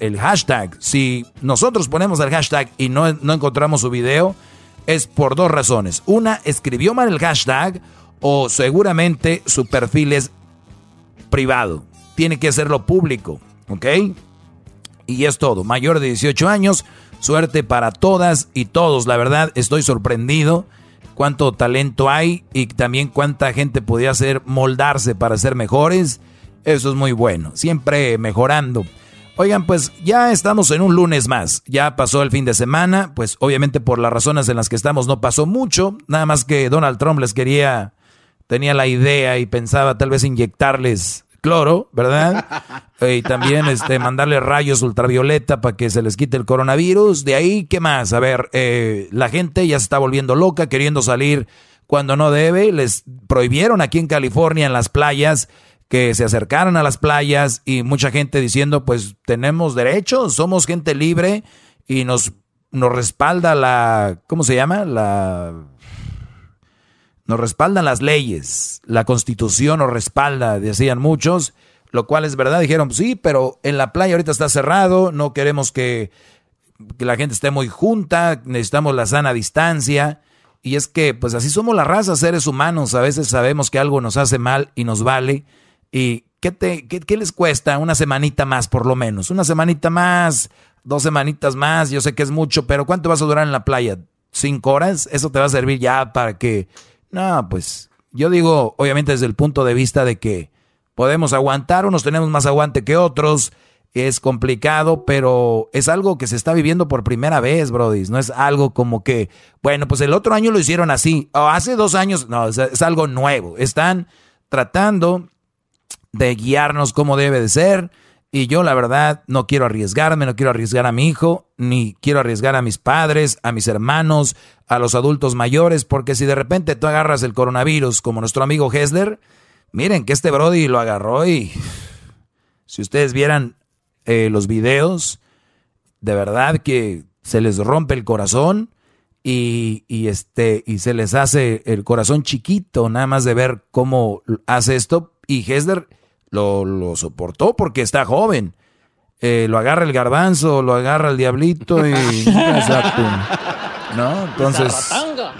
el, hashtag. Si nosotros ponemos el hashtag y no, no encontramos su video, es por dos razones. Una, escribió mal el hashtag o seguramente su perfil es privado. Tiene que hacerlo público, ¿ok? Y es todo. Mayor de 18 años. Suerte para todas y todos. La verdad, estoy sorprendido cuánto talento hay y también cuánta gente podía hacer moldarse para ser mejores. Eso es muy bueno. Siempre mejorando. Oigan, pues ya estamos en un lunes más. Ya pasó el fin de semana. Pues obviamente por las razones en las que estamos no pasó mucho. Nada más que Donald Trump les quería, tenía la idea y pensaba tal vez inyectarles cloro, ¿verdad? y también este, mandarle rayos ultravioleta para que se les quite el coronavirus. De ahí, ¿qué más? A ver, eh, la gente ya se está volviendo loca, queriendo salir cuando no debe. Les prohibieron aquí en California, en las playas, que se acercaran a las playas y mucha gente diciendo, pues tenemos derechos, somos gente libre y nos, nos respalda la, ¿cómo se llama? La nos respaldan las leyes, la constitución nos respalda, decían muchos, lo cual es verdad, dijeron, sí, pero en la playa ahorita está cerrado, no queremos que, la gente esté muy junta, necesitamos la sana distancia. Y es que, pues así somos la raza, seres humanos, a veces sabemos que algo nos hace mal y nos vale. ¿Y qué, te, qué, qué les cuesta? Una semanita más, por lo menos. Una semanita más, dos semanitas más, yo sé que es mucho, pero ¿cuánto vas a durar en la playa? ¿Cinco horas? Eso te va a servir ya para que... No, pues yo digo, obviamente desde el punto de vista de que podemos aguantar, unos tenemos más aguante que otros, es complicado, pero es algo que se está viviendo por primera vez, Brody. No es algo como que, bueno, pues el otro año lo hicieron así, o hace dos años, no, es, es algo nuevo. Están tratando de guiarnos como debe de ser. Y yo la verdad no quiero arriesgarme, no quiero arriesgar a mi hijo, ni quiero arriesgar a mis padres, a mis hermanos, a los adultos mayores, porque si de repente tú agarras el coronavirus como nuestro amigo Hessler, miren que este Brody lo agarró y si ustedes vieran eh, los videos, de verdad que se les rompe el corazón y, y, este, y se les hace el corazón chiquito nada más de ver cómo hace esto. Y Hessler lo, lo soportó porque está joven. Eh, lo agarra el garbanzo, lo agarra el diablito y... <laughs> ¿No? Entonces...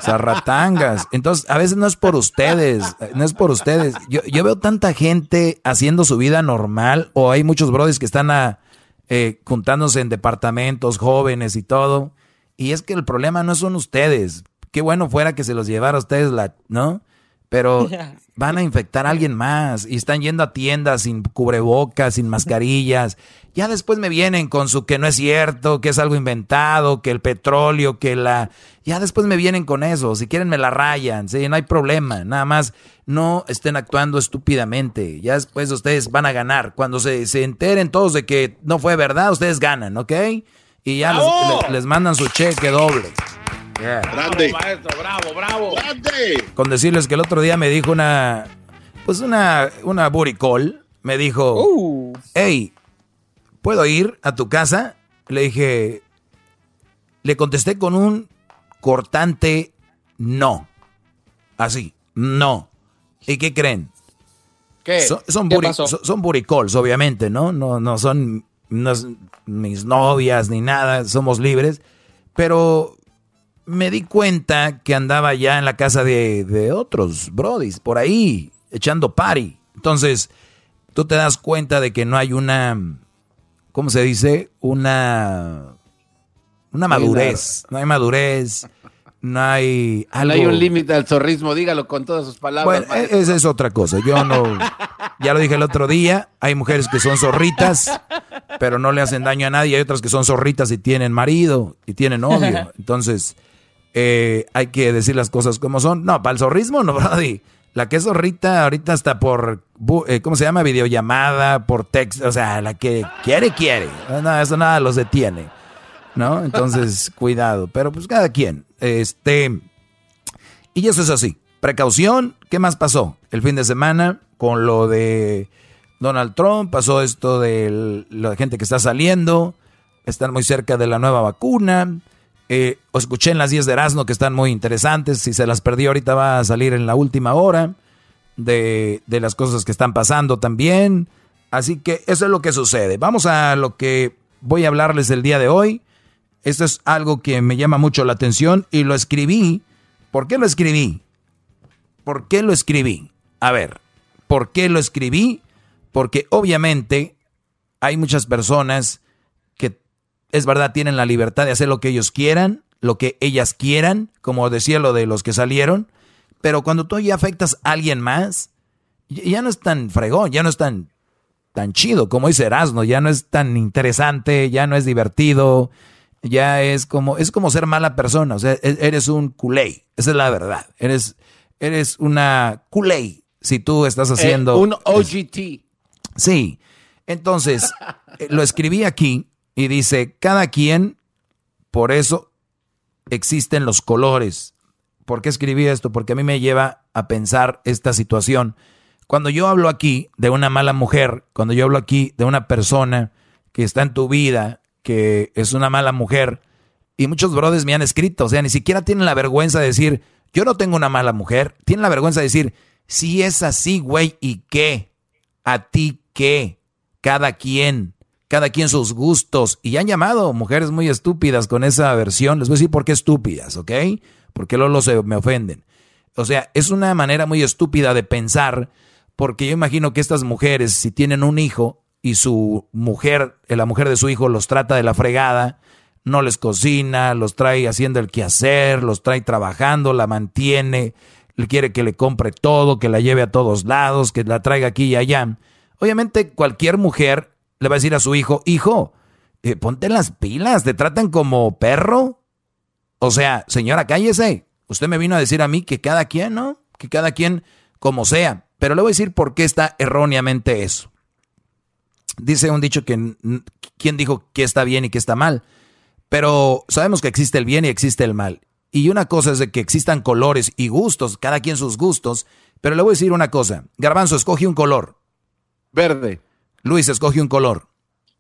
Zarratangas. Entonces, a veces no es por ustedes, no es por ustedes. Yo, yo veo tanta gente haciendo su vida normal, o hay muchos brothers que están a, eh, juntándose en departamentos, jóvenes y todo. Y es que el problema no son ustedes. Qué bueno fuera que se los llevara a ustedes, la, ¿no? Pero <laughs> van a infectar a alguien más y están yendo a tiendas sin cubrebocas, sin mascarillas. Ya después me vienen con su que no es cierto, que es algo inventado, que el petróleo, que la... Ya después me vienen con eso. Si quieren me la rayan, sí, no hay problema. Nada más no estén actuando estúpidamente. Ya después ustedes van a ganar. Cuando se, se enteren todos de que no fue verdad, ustedes ganan, ¿ok? Y ya les, les, les mandan su cheque doble. Yeah. Grande. Bravo, maestro, bravo, bravo. Grande. Con decirles que el otro día me dijo una, pues una, una booty call. Me dijo, Uh. hey, ¿puedo ir a tu casa? Le dije, le contesté con un cortante no. Así, no. ¿Y qué creen? ¿Qué? Son, son, ¿Qué booty, pasó? son- son booty calls, obviamente, ¿no? No, no son no mis novias ni nada, somos libres. Pero me di cuenta que andaba ya en la casa de, de otros brodis, por ahí, echando party. Entonces, tú te das cuenta de que no hay una, ¿cómo se dice? Una, una madurez. No hay madurez, no hay No algo... hay un límite al zorrismo, dígalo con todas sus palabras. Bueno, e- esa es otra cosa. Yo no, ya lo dije el otro día, hay mujeres que son zorritas, pero no le hacen daño a nadie. Hay otras que son zorritas y tienen marido y tienen novio. <laughs> Entonces, eh, hay que decir las cosas como son. No, para el zorrismo no, <laughs> Brody. La que es zorrita ahorita está por, eh, ¿cómo se llama? Videollamada, por texto. O sea, la que quiere, quiere. No, eso nada los detiene. ¿No? Entonces, <laughs> cuidado. Pero pues cada quien. Este... Y eso es así. Precaución. ¿Qué más pasó? El fin de semana con lo de Donald Trump, pasó esto de la gente que está saliendo, están muy cerca de la nueva vacuna. Eh, escuché en las 10 de Erasmo que están muy interesantes. Si se las perdí ahorita va a salir en la última hora de, de las cosas que están pasando también. Así que eso es lo que sucede. Vamos a lo que voy a hablarles el día de hoy. Esto es algo que me llama mucho la atención y lo escribí. ¿Por qué lo escribí? ¿Por qué lo escribí? A ver, ¿por qué lo escribí? Porque obviamente hay muchas personas es verdad tienen la libertad de hacer lo que ellos quieran, lo que ellas quieran, como decía lo de los que salieron, pero cuando tú ya afectas a alguien más, ya no es tan fregón, ya no es tan tan chido como dice Erasmo, ya no es tan interesante, ya no es divertido, ya es como es como ser mala persona, o sea, e- eres un culé, esa es la verdad, eres eres una culé si tú estás haciendo Eh, un OGT. Sí. Entonces, eh, lo escribí aquí y dice, cada quien, por eso existen los colores. ¿Por qué escribí esto? Porque a mí me lleva a pensar esta situación. Cuando yo hablo aquí de una mala mujer, cuando yo hablo aquí de una persona que está en tu vida, que es una mala mujer, y muchos brothers me han escrito, o sea, ni siquiera tienen la vergüenza de decir, Yo no tengo una mala mujer. Tiene la vergüenza de decir, si es así, güey, ¿y qué? ¿A ti qué? Cada quien, cada quien sus gustos. Y han llamado mujeres muy estúpidas con esa versión. Les voy a decir por qué estúpidas, ¿ok? Porque luego se me ofenden. O sea, es una manera muy estúpida de pensar, porque yo imagino que estas mujeres, si tienen un hijo y su mujer, la mujer de su hijo los trata de la fregada, no les cocina, los trae haciendo el quehacer, los trae trabajando, la mantiene, quiere que le compre todo, que la lleve a todos lados, que la traiga aquí y allá. Obviamente cualquier mujer le va a decir a su hijo, hijo, eh, ponte las pilas, te tratan como perro. O sea, señora, cállese. Usted me vino a decir a mí que cada quien, ¿no? Que cada quien como sea. Pero le voy a decir por qué está erróneamente eso. Dice un dicho que quién dijo que está bien y que está mal. Pero sabemos que existe el bien y existe el mal. Y una cosa es de que existan colores y gustos, cada quien sus gustos. Pero le voy a decir una cosa. Garbanzo, escoge un color. Verde. Luis, escoge un color.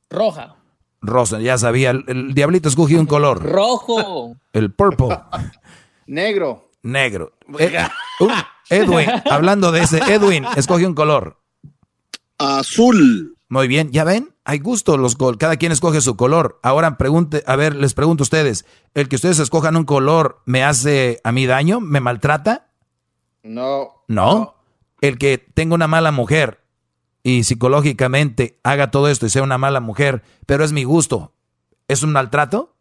Roja. Rosa, ya sabía. El, diablito escogió un color. Rojo. <laughs> El purple. Negro. Negro. <laughs> Eh, Edwin, hablando de ese, Edwin, escoge un color. Azul. Muy bien, ¿ya ven? Hay gusto, los cada quien escoge su color. Ahora pregunte, a ver, les pregunto a ustedes, ¿el que ustedes escojan un color me hace a mí daño? ¿Me maltrata? No. ¿No? El que tenga una mala mujer y psicológicamente haga todo esto y sea una mala mujer, pero es mi gusto, ¿es un maltrato?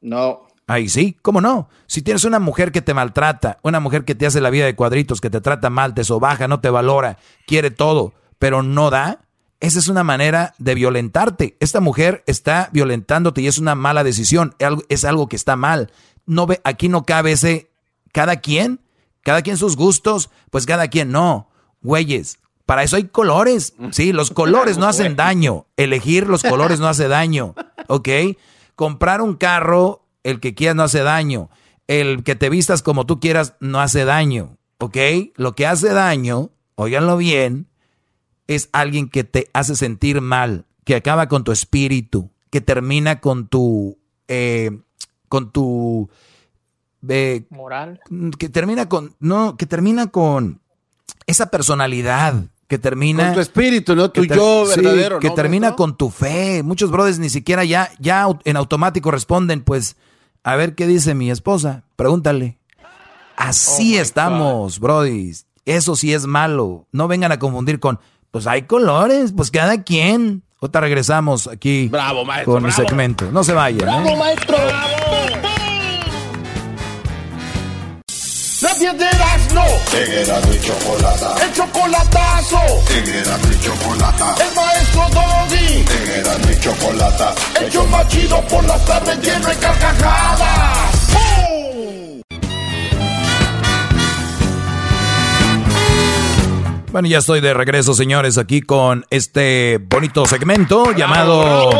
No. Ahí sí, ¿cómo no? Si tienes una mujer que te maltrata, una mujer que te hace la vida de cuadritos, que te trata mal, te sobaja, no te valora, quiere todo, pero no da, esa es una manera de violentarte. Esta mujer está violentándote y es una mala decisión, es algo que está mal. No ve, aquí no cabe ese cada quien, cada quien sus gustos, pues cada quien no. Güeyes, para eso hay colores. Sí, los colores <laughs> no hacen daño. Elegir los colores no hace daño. ¿Ok? Comprar un carro, el que quieras no hace daño. El que te vistas como tú quieras no hace daño. ¿Ok? Lo que hace daño, óiganlo bien, es alguien que te hace sentir mal, que acaba con tu espíritu, que termina con tu, eh, con tu eh, moral, que termina con, no, que termina con esa personalidad, termina. Con tu espíritu, ¿no? Tu yo verdadero. Que termina con tu fe. Muchos brothers ni siquiera ya, ya en automático responden, pues, a ver qué dice mi esposa. Pregúntale. Así oh estamos, brodis. Eso sí es malo. No vengan a confundir con, pues hay colores, pues cada quien. Ahorita regresamos aquí bravo, maestro, con el segmento. No se vayan. ¿eh? ¡Bravo, maestro! ¡Bravo! 10 de Erasmo. Era mi chocolata. El chocolatazo. Era mi chocolata. El maestro Doggy. Era mi chocolata. El yo machido por las tardes lleno de carcajadas. Bueno, ya estoy de regreso, señores, aquí con este bonito segmento llamado.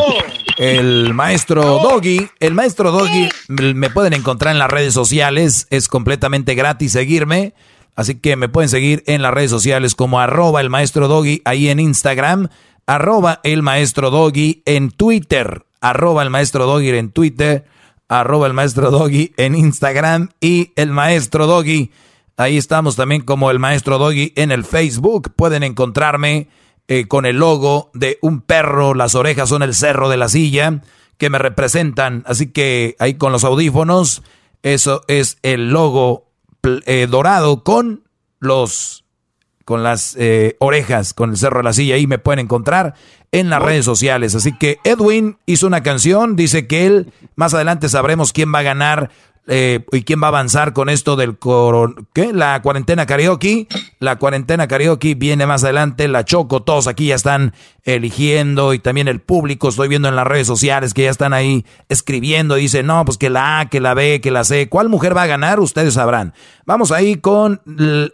El Maestro Doggy. El Maestro Doggy me pueden encontrar en las redes sociales, es completamente gratis seguirme. Así que me pueden seguir en las redes sociales como arroba el maestro doggy ahí en Instagram, arroba el maestro doggy en Twitter, arroba el maestro doggy en Twitter, arroba el maestro doggy en Instagram y el maestro doggy Ahí estamos también como el maestro Doggy en el Facebook. Pueden encontrarme eh, con el logo de un perro. Las orejas son el cerro de la silla que me representan. Así que ahí con los audífonos, eso es el logo eh, dorado con los con las eh, orejas, con el cerro de la silla. Ahí me pueden encontrar en las redes sociales. Así que Edwin hizo una canción, dice que él, más adelante sabremos quién va a ganar eh, ¿Y quién va a avanzar con esto del coron ¿qué? La cuarentena karaoke. La cuarentena karaoke viene más adelante. La Choco, todos aquí ya están eligiendo. Y también el público, estoy viendo en las redes sociales que ya están ahí escribiendo. Dicen, no, pues que la A, que la B, que la C. ¿Cuál mujer va a ganar? Ustedes sabrán. Vamos ahí con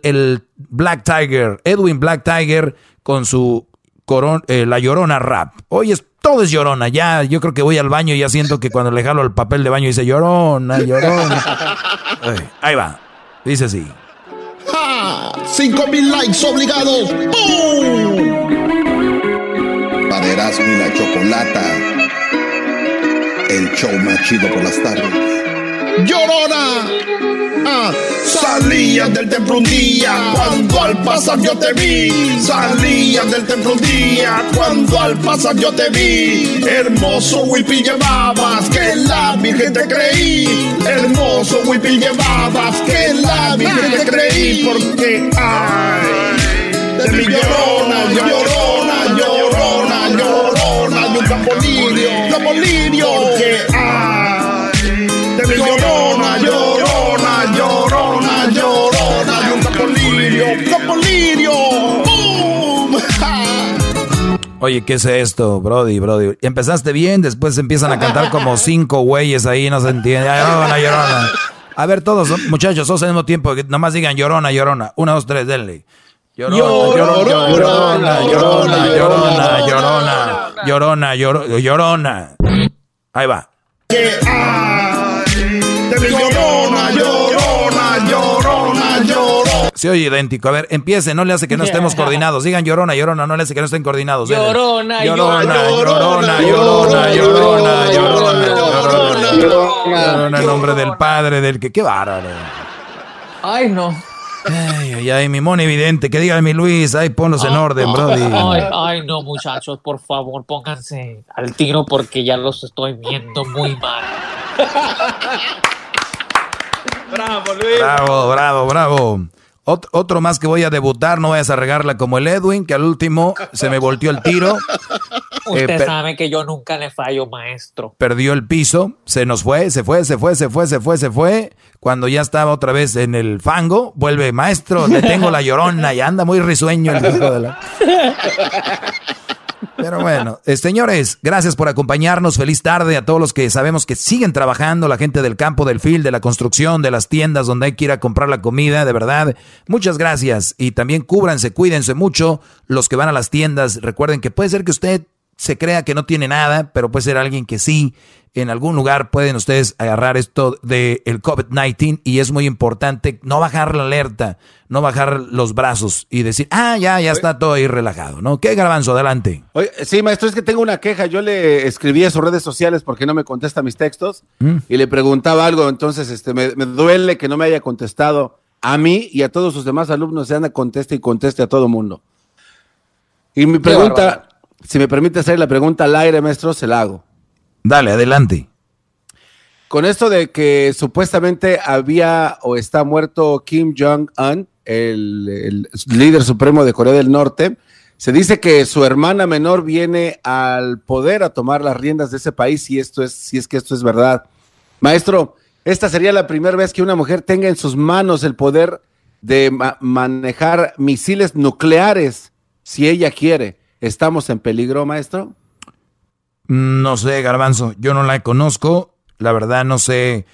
el, Black Tiger. Edwin Black Tiger con su coron, eh, La Llorona Rap. Hoy es todo es llorona. Ya, yo creo que voy al baño y ya siento que cuando le jalo el papel de baño dice llorona, llorona. <laughs> ahí va. Dice así. ¡Ja! ¡Cinco mil likes obligados! ¡Pum! Paderas y la chocolata. El show más chido por las tardes. ¡Llorona! Salías del templo un día cuando al pasar yo te vi. Salías del templo un día cuando al pasar yo te vi. Hermoso huipil llevabas que la Virgen te creí. Hermoso huipil llevabas que la Virgen te creí. Porque ay, de mi llorona, llorona, llorona, llorona, de un campo lirio, campo Oye, ¿qué es esto, Brody, Brody? Empezaste bien, después empiezan a cantar como <laughs> cinco güeyes ahí, no se entiende. Llorona, llorona. A ver, todos, muchachos, todos al mismo tiempo, que nomás digan llorona, llorona. Una, dos, tres, denle. Llorona, llorona, llorona, llorona, llorona, llorona, llorona, llorona. llorona. Ahí va. Ah. Se oye idéntico. A ver, empiece, no le hace que no estemos coordinados. Digan llorona, llorona, no le hace que no estén coordinados. Llorona, llorona, llorona, llorona, llorona, llorona, llorona. En nombre del padre, del que. ¡Qué bárbaro! Ay, no. Ay, ay, ay, mi mono evidente, que diga mi Luis, ay, ponlos en orden, brody. Ay, ay, no, muchachos, por favor, pónganse al tiro porque ya los estoy viendo muy mal. Bravo, Luis. Bravo, bravo, bravo. Ot- otro más que voy a debutar, no vayas a regarla como el Edwin, que al último se me volteó el tiro. Usted Eh, sabe que yo nunca le fallo, maestro. perdió el piso, se nos fue, se fue, se fue, se fue, se fue, se fue. Cuando ya estaba otra vez en el fango, vuelve, maestro, le tengo la llorona y anda muy risueño el hijo de la... <laughs> Pero bueno, eh, señores, gracias por acompañarnos. Feliz tarde a todos los que sabemos que siguen trabajando, la gente del campo, del field, de la construcción, de las tiendas donde hay que ir a comprar la comida, de verdad. Muchas gracias. Y también cúbranse, cuídense mucho. Los que van a las tiendas, recuerden que puede ser que usted se crea que no tiene nada, pero puede ser alguien que sí. En algún lugar pueden ustedes agarrar esto del el COVID-19 y es muy importante no bajar la alerta, no bajar los brazos y decir, ah, ya, ya está todo ahí relajado, ¿no? ¿Qué garbanzo? Adelante. Oye, sí, maestro, es que tengo una queja. Yo le escribí a sus redes sociales porque no me contesta mis textos Mm. y le preguntaba algo. Entonces, este, me, me duele que no me haya contestado a mí y a todos sus demás alumnos. Se anda conteste y conteste a todo mundo. Y mi pregunta, si me permite hacer la pregunta al aire, maestro, se la hago. Dale, adelante. Con esto de que supuestamente había o está muerto Kim Jong-un, el, el líder supremo de Corea del Norte, se dice que su hermana menor viene al poder a tomar las riendas de ese país si esto es, si es que esto es verdad. Maestro, esta sería la primera vez que una mujer tenga en sus manos el poder de ma- manejar misiles nucleares si ella quiere. ¿Estamos en peligro, maestro? No sé, Garbanzo, yo no la conozco. La verdad no sé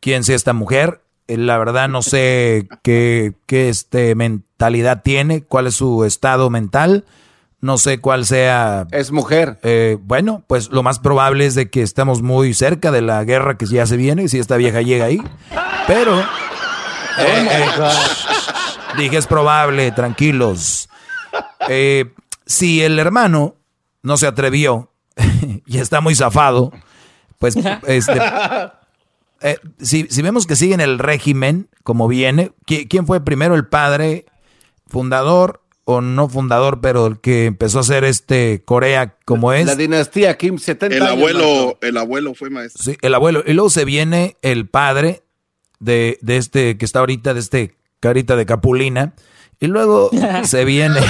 quién sea esta mujer. Eh, La verdad no sé qué, qué este mentalidad tiene, cuál es su estado mental. No sé cuál sea. Es mujer. Eh, bueno, pues lo más probable es de que estamos muy cerca de la guerra que ya se viene, si esta vieja llega ahí. Pero. eh, eh, dije es probable, tranquilos. Eh, si el hermano no se atrevió <laughs> y está muy zafado, pues este, <laughs> eh, si, si vemos que siguen el régimen como viene, ¿qui- ¿quién fue primero el padre fundador o no fundador, pero el que empezó a hacer este Corea como es? La dinastía Kim, 70 El años, abuelo, el abuelo fue maestro. Sí, el abuelo. Y luego se viene el padre de, de este que está ahorita, de este carita de capulina. Y luego <laughs> se viene.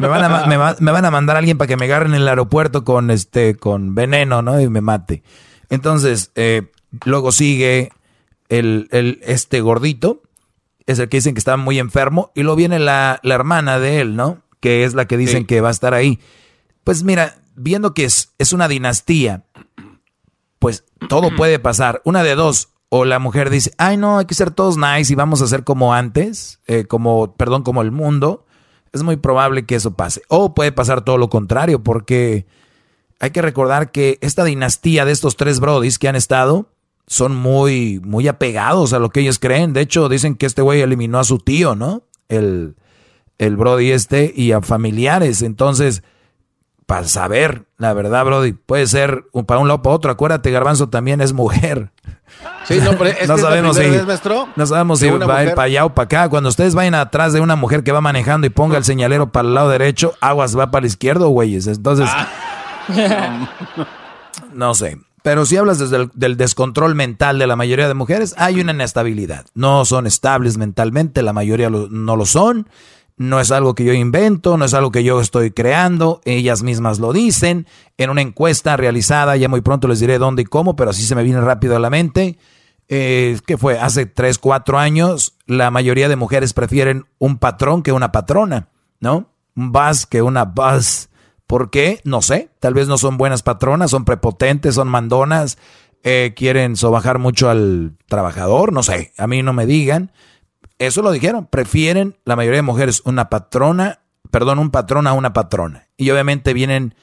Me, van a, me, va- me van a mandar a alguien para que me agarren en el aeropuerto con este, con veneno, ¿no? Y me mate. Entonces, eh, luego sigue el, el, este gordito. Es el que dicen que está muy enfermo. Y luego viene la, la hermana de él, ¿no? Que es la que dicen Sí. que va a estar ahí. Pues mira, viendo que es, es una dinastía, pues todo puede pasar. Una de dos. O la mujer dice, ay no, hay que ser todos nice y vamos a ser como antes, eh, como, perdón, como el mundo. Es muy probable que eso pase. O puede pasar todo lo contrario, porque hay que recordar que esta dinastía de estos tres brodis que han estado son muy, muy apegados a lo que ellos creen. De hecho, dicen que este güey eliminó a su tío, ¿no? El, el brody este y a familiares. Entonces, para saber, la verdad, Brody. Puede ser un- para un lado o para otro. Acuérdate, Garbanzo también es mujer. Sí, no, pero es <laughs> que es la sabemos si, primera vez, maestro, no sabemos si va a ir mujer. para allá o para acá. Cuando ustedes vayan atrás de una mujer que va manejando y ponga el señalero para el lado derecho, aguas va para el izquierdo, güeyes. Entonces, no sé. Pero si hablas desde el del descontrol mental de la mayoría de mujeres, hay una inestabilidad. No son estables mentalmente, la mayoría lo- no lo son. No es algo que yo invento, no es algo que yo estoy creando, ellas mismas lo dicen. En una encuesta realizada, ya muy pronto les diré dónde y cómo, pero así se me viene rápido a la mente. Eh, ¿Qué fue? Hace 3, 4 años, la mayoría de mujeres prefieren un patrón que una patrona, ¿no? Un buzz que una buzz. ¿Por qué? No sé. Tal vez no son buenas patronas, son prepotentes, son mandonas, eh, quieren sobajar mucho al trabajador, no sé. A mí no me digan. Eso lo dijeron. Prefieren la mayoría de mujeres una patrona, perdón, un patrón a una patrona. Y obviamente vienen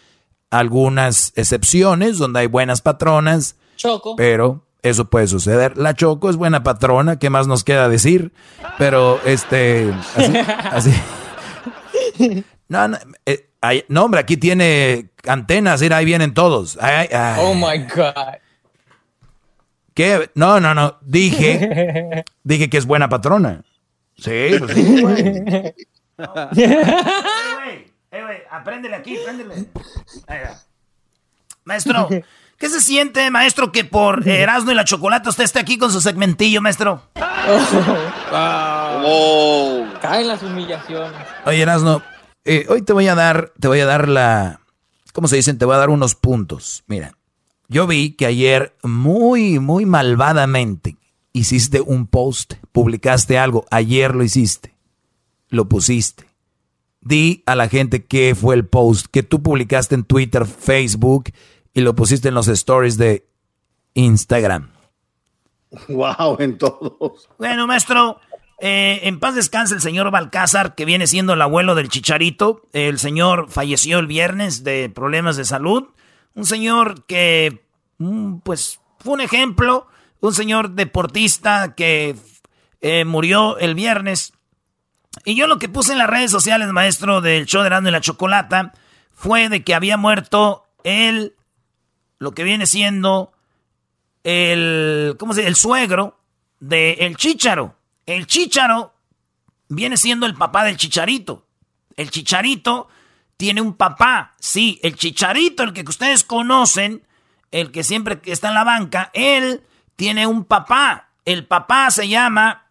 algunas excepciones donde hay buenas patronas, Choco. pero eso puede suceder. La Choco es buena patrona, ¿qué más nos queda decir? Pero este, así, así. <laughs> No, no, eh, ay, no, hombre, aquí tiene antenas, mira, ahí vienen todos. Ay, ay, Oh my God. ¿Qué? No, no, no. Dije, <laughs> dije que es buena patrona. Sí, pues sí, <laughs> güey. <laughs> Eh, güey, apréndele aquí, apréndele. Ahí va. Maestro, ¿qué se siente, maestro, que por Erasmo y la Chocolata usted esté aquí con su segmentillo, maestro? Caen las humillaciones. Oye, Erasno, eh, hoy te voy a dar, te voy a dar la, ¿cómo se dicen? Te voy a dar unos puntos. Mira, yo vi que ayer muy, muy malvadamente hiciste un post, publicaste algo, ayer lo hiciste, lo pusiste. Di a la gente qué fue el post que tú publicaste en Twitter, Facebook y lo pusiste en los stories de Instagram. Wow, en todos. Bueno, maestro, eh, en paz descanse el señor Balcázar, que viene siendo el abuelo del Chicharito. El señor falleció el viernes de problemas de salud. Un señor que, mm, pues, fue un ejemplo. Un señor deportista que eh, murió el viernes. Y yo lo que puse en las redes sociales, maestro, del show de Erasmo y la Chocolata, fue de que había muerto el, lo que viene siendo el, ¿cómo se dice? El suegro de el Chícharo. El Chícharo viene siendo el papá del Chicharito. El Chicharito tiene un papá. Sí, el Chicharito, el que ustedes conocen, el que siempre está en la banca, él tiene un papá. El papá se llama,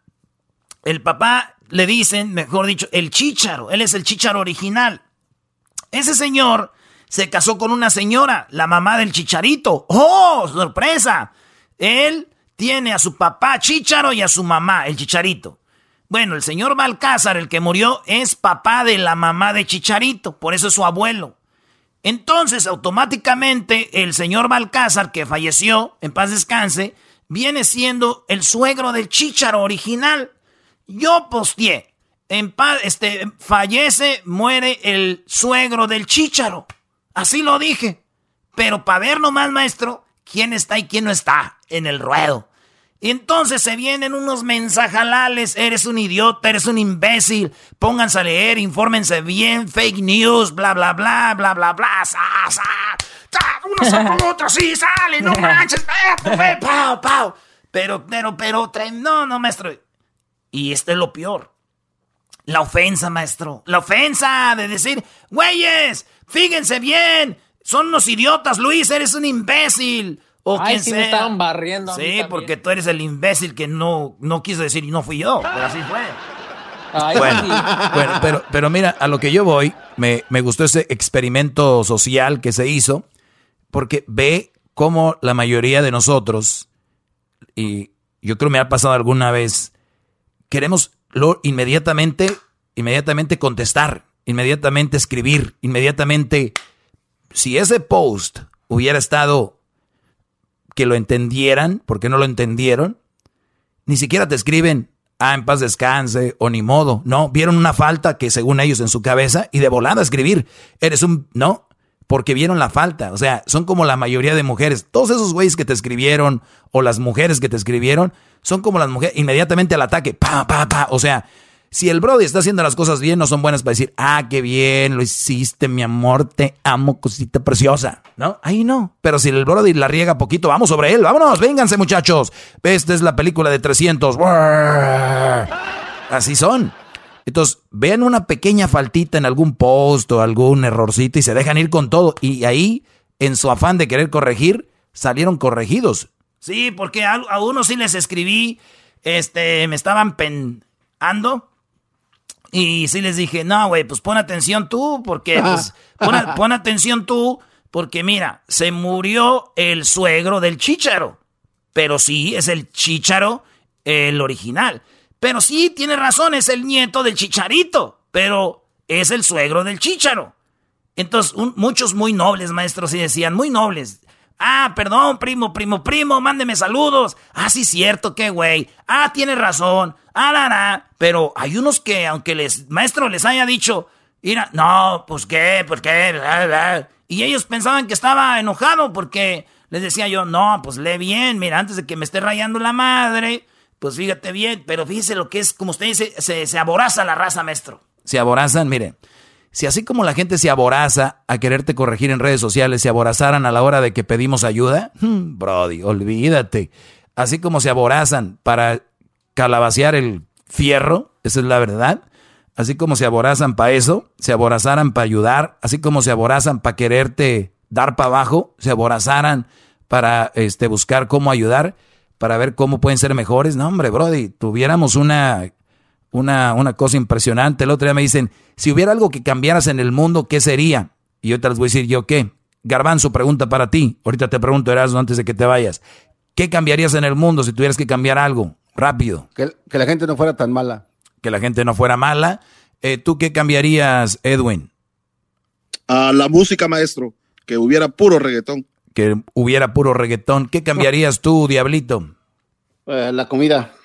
el papá le dicen, mejor dicho, el Chícharo. Él es el Chícharo original. Ese señor se casó con una señora, la mamá del Chicharito. ¡Oh, sorpresa! Él tiene a su papá Chícharo y a su mamá, el Chicharito. Bueno, el señor Balcázar, el que murió, es papá de la mamá de Chicharito, por eso es su abuelo. Entonces, automáticamente, el señor Balcázar, que falleció, en paz descanse, viene siendo el suegro del Chícharo original. Yo posteé, en paz, este, fallece, muere el suegro del Chícharo. Así lo dije. Pero para ver nomás, maestro, quién está y quién no está en el ruedo. Y entonces se vienen unos mensajalales, eres un idiota, eres un imbécil, pónganse a leer, infórmense bien, fake news, bla, bla, bla, bla, bla, bla, sa, sa, sa, uno saca <laughs> otro, sí, sale, no manches, <laughs> esto, güey, pau, pau. Pero, pero, pero, no, no, maestro. Y este es lo peor. La ofensa, maestro. La ofensa de decir, güeyes, fíjense bien, son unos idiotas, Luis, eres un imbécil. O Ay, quien sí sea. me estaban barriendo a Sí, porque tú eres el imbécil que no, no quiso decir y no fui yo, pero así fue. Ay, Bueno, sí. bueno, pero, pero mira, a lo que yo voy, me, me gustó ese experimento social que se hizo, porque ve cómo la mayoría de nosotros, y yo creo me ha pasado alguna vez, queremos lo, inmediatamente, inmediatamente contestar, inmediatamente escribir, inmediatamente, si ese post hubiera estado que lo entendieran, porque no lo entendieron, ni siquiera te escriben, ah, en paz descanse, o ni modo. No, vieron una falta que según ellos en su cabeza y de volada escribir, eres un, no, porque vieron la falta. O sea, son como la mayoría de mujeres. Todos esos güeyes que te escribieron o las mujeres que te escribieron son como las mujeres, inmediatamente al ataque, pa, pa, pa. O sea, Si el Brody está haciendo las cosas bien, no son buenas para decir, ah, qué bien, lo hiciste, mi amor, te amo, cosita preciosa. ¿No? Ahí no. Pero si el Brody la riega poquito, vamos sobre él, vámonos, vénganse muchachos. Esta es la película de 300. Así son. Entonces, vean una pequeña faltita en algún post o algún errorcito y se dejan ir con todo. Y ahí, en su afán de querer corregir, salieron corregidos. Sí, porque a, unos sí les escribí, este, me estaban penando y sí les dije, no, güey, pues pon atención tú, porque, pues, pon, <laughs> atención tú, porque mira, se murió el suegro del chícharo. Pero sí, es el chícharo el original. Pero sí, tiene razón, es el nieto del chicharito, pero es el suegro del chícharo. Entonces, muchos muy nobles, maestros, sí decían, muy nobles. Ah, perdón, primo, primo, primo, mándeme saludos. Ah, sí, cierto, qué güey. Ah, tiene razón. Ah, la, la. Pero hay unos que, aunque les, maestro les haya dicho, mira, no, pues qué, pues qué, y ellos pensaban que estaba enojado porque les decía yo, no, pues lee bien, mira, antes de que me esté rayando la madre, pues fíjate bien, pero fíjese lo que es, como usted dice, se, se aboraza la raza, maestro. Se aborazan, mire. Si así como la gente se aboraza a quererte corregir en redes sociales, se aborazaran a la hora de que pedimos ayuda, hmm, Brody, olvídate. Así como se aborazan para calabacear el fierro, esa es la verdad. Así como se aborazan para eso, se aborazaran para ayudar, así como se aborazan para quererte dar para abajo, se aborazaran para este, buscar cómo ayudar, para ver cómo pueden ser mejores. No, hombre, Brody, tuviéramos una una, una cosa impresionante. El otro día me dicen, si hubiera algo que cambiaras en el mundo, ¿qué sería? Y yo te les voy a decir, ¿yo qué? Garbanzo, pregunta para ti. Ahorita te pregunto, Erasmo, antes de que te vayas. ¿Qué cambiarías en el mundo si tuvieras que cambiar algo? Rápido. Que, la gente no fuera tan mala. Que la gente no fuera mala. Eh, ¿Tú qué cambiarías, Edwin? A la música, maestro. Que hubiera puro reggaetón. Que hubiera puro reggaetón. ¿Qué cambiarías tú, Diablito? Eh, la comida.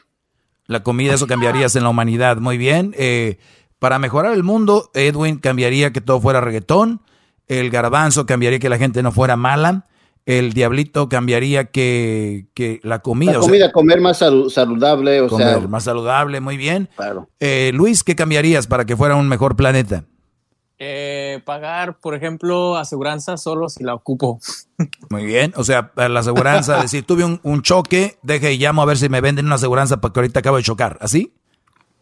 La comida, eso cambiarías en la humanidad. Muy bien. Eh, para mejorar el mundo, Edwin cambiaría que todo fuera reggaetón. El garbanzo cambiaría que la gente no fuera mala. El diablito cambiaría que, que la comida. La comida, comer más saludable. O comer sea, más saludable, muy bien. Claro. Eh, Luis, ¿qué cambiarías para que fuera un mejor planeta? Eh, pagar, por ejemplo, aseguranza solo si la ocupo. Muy bien, o sea, la aseguranza, <laughs> decir, tuve un, choque, deje y llamo a ver si me venden una aseguranza porque ahorita acabo de chocar, ¿así?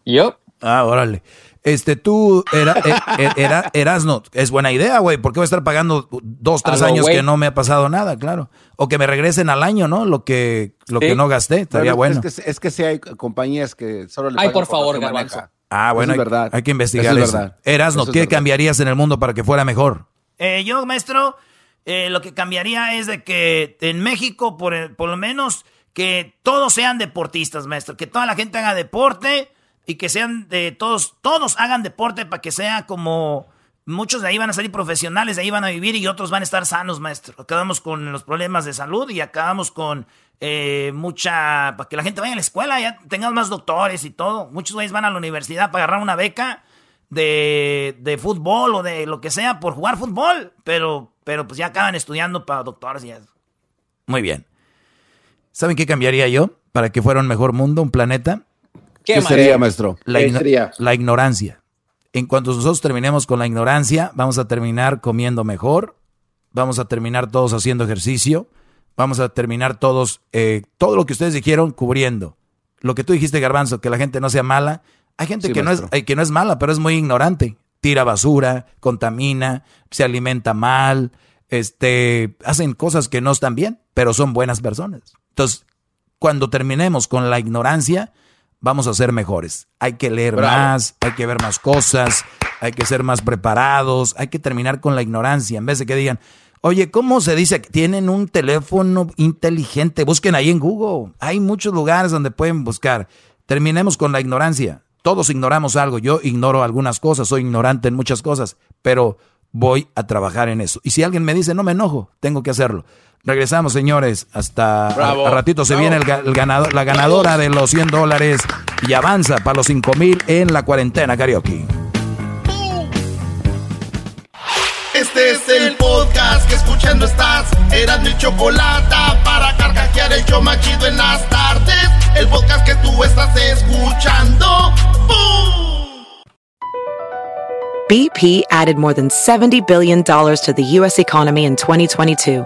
Yo. Ah, órale. Este, tú, era, eh, eh, era, Erasno, es buena idea, güey, ¿por qué voy a estar pagando dos, tres años que no me ha pasado nada, claro? O que me regresen al año, ¿no? Lo que, lo que no gasté, estaría bueno. Es que, es que sí hay compañías que solo le Ay, por favor, Garbanzo. Ah, bueno, hay, verdad. hay, que investigar eso. eso. Erasno, ¿qué cambiarías en el mundo para que fuera mejor? Eh, yo, maestro, eh, lo que cambiaría es de que en México, por, por lo menos, que todos sean deportistas, maestro. Que toda la gente haga deporte y que sean de todos, todos hagan deporte para que sea como... Muchos de ahí van a salir profesionales, de ahí van a vivir y otros van a estar sanos, maestro. Acabamos con los problemas de salud y acabamos con eh, mucha, para que la gente vaya a la escuela, ya tengamos más doctores y todo. Muchos güeyes van a la universidad para agarrar una beca de, de, fútbol o de lo que sea por jugar fútbol, pero, pero pues ya acaban estudiando para doctores y eso. Muy bien. ¿Saben qué cambiaría yo para que fuera un mejor mundo, un planeta? ¿Qué, sería, maestro? La, la ignorancia. En cuanto nosotros terminemos con la ignorancia, vamos a terminar comiendo mejor, vamos a terminar todos haciendo ejercicio, vamos a terminar todos, eh, todo lo que ustedes dijeron cubriendo. Lo que tú dijiste, Garbanzo, que la gente no sea mala. Hay gente que, no es, que no es mala, pero es muy ignorante. Tira basura, contamina, se alimenta mal, este, hacen cosas que no están bien, pero son buenas personas. Entonces, cuando terminemos con la ignorancia, vamos a ser mejores. Hay que leer más, hay que ver más cosas, hay que ser más preparados, hay que terminar con la ignorancia, en vez de que digan, Oye, ¿cómo se dice? Tienen un teléfono inteligente. Busquen ahí en Google. Hay muchos lugares donde pueden buscar. Terminemos con la ignorancia. Todos ignoramos algo. Yo ignoro algunas cosas, soy ignorante en muchas cosas, pero voy a trabajar en eso. Y si alguien me dice, no me enojo, tengo que hacerlo. Regresamos, señores. Hasta a, ratito se viene el, ganador, la ganadora de los 100 dólares y avanza para los 5 mil en la cuarentena karaoke. Este es el podcast que escuchando estás. Eran mi chocolate para carcajear el yo machido en las tardes. El podcast que tú estás escuchando. ¡Bum! BP added more than $70 billion to the U.S. economy in 2022